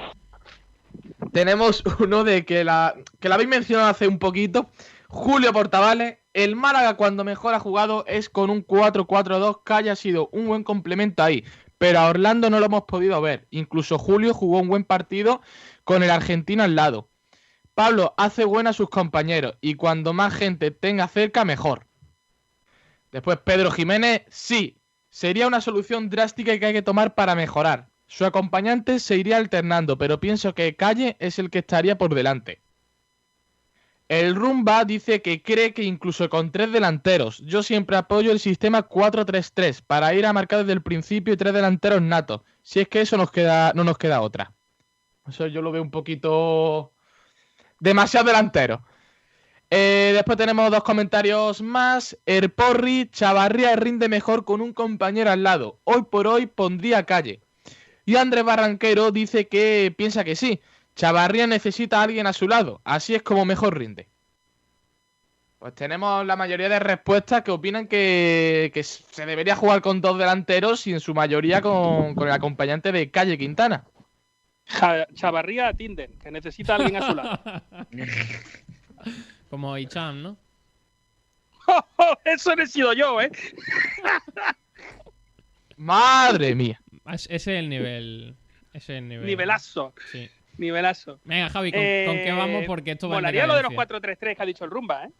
Tenemos uno de que la, que la habéis mencionado hace un poquito. Julio Portavales. El Málaga cuando mejor ha jugado es con un 4-4-2 que haya sido un buen complemento ahí. Pero a Orlando no lo hemos podido ver. Incluso Julio jugó un buen partido con el argentino al lado. Pablo hace buena a sus compañeros y cuando más gente tenga cerca, mejor. Después Pedro Jiménez, sí, sería una solución drástica que hay que tomar para mejorar. Su acompañante se iría alternando, pero pienso que Calle es el que estaría por delante. El Rumba dice que cree que incluso con tres delanteros, yo siempre apoyo el sistema 4-3-3 para ir a marcar desde el principio y tres delanteros natos. Si es que eso nos queda, no nos queda otra. Eso yo lo veo un poquito demasiado delantero. Eh, después tenemos dos comentarios más. Erporri, Chavarría rinde mejor con un compañero al lado. Hoy por hoy pondría calle. Y Andrés Barranquero dice que piensa que sí. Chavarría necesita a alguien a su lado. Así es como mejor rinde. Pues tenemos la mayoría de respuestas que opinan que, que se debería jugar con dos delanteros y en su mayoría con, con el acompañante de Calle Quintana. Chavarría Tinder, que necesita a alguien a su lado. [LAUGHS] Como Icham, ¿no? [LAUGHS] Eso no he sido yo, ¿eh? Madre mía. Es- Ese es el nivel. Ese es el nivel. Nivelazo. Sí. Nivelazo. Venga, Javi, ¿con, con qué vamos? Porque esto va Molaría lo de los decadencia. 4-3-3 que ha dicho el Rumba, ¿eh?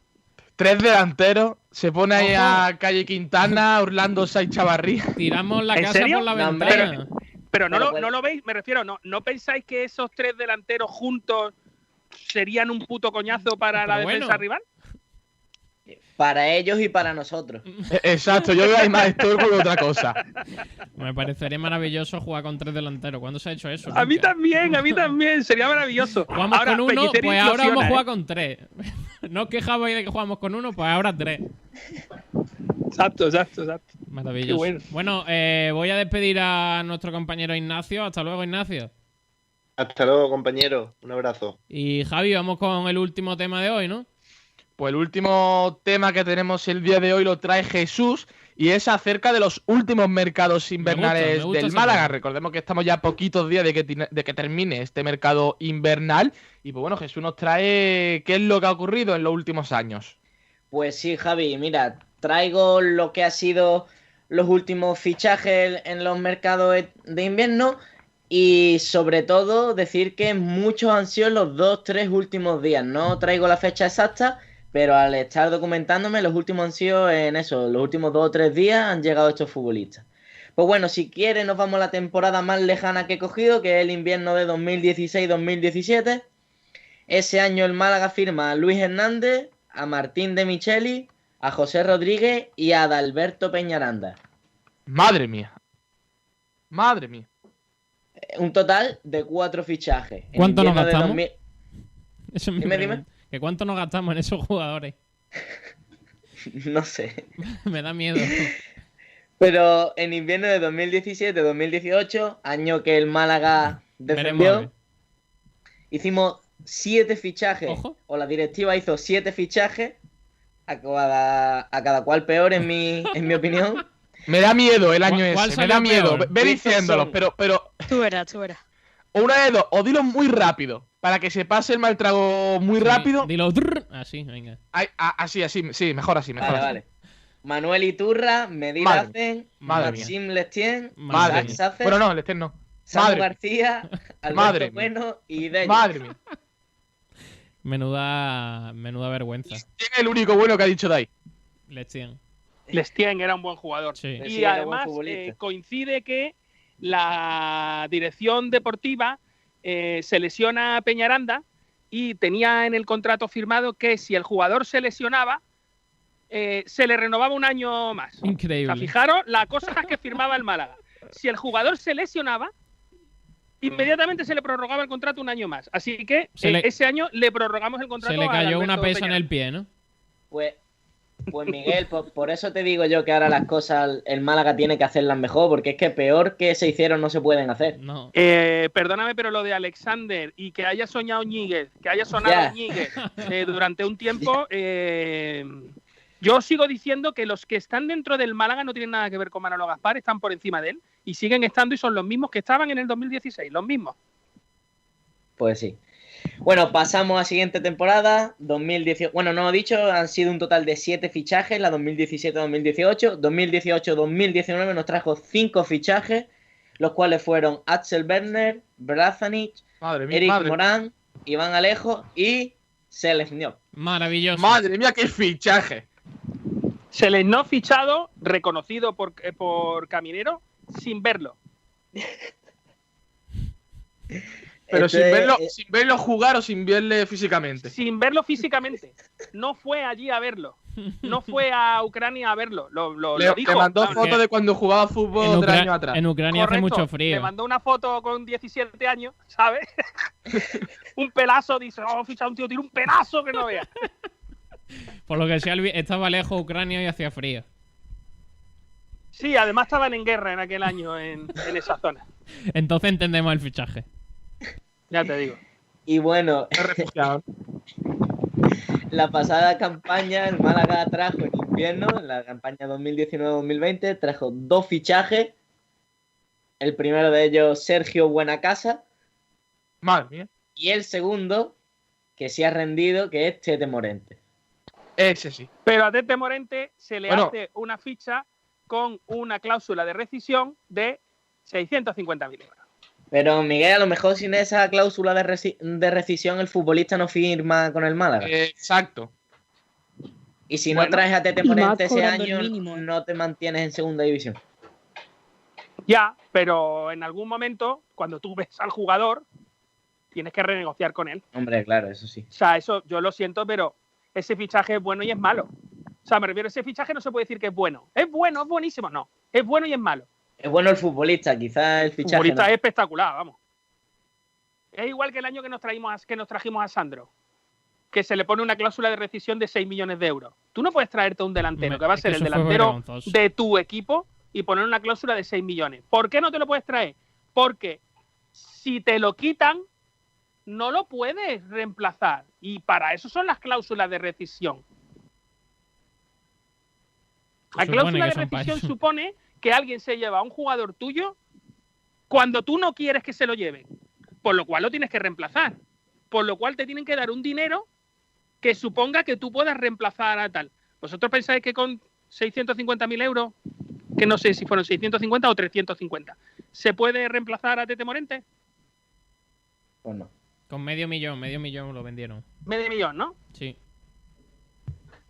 Tres delanteros. Se pone ahí Ojo. a Calle Quintana, Orlando Sai Chavarría. Tiramos la ¿En casa serio? por la No, ventana. Pero no Pero lo, no lo veis, me refiero, no, ¿no pensáis que esos tres delanteros juntos serían un puto coñazo para Pero la bueno. defensa rival? Para ellos y para nosotros. Eh, Exacto, yo veo ahí más esto que otra cosa. Me parecería maravilloso jugar con tres delanteros. ¿Cuándo se ha hecho eso? A mí también, a mí también, sería maravilloso. Jugamos Ahora, con uno, Pellicer pues ahora vamos a jugar con tres. [LAUGHS] no os quejabais de que jugamos con uno, pues ahora tres. Exacto, exacto, exacto. Maravilloso. Qué bueno. Bueno, eh, voy a despedir a nuestro compañero Ignacio. Hasta luego, Ignacio. Hasta luego, compañero. Un abrazo. Y Javi, vamos con el último tema de hoy, ¿no? Pues el último tema que tenemos el día de hoy lo trae Jesús y es acerca de los últimos mercados invernales me gusta del Málaga. tema. Recordemos que estamos ya a poquitos días de que, de que termine este mercado invernal. Y pues bueno, Jesús nos trae qué es lo que ha ocurrido en los últimos años. Pues sí, Javi, mira, traigo lo que ha sido los últimos fichajes en los mercados e- de invierno y sobre todo decir que muchos han sido en los dos, tres últimos días. No traigo la fecha exacta, pero al estar documentándome, los últimos han sido en eso, los últimos dos o tres días han llegado estos futbolistas. Pues bueno, si quiere nos vamos a la temporada más lejana que he cogido, que es el invierno de 2016-2017. Ese año el Málaga firma a Luis Hernández, a Martín de Micheli, a José Rodríguez y a Adalberto Peñaranda. Madre mía. Madre mía. Un total de cuatro fichajes. ¿Cuánto nos invierno de gastamos? 2000 Eso es mi Dime, pregunta. ¿Que ¿Cuánto nos gastamos en esos jugadores? [LAUGHS] No sé. [LAUGHS] Me da miedo. Pero en invierno de 2017-2018, año que el Málaga defendió, hicimos siete fichajes. O la directiva hizo siete fichajes. A cada, a cada cual peor, en mi, en mi opinión. [LAUGHS] Me da miedo el año ¿Cuál- cuál ese, me da miedo. peor? Ve Estos diciéndolo, son- pero, pero. Tú verás, tú verás. O una de dos, o dilo muy rápido, para que se pase el mal trago muy rápido. Dilo drrr, así, venga. Ay, a- así, así, sí, mejor así, mejor Vale, así. vale. Manuel Iturra, Medina Madre Hacen, Madre Maxim Lestien, Madre. Sacer, Bueno, no, Lester no. Samu Madre. García, [LAUGHS] Alberto Madre. Bueno y Denis. Madre mía. Menuda, menuda vergüenza. ¿Quién es el único bueno que ha dicho Dai? Lestien. Lestien era un buen jugador. Sí. Y además eh, coincide que la dirección deportiva eh, se lesiona a Peñaranda y tenía en el contrato firmado que si el jugador se lesionaba, eh, se le renovaba un año más. O sea, Increíble. fijaros la cosa que firmaba el Málaga. Si el jugador se lesionaba, inmediatamente se le prorrogaba el contrato un año más. Así que eh, le- ese año le prorrogamos el contrato Se le cayó una pesa en el pie, ¿no? Pues, pues Miguel, por, por eso te digo yo que ahora las cosas el Málaga tiene que hacerlas mejor, porque es que peor que se hicieron no se pueden hacer. No. Eh, perdóname, pero lo de Alexander y que haya soñado Ñíguez, que haya sonado. Ñíguez eh, [LAUGHS] durante un tiempo, eh, yo sigo diciendo que los que están dentro del Málaga no tienen nada que ver con Manolo Gaspar, están por encima de él y siguen estando y son los mismos que estaban en el 2016, los mismos. Pues sí. Bueno, pasamos a siguiente temporada, 2018. Bueno, no he dicho, han sido un total de siete fichajes, la 2017-2018. 2018-2019 nos trajo cinco fichajes, los cuales fueron Axel Werner, Brazanic, Madre mía, Eric madre. Morán, Iván Alejo y Selezniov. Maravilloso. Madre mía, qué fichaje. Se les no fichado, reconocido por, eh, por Caminero, sin verlo. [LAUGHS] Pero Este, sin, verlo, eh, sin verlo jugar o sin verle físicamente. Sin verlo físicamente. No fue allí a verlo. No fue a Ucrania a verlo. Lo, lo- Le, lo dijo. le mandó fotos de cuando jugaba fútbol En, tres Ucra- años atrás. en Ucrania hace mucho frío. Me mandó una foto con 17 años, ¿sabes? [LAUGHS] un pelazo, dice, oh, fichar un tío, tiene un pelazo que no vea. [LAUGHS] Por lo que sea, estaba lejos Ucrania y hacía frío. Sí, además estaban en guerra en aquel año en, en esa zona. Entonces entendemos el fichaje. Ya te digo. Y bueno, [LAUGHS] la pasada campaña el Málaga trajo en invierno, en la campaña 2019-2020, trajo dos fichajes. El primero de ellos, Sergio Buenacasa. Madre mía. Y el segundo, que se ha rendido, que es Tete Morente. Ese sí. Pero a Tete Morente se le Bueno. hace una ficha con una cláusula de rescisión de 650.000 euros. Pero Miguel, a lo mejor sin esa cláusula de, reci- de rescisión el futbolista no firma con el Málaga. Exacto. Y si no traes a Tete Morente ese año, ¿eh? no te mantienes en segunda división. Ya, pero en algún momento, cuando tú ves al jugador, tienes que renegociar con él. Hombre, claro, eso sí. O sea, eso yo lo siento, pero ese fichaje es bueno y es malo. O sea, me refiero, ese fichaje no se puede decir que es bueno. Es bueno, es buenísimo, no. Es bueno y es malo. Es bueno el futbolista, quizás el El fichaje. futbolista no. es espectacular, vamos. Es igual que el año que nos, traímos a- que nos trajimos a Sandro, que se le pone una cláusula de rescisión de 6 millones de euros. Tú no puedes traerte un delantero Me- que va a ser el delantero de tu equipo y poner una cláusula de 6 millones. ¿Por qué no te lo puedes traer? Porque si te lo quitan, no lo puedes reemplazar. Y para eso son las cláusulas de rescisión. La supone cláusula de rescisión supone que alguien se lleva a un jugador tuyo cuando tú no quieres que se lo lleven, por lo cual lo tienes que reemplazar, por lo cual te tienen que dar un dinero que suponga que tú puedas reemplazar a tal. ¿Vosotros pensáis que con 650.000 euros que no sé si fueron 650 o 350. ¿Se puede reemplazar a Tete Morente? Pues no. Con medio millón, medio millón lo vendieron. Medio millón, ¿no? Sí.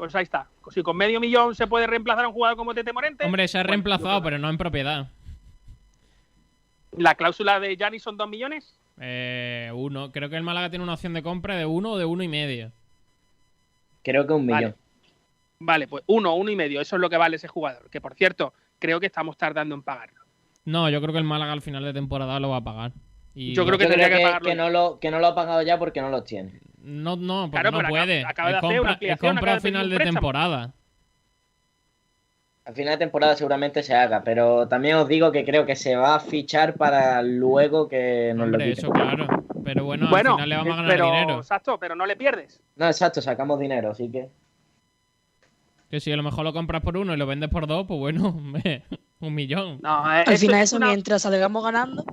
Pues ahí está. Si con medio millón se puede reemplazar a un jugador como Tete Morente. Hombre, se ha bueno, reemplazado, pero no en propiedad. ¿La cláusula de Gianni son dos millones? Eh, uno. Creo que el Málaga tiene una opción de compra de uno o de uno y medio. Creo que un Vale. millón. Vale, pues uno, uno y medio. Eso es lo que vale ese jugador. Que por cierto, creo que estamos tardando en pagarlo. No, yo creo que el Málaga al final de temporada lo va a pagar. Y Yo creo que tendría que pagarlo. que no lo que no lo ha pagado ya porque no lo tiene. No, no, porque Claro, no acaba- puede. acaba de hacer una compra, compra a final de temporada. Al final de temporada seguramente se haga, pero también os digo que creo que se va a fichar para luego que nos Hombre, lo quiten. eso claro. Pero bueno, bueno, al final le vamos a ganar pero, dinero. Exacto, pero no le pierdes. No, exacto, sacamos dinero, así que. Que si a lo mejor lo compras por uno y lo vendes por dos, pues bueno, [LAUGHS] un millón. No, eh, Al eso final es eso, una- mientras salgamos ganando,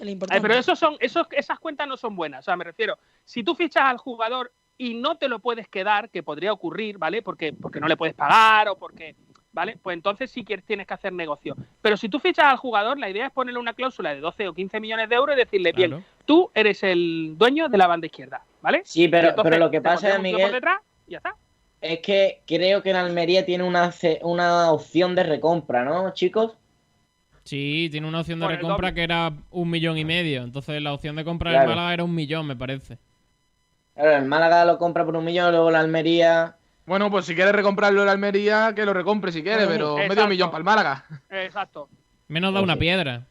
el Ay, importante. pero esos son, esos, esas cuentas no son buenas. O sea, me refiero, si tú fichas al jugador y no te lo puedes quedar, que podría ocurrir, ¿vale? Porque, porque no le puedes pagar o porque, ¿vale? Pues entonces sí que tienes que hacer negocio. Pero si tú fichas al jugador, la idea es ponerle una cláusula de 12 o 15 millones de euros y decirle, bien, Claro. tú eres el dueño de la banda izquierda, ¿vale? Sí, pero, entonces pero lo que pasa, un tío por Miguel, detrás y ya está. es que creo que en Almería tiene una, una opción de recompra, ¿no, chicos? Sí, tiene una opción de Por recompra que era un millón y medio. Entonces la opción de compra Claro. del Málaga era un millón, me parece. Claro, el Málaga lo compra por un millón, luego la Almería. Bueno, pues si quieres recomprarlo en Almería, que lo recompre si quiere, pero Exacto. medio millón para el Málaga. Exacto. Menos da una piedra.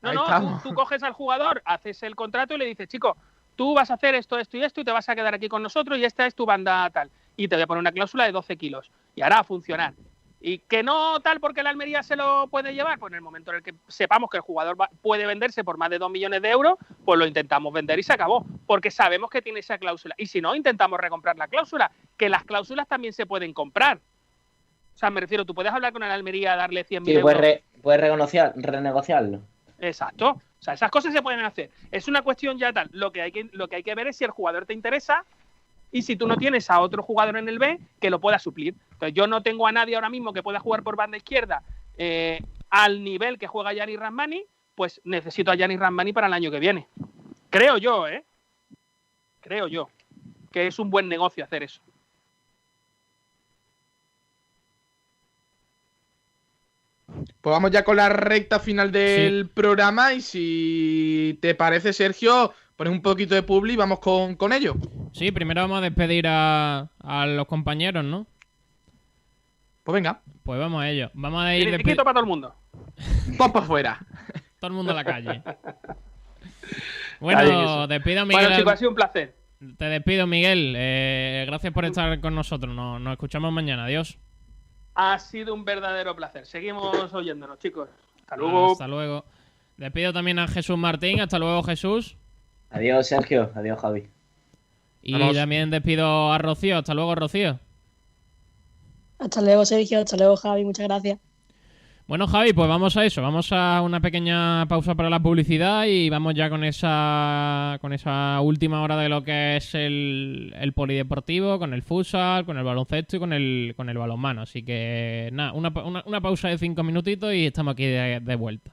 No, Ahí no, tú, estamos. tú coges al jugador, haces el contrato y le dices, chico, tú vas a hacer esto, esto y esto y te vas a quedar aquí con nosotros y esta es tu banda tal. Y te voy a poner una cláusula de 12 kilos. Y hará a funcionar. Y que no tal porque la Almería se lo puede llevar, pues en el momento en el que sepamos que el jugador va- puede venderse por más de 2 millones de euros, pues lo intentamos vender y se acabó. Porque sabemos que tiene esa cláusula. Y si no, intentamos recomprar la cláusula. Que las cláusulas también se pueden comprar. O sea, me refiero, tú puedes hablar con el Almería, darle 100.000 Sí, euros. puedes, re- puedes renegociarlo. Exacto. O sea, esas cosas se pueden hacer. Es una cuestión ya tal. Lo que hay que, lo que, hay que ver es si el jugador te interesa y si tú no tienes a otro jugador en el B que lo pueda suplir. Entonces, yo no tengo a nadie ahora mismo que pueda jugar por banda izquierda eh, al nivel que juega Gianni Ramani, pues necesito a Gianni Ramani para el año que viene. Creo yo, ¿eh? Creo yo que es un buen negocio hacer eso. Pues vamos ya con la recta final del programa y si te parece, Sergio, pones un poquito de publi y vamos con, con ello. Sí, primero vamos a despedir a, a los compañeros, ¿no? Pues venga. Pues vamos a ello. Vamos a ir Tiene despe- piquito para todo el mundo. [LAUGHS] Pop para afuera. todo el mundo a la calle. [LAUGHS] Bueno, despido a Miguel. Bueno, chicos, ha sido un placer. Te despido, Miguel. Eh, gracias por estar con nosotros. Nos, nos escuchamos mañana. Adiós. Ha sido un verdadero placer. Seguimos oyéndonos, chicos. Hasta luego. Hasta luego. Despido también a Jesús Martín. Hasta luego, Jesús. Adiós, Sergio. Adiós, Javi. Y Vamos. también despido a Rocío. Hasta luego, Rocío. Hasta luego, Sergio. Hasta luego, Javi. Muchas gracias. Bueno, Javi, pues vamos a eso. Vamos a una pequeña pausa para la publicidad y vamos ya con esa con esa última hora de lo que es el, el polideportivo, con el futsal, con el baloncesto y con el, con el balonmano. Así que nada, una, pa- una, una pausa de cinco minutitos y estamos aquí de, de vuelta.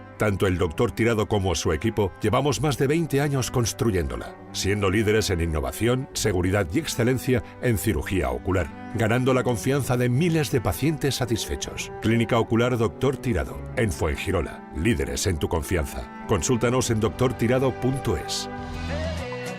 tanto el doctor Tirado como su equipo llevamos más de 20 años construyéndola, siendo líderes en innovación, seguridad y excelencia en cirugía ocular, ganando la confianza de miles de pacientes satisfechos. Clínica Ocular Doctor Tirado, en Fuengirola, líderes en tu confianza. Consúltanos en doctortirado.es.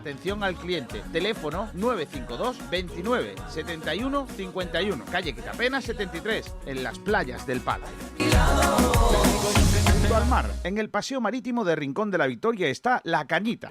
atención al cliente. Teléfono 952 29 71 51. Calle Quitapena 73, en las playas del Palo. Junto al mar, en el paseo marítimo de Rincón de la Victoria está La Cañita.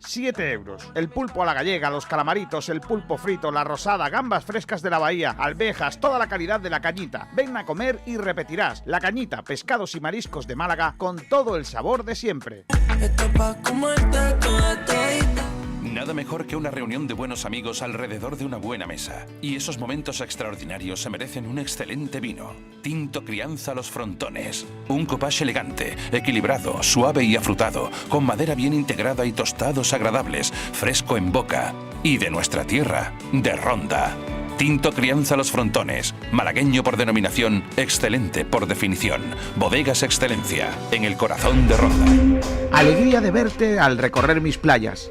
7 euros. El pulpo a la gallega, los calamaritos, el pulpo frito, la rosada, gambas frescas de la bahía, alvejas, toda la calidad de la cañita. Ven a comer y repetirás. La cañita, pescados y mariscos de Málaga con todo el sabor de siempre. Nada mejor que una reunión de buenos amigos alrededor de una buena mesa. Y esos momentos extraordinarios se merecen un excelente vino. Tinto Crianza Los Frontones. Un copage elegante, equilibrado, suave y afrutado, con madera bien integrada y tostados agradables, fresco en boca. Y de nuestra tierra, de Ronda. Tinto Crianza Los Frontones, malagueño por denominación, excelente por definición. Bodegas Excelencia, en el corazón de Ronda. Alegría de verte al recorrer mis playas,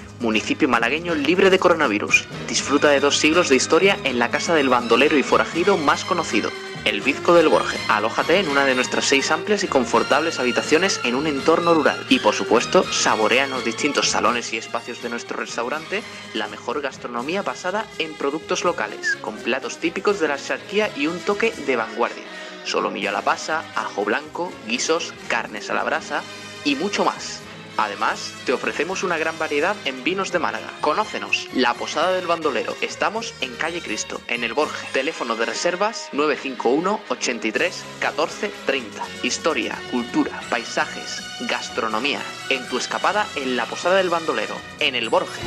municipio malagueño libre de coronavirus. Disfruta de dos siglos de historia en la casa del bandolero y forajido más conocido, el Bizco del Borje. Alójate en una de nuestras seis amplias y confortables habitaciones en un entorno rural. Y por supuesto, saborea en los distintos salones y espacios de nuestro restaurante la mejor gastronomía basada en productos locales, con platos típicos de la charquía y un toque de vanguardia. Solomillo a la pasa, ajo blanco, guisos, carnes a la brasa y mucho más. Además, te ofrecemos una gran variedad en vinos de Málaga. Conócenos, La Posada del Bandolero. Estamos en Calle Cristo, en el Borje. Teléfono de reservas 951 83 14 30. Historia, cultura, paisajes, gastronomía. En tu escapada en La Posada del Bandolero, en el Borje.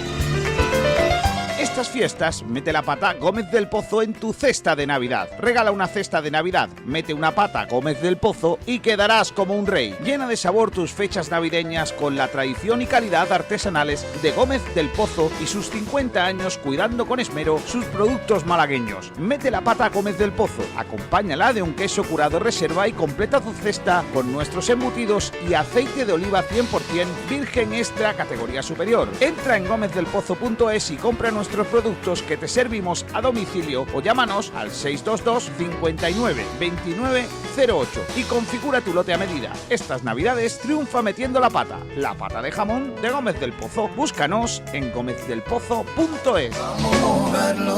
Estas fiestas, mete la pata Gómez del Pozo en tu cesta de Navidad. Regala una cesta de Navidad, mete una pata Gómez del Pozo y quedarás como un rey. Llena de sabor tus fechas navideñas con la tradición y calidad artesanales de Gómez del Pozo y sus 50 años cuidando con esmero sus productos malagueños. Mete la pata Gómez del Pozo, acompáñala de un queso curado reserva y completa tu cesta con nuestros embutidos y aceite de oliva 100% virgen extra categoría superior. Entra en gómezdelpozo.es y compra productos que te servimos a domicilio o llámanos al 622 59 29 08 y configura tu lote a medida. Estas navidades triunfa metiendo la pata, la pata de jamón de Gómez del Pozo. Búscanos en gómezdelpozo.es.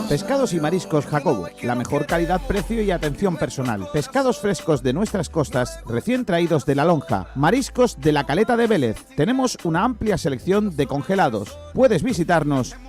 Pescados y mariscos Jacobo, la mejor calidad, precio y atención personal. Pescados frescos de nuestras costas, recién traídos de la lonja. Mariscos de la caleta de Vélez. Tenemos una amplia selección de congelados. Puedes visitarnos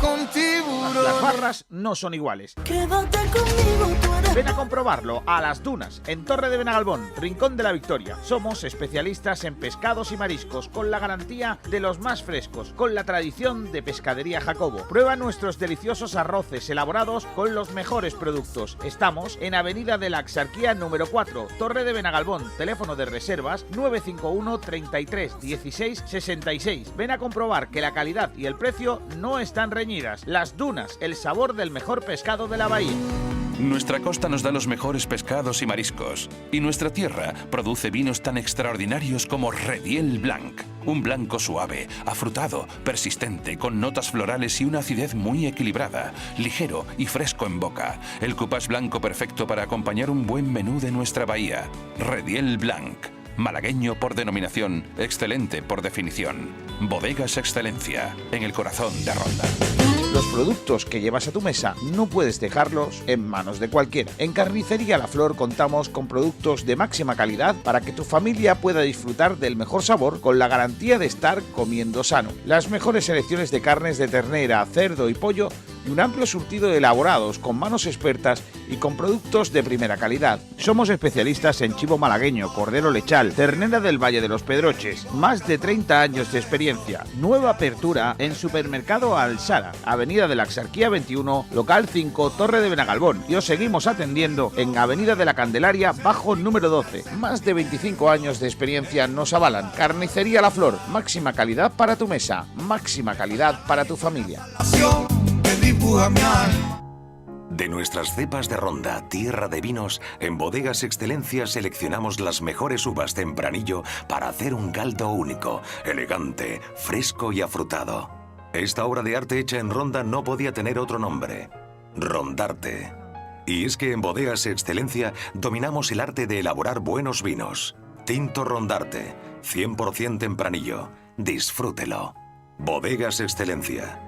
Con tiburón. Las barras no son iguales. Quédate conmigo, tú eres Ven a comprobarlo a Las Dunas, en Torre de Benagalbón, Rincón de la Victoria. Somos especialistas en pescados y mariscos, con la garantía de los más frescos, con la tradición de Pescadería Jacobo. Prueba nuestros deliciosos arroces elaborados con los mejores productos. Estamos en Avenida de la Axarquía número 4, Torre de Benagalbón. Teléfono de reservas 951 33 16 66. Ven a comprobar que la calidad y el precio no están reñidas. Las Dunas, el sabor del mejor pescado de la bahía. Nuestra costa nos da los mejores pescados y mariscos, y nuestra tierra produce vinos tan extraordinarios como Rediel Blanc, un blanco suave, afrutado, persistente, con notas florales y una acidez muy equilibrada, ligero y fresco en boca. El cupás blanco perfecto para acompañar un buen menú de nuestra bahía. Rediel Blanc. Malagueño por denominación, excelente por definición. Bodegas Excelencia, en el corazón de Ronda. Los productos que llevas a tu mesa no puedes dejarlos en manos de cualquiera. En Carnicería La Flor contamos con productos de máxima calidad para que tu familia pueda disfrutar del mejor sabor con la garantía de estar comiendo sano. Las mejores selecciones de carnes de ternera, cerdo y pollo y un amplio surtido de elaborados con manos expertas y con productos de primera calidad. Somos especialistas en chivo malagueño, cordero lechal, ternera del Valle de los Pedroches. Más de 30 años de experiencia. Nueva apertura en Supermercado Alsara, Avenida de la Axarquía 21, local 5, Torre de Benagalbón. Y os seguimos atendiendo en Avenida de la Candelaria, bajo número 12. Más de 25 años de experiencia nos avalan. Carnicería La Flor, máxima calidad para tu mesa, máxima calidad para tu familia. De nuestras cepas de ronda, tierra de vinos, en Bodegas Excelencia seleccionamos las mejores uvas tempranillo para hacer un caldo único, elegante, fresco y afrutado. Esta obra de arte hecha en ronda no podía tener otro nombre. Rondarte. Y es que en Bodegas Excelencia dominamos el arte de elaborar buenos vinos. Tinto Rondarte, 100% tempranillo. Disfrútelo. Bodegas Excelencia.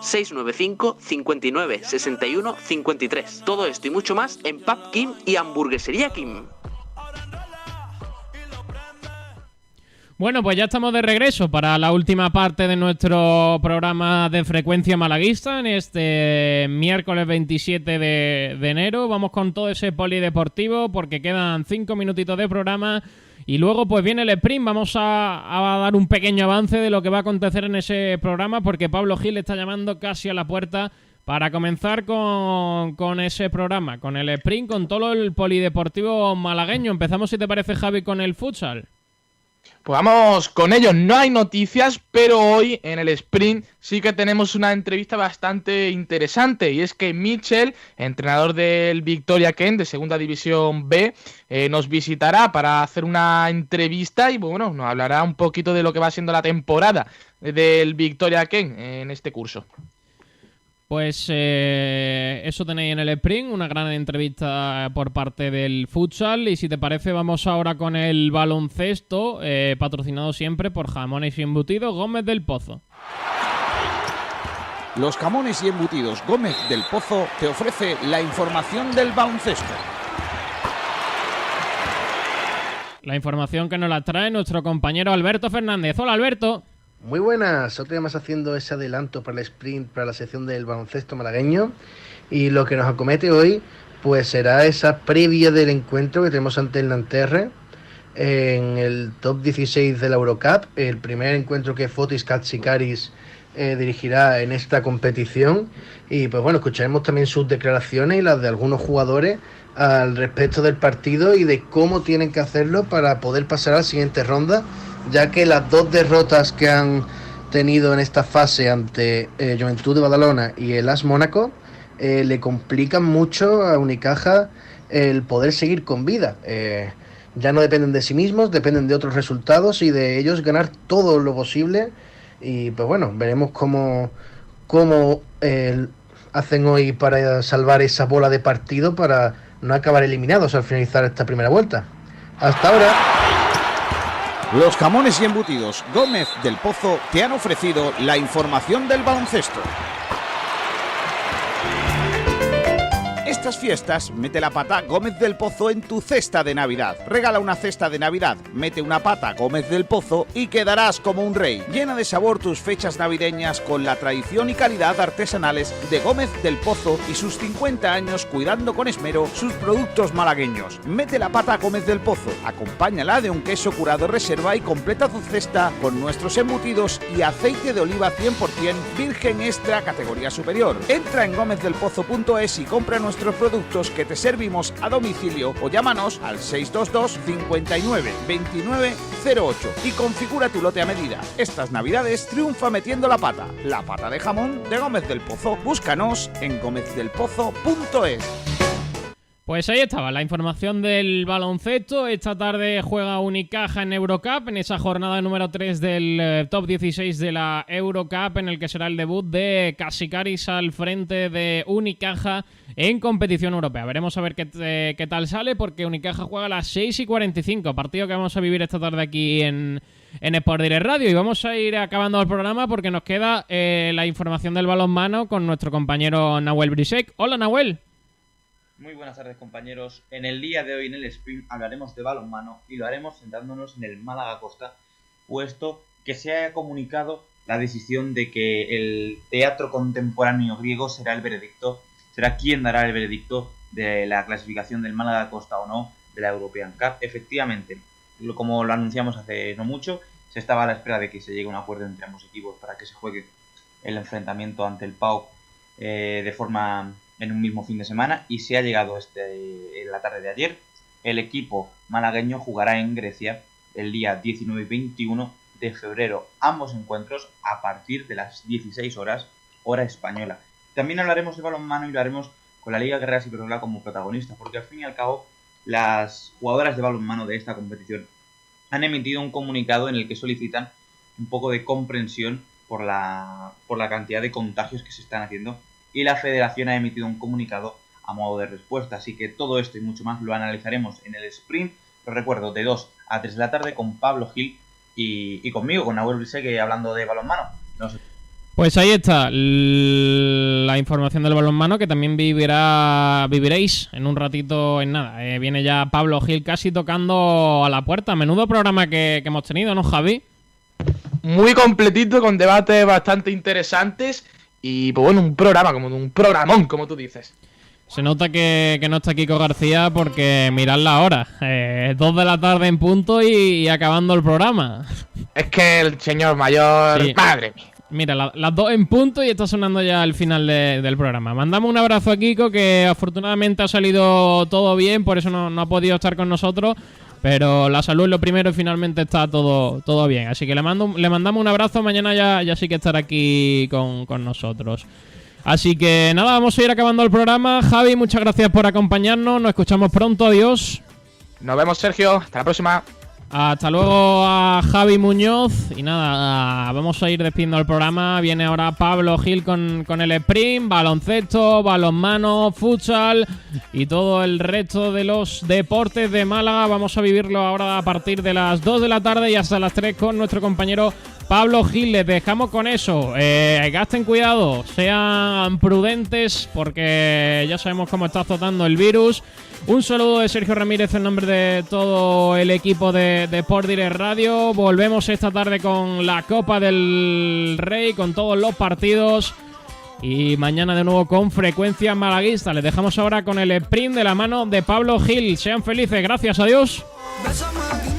695 59 61 53. Todo esto y mucho más en Pub Kim y Hamburguesería Kim. Bueno, pues ya estamos de regreso para la última parte de nuestro programa de frecuencia malaguista en este miércoles 27 de, de enero. Vamos con todo ese polideportivo porque quedan cinco minutitos de programa. Y luego pues viene el sprint, vamos a, dar un pequeño avance de lo que va a acontecer en ese programa porque Pablo Gil está llamando casi a la puerta para comenzar con, con ese programa, con el sprint, con todo el polideportivo malagueño. Empezamos si te parece Javi con el futsal. Pues vamos con ello. No hay noticias, pero hoy en el sprint sí que tenemos una entrevista bastante interesante. Y es que Mitchell, entrenador del Victoria Ken de Segunda División B, eh, nos visitará para hacer una entrevista y bueno, nos hablará un poquito de lo que va siendo la temporada del Victoria Ken en este curso. Pues eh, eso tenéis en el sprint, una gran entrevista por parte del futsal. Y si te parece, vamos ahora con el baloncesto, eh, patrocinado siempre por Jamones y Embutidos Gómez del Pozo. Los jamones y embutidos Gómez del Pozo te ofrece la información del baloncesto. La información que nos la trae nuestro compañero Alberto Fernández. Hola Alberto. Muy buenas, otro día más haciendo ese adelanto para el sprint, para la sección del baloncesto malagueño. Y lo que nos acomete hoy, pues será esa previa del encuentro que tenemos ante el Nanterre en el top 16 de la Eurocup, el primer encuentro que Fotis Katsikaris eh, dirigirá en esta competición. Y pues bueno, escucharemos también sus declaraciones y las de algunos jugadores al respecto del partido y de cómo tienen que hacerlo para poder pasar a la siguiente ronda, ya que las dos derrotas que han tenido en esta fase ante eh, Juventud de Badalona y el AS Mónaco eh, le complican mucho a Unicaja el poder seguir con vida. Eh, ya no dependen de sí mismos, dependen de otros resultados y de ellos ganar todo lo posible. Y pues bueno, veremos cómo, cómo hacen hoy para salvar esa bola de partido para no acabar eliminados al finalizar esta primera vuelta. Hasta ahora. Los jamones y embutidos Gómez del Pozo te han ofrecido la información del baloncesto. Estas fiestas, mete la pata Gómez del Pozo en tu cesta de Navidad. Regala una cesta de Navidad, mete una pata Gómez del Pozo y quedarás como un rey. Llena de sabor tus fechas navideñas con la tradición y calidad artesanales de Gómez del Pozo y sus 50 años cuidando con esmero sus productos malagueños. Mete la pata Gómez del Pozo, acompáñala de un queso curado reserva y completa tu cesta con nuestros embutidos y aceite de oliva 100% virgen extra categoría superior. Entra en gómezdelpozo.es y compra productos que te servimos a domicilio o llámanos al 622 59 29 08 y configura tu lote a medida. Estas navidades triunfa metiendo la pata, la pata de jamón de Gómez del Pozo. Búscanos en gómezdelpozo.es. Pues ahí estaba la información del baloncesto. Esta tarde juega Unicaja en Eurocup, en esa jornada número 3 del eh, top 16 de la Eurocup, en el que será el debut de Casikaris al frente de Unicaja en competición europea. Veremos a ver qué, eh, qué tal sale, porque Unicaja juega a las 6 y 45, partido que vamos a vivir esta tarde aquí en, en Sport Direct Radio. Y vamos a ir acabando el programa porque nos queda eh, la información del balonmano con nuestro compañero Nahuel Brisek. Hola Nahuel. Muy buenas tardes compañeros. En el día de hoy en el sprint hablaremos de balonmano y lo haremos centrándonos en el Málaga Costa, puesto que se ha comunicado la decisión de que el teatro contemporáneo griego será el veredicto, será quien dará el veredicto de la clasificación del Málaga Costa o no de la European Cup. Efectivamente, como lo anunciamos hace no mucho, se estaba a la espera de que se llegue a un acuerdo entre ambos equipos para que se juegue el enfrentamiento ante el PAOK eh, de forma en un mismo fin de semana y se ha llegado este, en la tarde de ayer. El equipo malagueño jugará en Grecia el día 19 y 21 de febrero ambos encuentros a partir de las 16 horas hora española. También hablaremos de balonmano y lo haremos con la Liga Guerrera Ciberola como protagonista, porque al fin y al cabo las jugadoras de balonmano de esta competición han emitido un comunicado en el que solicitan un poco de comprensión por la, por la cantidad de contagios que se están haciendo y la federación ha emitido un comunicado a modo de respuesta. Así que todo esto y mucho más lo analizaremos en el sprint, lo recuerdo, de 2 a 3 de la tarde con Pablo Gil y, y conmigo, con Nahuel Brisegue, hablando de balonmano. Nos Pues ahí está la información del balonmano que también vivirá, viviréis en un ratito en nada. Eh, viene ya Pablo Gil casi tocando a la puerta. Menudo programa que, que hemos tenido, ¿no, Javi? Muy completito, con debates bastante interesantes. Y pues bueno, un programa, como un programón, como tú dices. Se nota que, que no está Kiko García porque mirad la hora. Eh, dos de la tarde en punto y, y acabando el programa. Es que el señor mayor. Sí. Madre mía. Mira, la- las dos en punto y está sonando ya el final de- del programa. Mandamos un abrazo a Kiko, que afortunadamente ha salido todo bien, por eso no, no ha podido estar con nosotros. Pero la salud lo primero y finalmente está todo, todo bien. Así que le, mando, le mandamos un abrazo. Mañana ya, ya sí que estará aquí con, con nosotros. Así que nada, vamos a ir acabando el programa. Javi, muchas gracias por acompañarnos. Nos escuchamos pronto. Adiós. Nos vemos, Sergio. Hasta la próxima. Hasta luego a Javi Muñoz. Y nada, vamos a ir despidiendo el programa. Viene ahora Pablo Gil con, con el sprint, baloncesto, balonmano, futsal y todo el resto de los deportes de Málaga. Vamos a vivirlo ahora a partir de las 2 de la tarde y hasta las 3 con nuestro compañero Pablo Gil, les dejamos con eso. Eh, gasten cuidado, sean prudentes porque ya sabemos cómo está azotando el virus. Un saludo de Sergio Ramírez en nombre de todo el equipo de, de Sport Direct Radio. Volvemos esta tarde con la Copa del Rey, con todos los partidos. Y mañana de nuevo con frecuencia malaguista. Les dejamos ahora con el sprint de la mano de Pablo Gil. Sean felices, gracias a Dios. Bésame